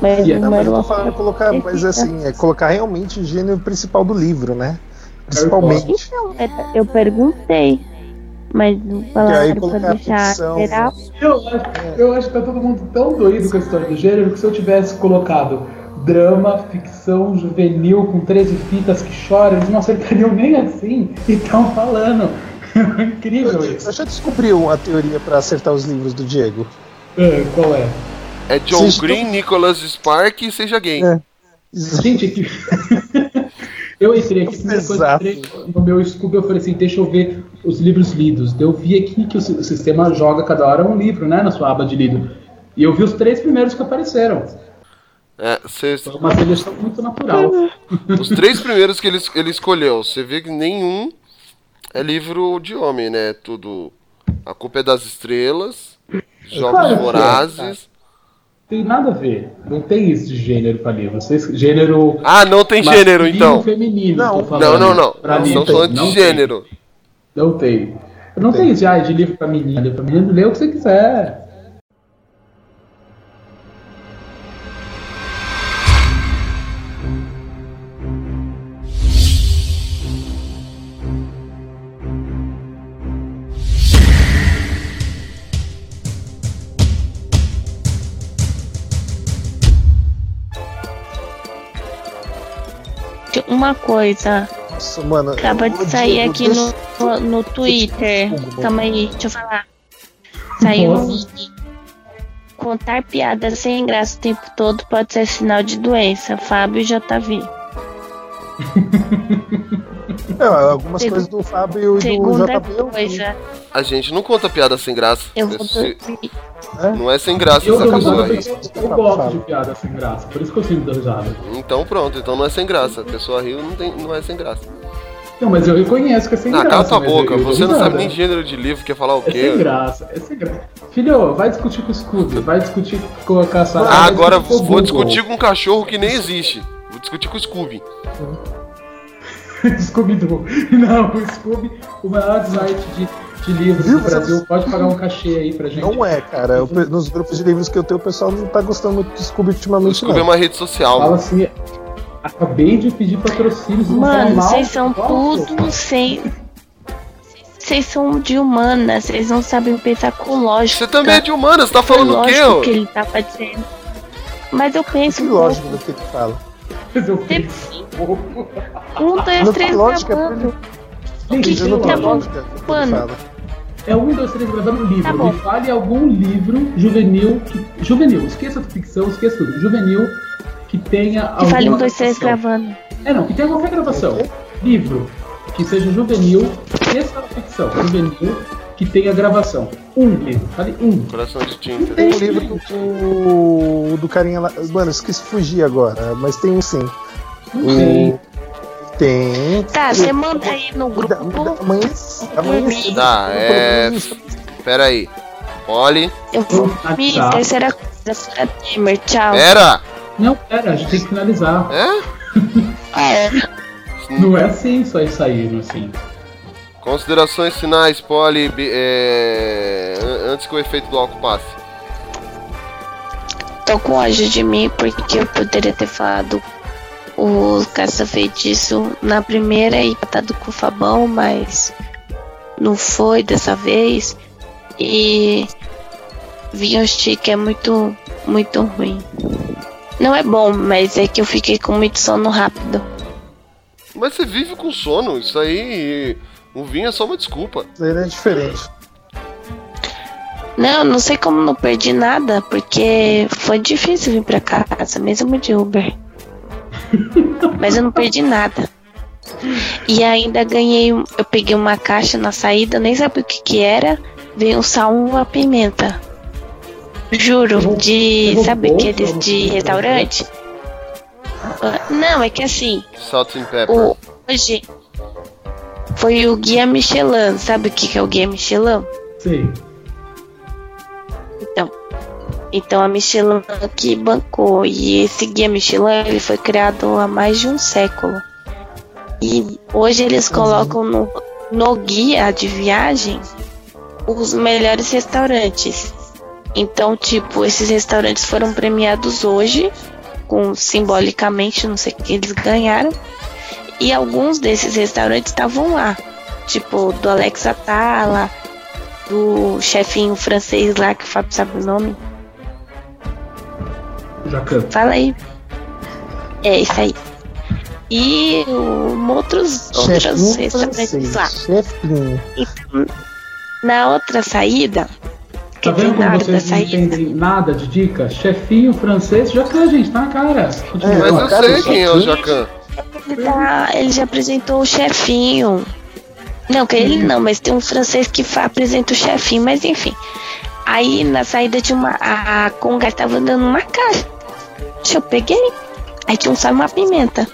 Mas Yeah. Não, mas eu tô falando colocar, mas assim, é colocar realmente o gênero principal do livro, né? Principalmente. Então, é- eu perguntei. Mas não falaram pra deixar ficção. geral. Eu acho, eu acho que tá todo mundo tão doido com a história do gênero que se eu tivesse colocado drama, ficção juvenil com 13 fitas que choram, eles não acertariam nem assim e estão falando. Incrível isso. Eu já descobriu a teoria pra acertar os livros do Diego. É, qual é? É John Vocês Green, Nicholas Spark e seja gay. É. Gente, que... eu entrei aqui, primeira coisa, eu entrei no meu Scooby, eu falei assim, deixa eu ver os livros lidos. Eu vi aqui que o, si- o sistema joga cada hora um livro, né, na sua aba de lido. E eu vi os três primeiros que apareceram. É, cê- Foi uma seleção muito natural. os três primeiros que ele, ele escolheu, você vê que nenhum é livro de homem, né? Tudo. A culpa é das estrelas, Jogos Claro é, Vorazes. Tem nada a ver. Não tem isso de gênero pra livro. Vocês, gênero. Ah, não tem gênero, então. feminino, Não, falando. Não, não, não. Pra Não estamos falando Não de tem. gênero. Não tem. Não tem isso, ah, de livro pra menina. Livro pra menino, lê o que você quiser. Uma coisa, Nossa, mano. acaba de sair aqui no, no Twitter. Desculpa, Calma aí, deixa eu falar. Saiu um link. Contar piadas sem graça o tempo todo pode ser sinal de doença. Fábio JV. Não, algumas Segu- coisas do Fábio e do Segunda JB. eu- coisa, A gente não conta piada sem graça. eu vou Se- dormir. Não é sem graça Eu, essa pessoa aí. eu gosto de piada sem graça. Por isso que eu dou risada. Então pronto, então não é sem graça. A pessoa riu, não, tem, não é sem graça. Não, mas eu reconheço que é sem Ah, graça. cala tua boca, eu- eu você não sabe nem gênero de livro, quer falar o É sem quê? graça, é sem graça. Filho, vai discutir com o Scooby, vai discutir com a caça. Ah, agora vou discutir com um cachorro que nem existe. Vou discutir com o Scooby. Scooby-Doo. Não, o Scooby, o maior site de, de livros do Livros? Brasil, pode pagar um cachê aí pra gente. Não é, cara. Eu nos grupos de livros que eu tenho, o pessoal não tá gostando muito de Scooby O ultimamente, Scooby é não. uma rede social. Fala assim, acabei de pedir patrocínio, vocês não falam Mano, mal, vocês são tudo sem. Vocês são de humanas, vocês não sabem pensar com lógica. Você também é de humanas, tá falando o quê, ó? que ele tava dizendo. Mas eu penso Que lógico do que ele fala. Mas eu Tem-. Um, dois, três, lógica, gravando. Gente, que não tá bom. que. É um, dois, três gravando um livro. Tá. Me fale algum livro juvenil. Que, juvenil, esqueça a ficção, esqueça tudo. Juvenil que tenha Que alguma fale um, dois, três, gravando. É, não, que tenha qualquer gravação. Livro que seja juvenil, esqueça a ficção. Juvenil que tenha gravação. Um livro, fale um. Coração de tinta. Tem um livro do, do carinha lá. Mano, esqueci de fugir agora, mas tem um sim. O- Tem. Tá, você manda aí no grupo. Da, da, amanhã, amanhã. Tá, é. Pera aí. Olhe. Eu vou Ah, dormir. tá. Terceira coisa, Fora Temer, tchau. Pera! Não, pera, a gente tem que finalizar. É? É. Não é assim só ir saindo assim. Considerações finais, Poli, é, an- antes que o efeito do álcool passe. Tô com ódio de mim porque eu poderia ter falado o caça-feitiço na primeira e patado com o Fabão, mas não foi dessa vez. E Vinhostic é muito, muito ruim. Não é bom, mas é que eu fiquei com muito sono rápido. Mas você vive com sono, isso aí. O vinho é só uma desculpa. Não é diferente. Não, não sei como não perdi nada, porque foi difícil vir pra casa, mesmo de Uber. Mas eu não perdi nada. E ainda ganhei, um- eu peguei uma caixa na saída, nem sabia o que que era, veio um sal e uma pimenta. Juro, de, Pegou sabe aqueles de restaurante? Não, é que assim, Salt and pepper. o, hoje foi o guia Michelin, sabe o que que é o guia Michelin? Sei. Então, então a Michelin que bancou e esse guia Michelin ele foi criado há mais de um século. E hoje eles colocam no, no guia de viagem os melhores restaurantes. Então, tipo, esses restaurantes foram premiados hoje, com simbolicamente, não sei o que eles ganharam. E alguns desses restaurantes estavam lá. Tipo, do Alex Atala, do chefinho francês lá, que o Fábio sabe o nome. Jacan. Fala aí. É isso aí. E um, outros, outros restaurantes lá. francês, chefinho. Então, na outra saída, Tá vendo como vocês não saída, entendem nada de dica? Chefinho francês, já tá, gente, tá na cara. Continua. Mas eu cara, sei quem é o Jacan. Ele, tá- ele já apresentou o chefinho. Não, que ele não, mas tem um francês que fa- apresenta o chefinho, mas enfim. Aí na saída de uma. A Conga tava dando uma caixa. Eu peguei. Aí tinha um sal e uma pimenta.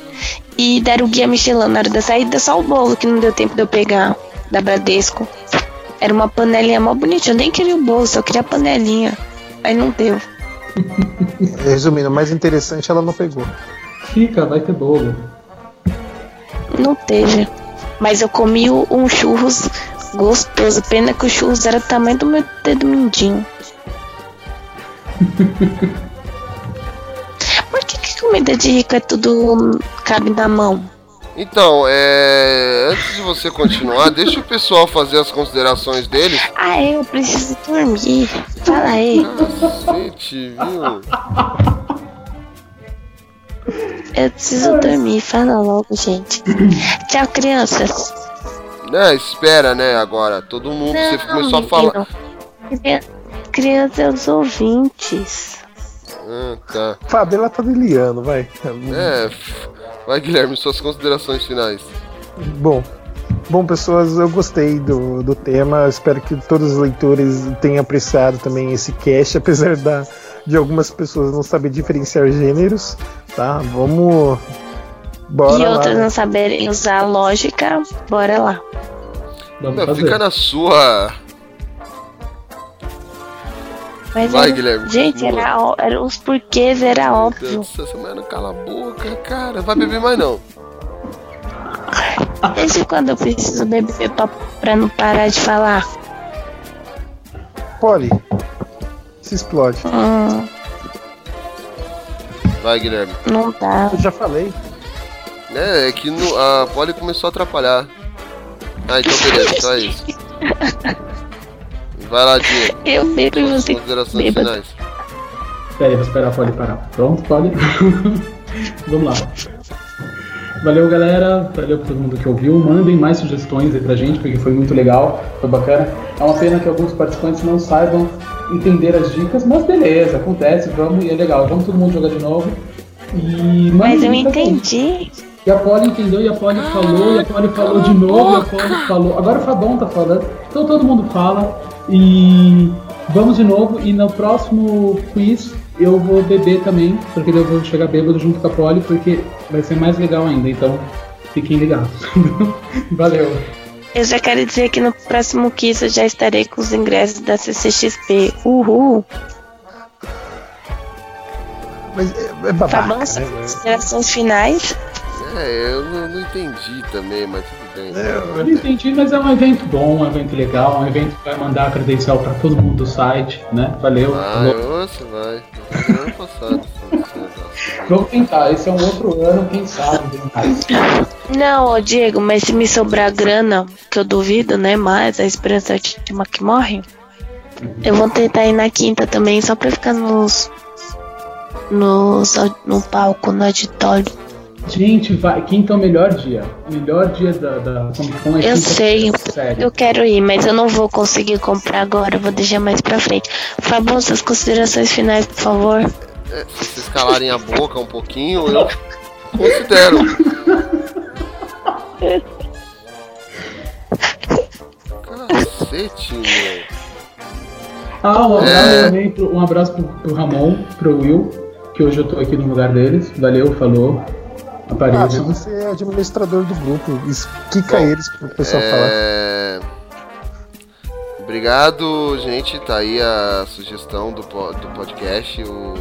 E deram o guia Michelin na hora da saída, só o bolo que não deu tempo de eu pegar da Bradesco. Era uma panelinha mó bonitinha. Eu nem queria o bolo, só queria a panelinha. Aí não deu. Resumindo, o mais interessante ela não pegou. Fica, vai ter bolo. Não teve. Mas eu comi um churros gostoso. Pena que o churros era tamanho do meu dedo mindinho. Por que, que comida de rico é tudo cabe na mão? Então, é. Antes de você continuar, deixa o pessoal fazer as considerações deles. Ah, eu preciso dormir. Fala aí. Cacete, viu? Eu preciso dormir. Fala logo, gente. Tchau, crianças. Né, espera, né, agora. Todo mundo, você começou a falar. Crianças, crianças os ouvintes. Ah, tá. Fabela tá delirando, vai. É. Vai, Guilherme, suas considerações finais. Bom, bom pessoas, eu gostei do, do tema. Espero que todos os leitores tenham apreciado também esse cast, apesar da, de algumas pessoas não saber diferenciar gêneros, tá? Vamos. Bora e lá. outras não saberem usar a lógica, bora lá. Vamos Não, fica na sua. Mas Vai, era- Guilherme, Gente, era, ó- era os porquês, era Meu óbvio. Deus, essa semana cala a boca, cara. Vai beber mais não. Desde quando eu preciso beber pra, pra não parar de falar? Poli, se explode. Hum, Vai, Guilherme. não dá. Eu já falei. É, é que no, a Polly começou a atrapalhar. Ah, então beleza, então é isso. Vai lá, Diego. Eu bebo e você Considerações beba. finais. Pera aí, vou esperar a Polly parar. Pronto, Polly? Vamos lá. Valeu, galera. Valeu pra todo mundo que ouviu. Mandem mais sugestões aí pra gente, porque foi muito legal, foi bacana. É uma pena que alguns participantes não saibam entender as dicas, mas beleza, acontece, vamos e é legal. Vamos todo mundo jogar de novo. E Mas eu entendi. E a Polly entendeu, e a Polly falou, e a Polly falou de novo, e a Polly falou. Agora o Fabão tá falando, então todo mundo fala. E vamos de novo, e no próximo quiz eu vou beber também, porque eu vou chegar bêbado junto com a Polly, porque vai ser mais legal ainda, então fiquem ligados. Valeu. Eu já quero dizer que no próximo quiz eu já estarei com os ingressos da CCXP. Uhul. Mas é, é Tá babaca, bom? né? Considerações finais. É, eu não, não entendi também, mas tudo bem. Eu não entendi, mas é um evento bom, um evento legal, um evento que vai mandar a credencial pra todo mundo do site, né? Valeu. Ah, você vai. No ano passado. Vamos tentar, esse é um outro ano, quem sabe. Não, ô Diego, mas se me sobrar grana, que eu duvido, né? Mas a esperança é a última que morre. Eu vou tentar ir na quinta também, só pra ficar nos. nos no palco, no auditório. Gente, vai. Quinta é o melhor dia. O melhor dia da, da Comic Con é Eu sei, Sério. eu quero ir, mas eu não vou conseguir comprar agora, vou deixar mais pra frente. Fabão, suas considerações finais, por favor. É, se vocês calarem a boca um pouquinho, eu considero. Cacete, meu. Ah, um abraço É. também, pro, um abraço pro, pro Ramon, pro Will, que hoje eu tô aqui no lugar deles. Valeu, falou. Ah, Apareçam. você é administrador do grupo. Isso, quica Bom, eles pro pessoal falar. É... Obrigado, gente. Tá aí a sugestão do, po- do podcast. O...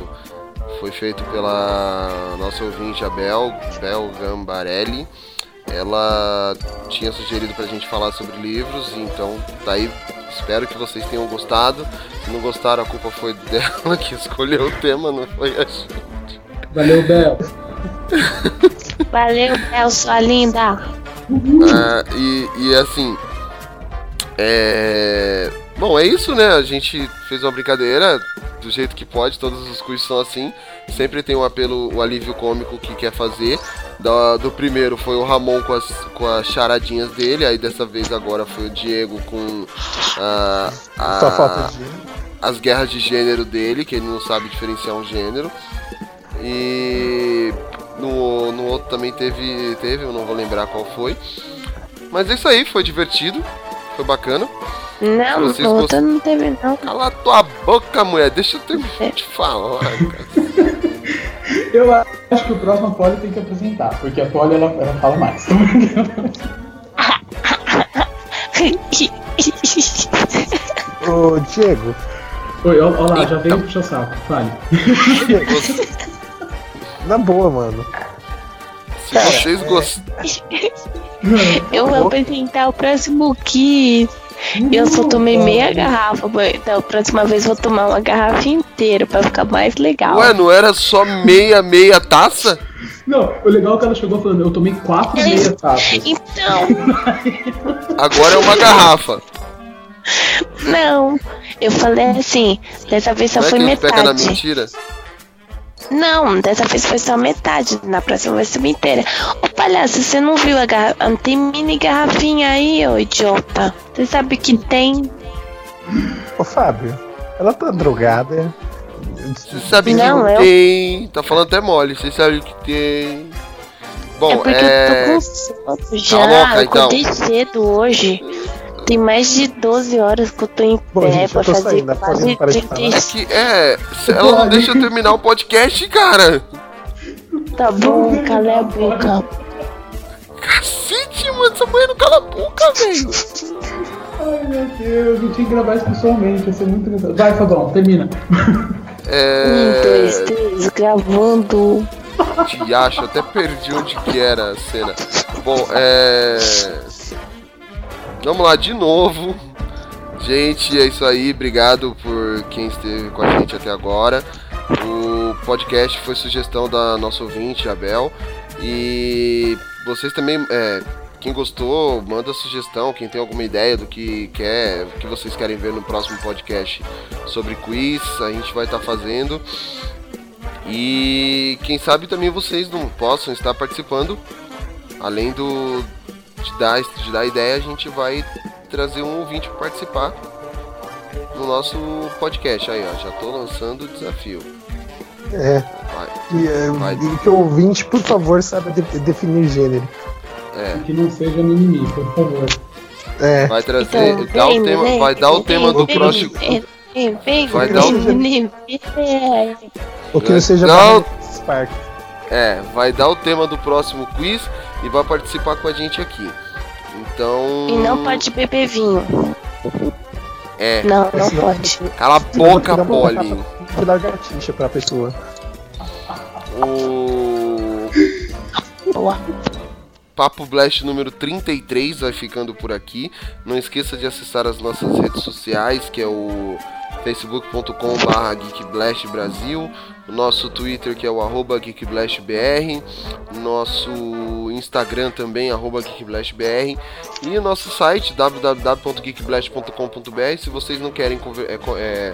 Foi feito pela nossa ouvinte, a Bel, Bel Gambarelli. Ela tinha sugerido pra gente falar sobre livros, então tá aí. Espero que vocês tenham gostado. Se não gostaram, a culpa foi dela que escolheu o tema, não foi a gente. Valeu, Bel. Valeu, Bel, sua linda. Ah, e, e assim. É. Bom, é isso, né? A gente fez uma brincadeira. do jeito que pode, todos os quiz são assim. Sempre tem um apelo, o alívio cômico que quer fazer. Da, do primeiro foi o Ramon com as, com as charadinhas dele, aí dessa vez agora foi o Diego com a, a, as guerras de gênero dele, que ele não sabe diferenciar um gênero. E no, no outro também teve, teve, eu não vou lembrar qual foi. Mas é isso aí, foi divertido, foi bacana. Não, Vocês no gost- outro não teve não. Cala tua boca, mulher, deixa eu terminar de falar, cara. Eu acho que o próximo a Polly tem que apresentar, porque a Polly ela, ela fala mais. Ô, Diego. Oi, ó, ó lá, já veio puxar o saco. Fale. Na boa, mano. Se vocês gostam. Eu vou apresentar o próximo Kiss. Eu só tomei meia garrafa, mas da próxima vez eu vou tomar uma garrafa inteira pra ficar mais legal. Ué, não era só meia, meia taça? Não, o legal é que ela chegou falando, eu tomei quatro meia taças. Então, Agora é uma garrafa. não. Eu falei assim, dessa vez só não é foi que a gente pega na metade. mentira? Não, dessa vez foi só metade. Na próxima vai ser inteira. Ô palhaço, você não viu a garrafa? Tem mini garrafinha aí, ô idiota. Você sabe que tem? Ô, Fábio, ela tá drogada. Você sabe Não, que eu- tem. Tá falando até mole, você sabe o que tem. Bom, é porque é. eu tô com sono já. Cala a boca, eu então. acordei cedo hoje. Tem mais de 12 horas que eu tô em Bom, pé gente, pra fazer saindo, quase falar. 35. Que é. Ela não deixa eu terminar o podcast, cara. Tá bom, cala a boca. Cacete, mano, essa mulher não cala a boca, velho. Ai meu Deus, eu tinha que gravar isso pessoalmente, ia ser muito engraçado. Vai, Fabão, termina. Um, dois, É. três, gravando. Te acho, até perdi onde que era a cena. Bom, é. Vamos lá, de novo. Gente, é isso aí. Obrigado por quem esteve com a gente até agora. O podcast foi sugestão da nossa ouvinte, Abel. E vocês também, é, quem gostou, manda sugestão. Quem tem alguma ideia do que quer, que vocês querem ver no próximo podcast sobre quiz, a gente vai estar fazendo. E quem sabe também vocês não possam estar participando. Além do de dar, de dar ideia, a gente vai trazer um ouvinte para participar no nosso podcast. Aí, ó, já tô lançando o desafio. É. Vai. E, é, Vai. e que o ouvinte, por favor, saiba de- definir gênero. É, Que não seja mimimi, por favor. É. vai trazer, Então, dá o tema, vai dar o tema do próximo. Vai dar o- que não seja Não. Spark. É, vai dar o tema do próximo quiz e vai participar com a gente aqui. Então. E não pode beber vinho. É, Não, não pode. cala a boca, vou Polly. botar De lagartixa pra pessoa. O. Boa. Papo Blast número 33 vai ficando por aqui. Não esqueça de acessar as nossas redes sociais, que é o facebook.com.br geekblastbrasil, o nosso Twitter que é o arroba geekblastbr, nosso Instagram também, arroba geekblastbr, e o nosso site www.geekblast.com.br. Se vocês não querem é, é,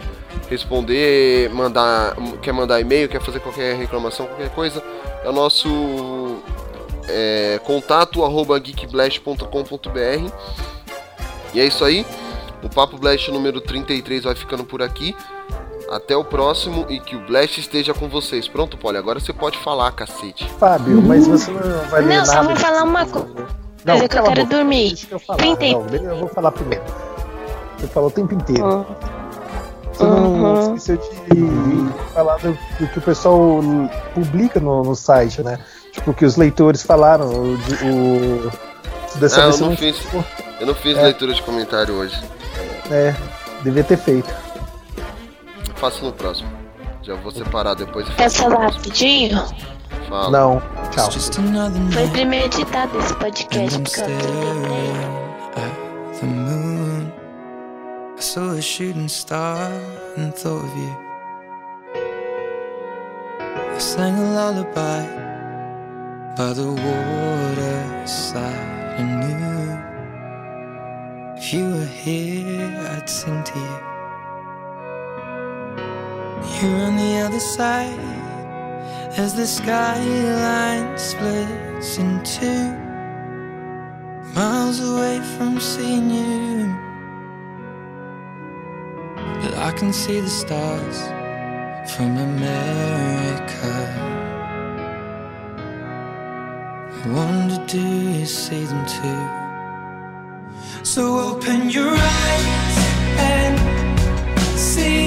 responder, mandar, quer mandar e-mail, quer fazer qualquer reclamação, qualquer coisa, é o nosso é, contato arroba geekblast.com.br. E é isso aí. O Papo Blast número 33 vai ficando por aqui. Até o próximo e que o Blast esteja com vocês. Pronto, Polly, agora você pode falar, cacete. Fábio, mas você não vai ler Não, só vou falar uma coisa. Não, Mas é que eu quero boca. dormir. Deixa eu falar. 30 Não, eu vou falar primeiro. Você falou o tempo inteiro. Hum. Você não Uhum. esqueceu de falar do, do que o pessoal publica no, no site, né? Tipo, o que os leitores falaram. O, de- o- dessa Ah, vez eu não fiz, eu não fiz É. leitura de comentário hoje. É, devia ter feito. Faço no próximo. Já vou separar depois e Quer falar rapidinho? Fala. Não, tchau. Foi premeditado esse podcast, porque eu the moon. I saw a shooting star and thought of you. I sang a lullaby by the waterside and knew if you were here, I'd sing to you. You're on the other side as the skyline splits in two. Miles away from seeing you, but I can see the stars from America. I wonder, do you see them too? So open your eyes and see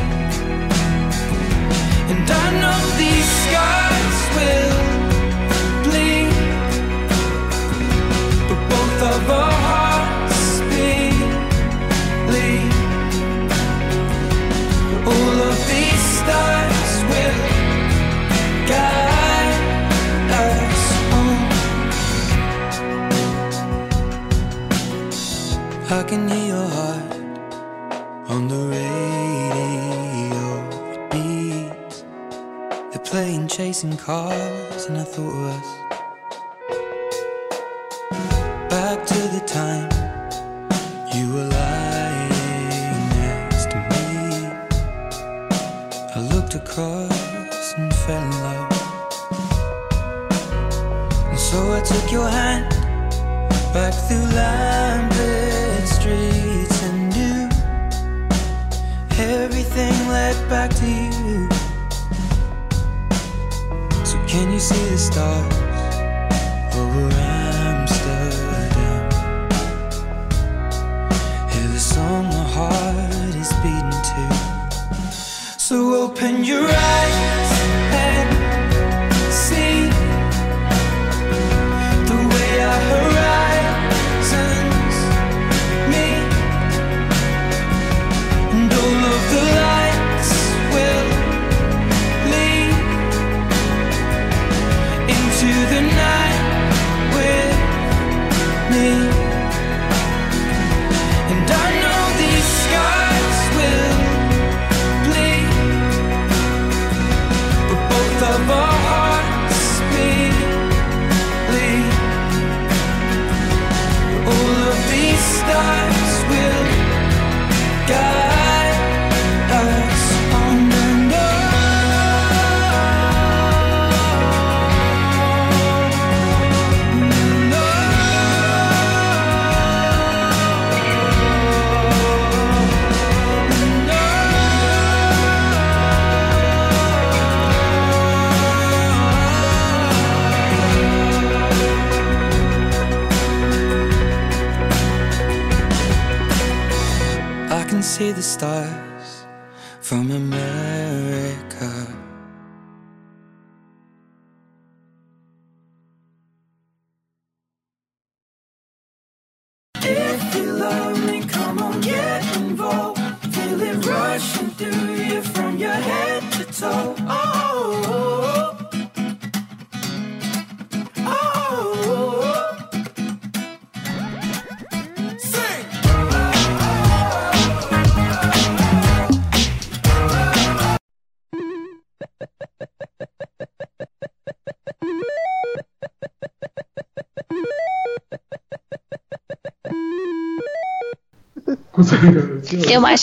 cars, and I thought of us.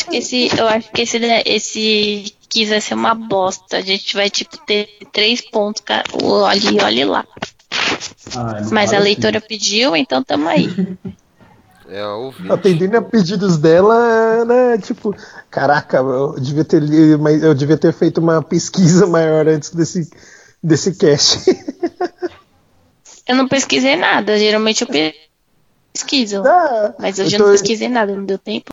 Acho que esse, eu acho que esse, né, esse quis vai ser uma bosta. A gente vai tipo ter três pontos, cara. Olhe, olhe lá. Ah, Mas a leitora pediu, então tamo aí. É. Atendendo a pedidos dela, né? Tipo, caraca, eu devia ter, eu devia ter feito uma pesquisa maior antes desse, desse cast. Eu não pesquisei nada. Geralmente eu pesquiso. Ah, Mas hoje eu eu não pesquisei nada, não deu tempo.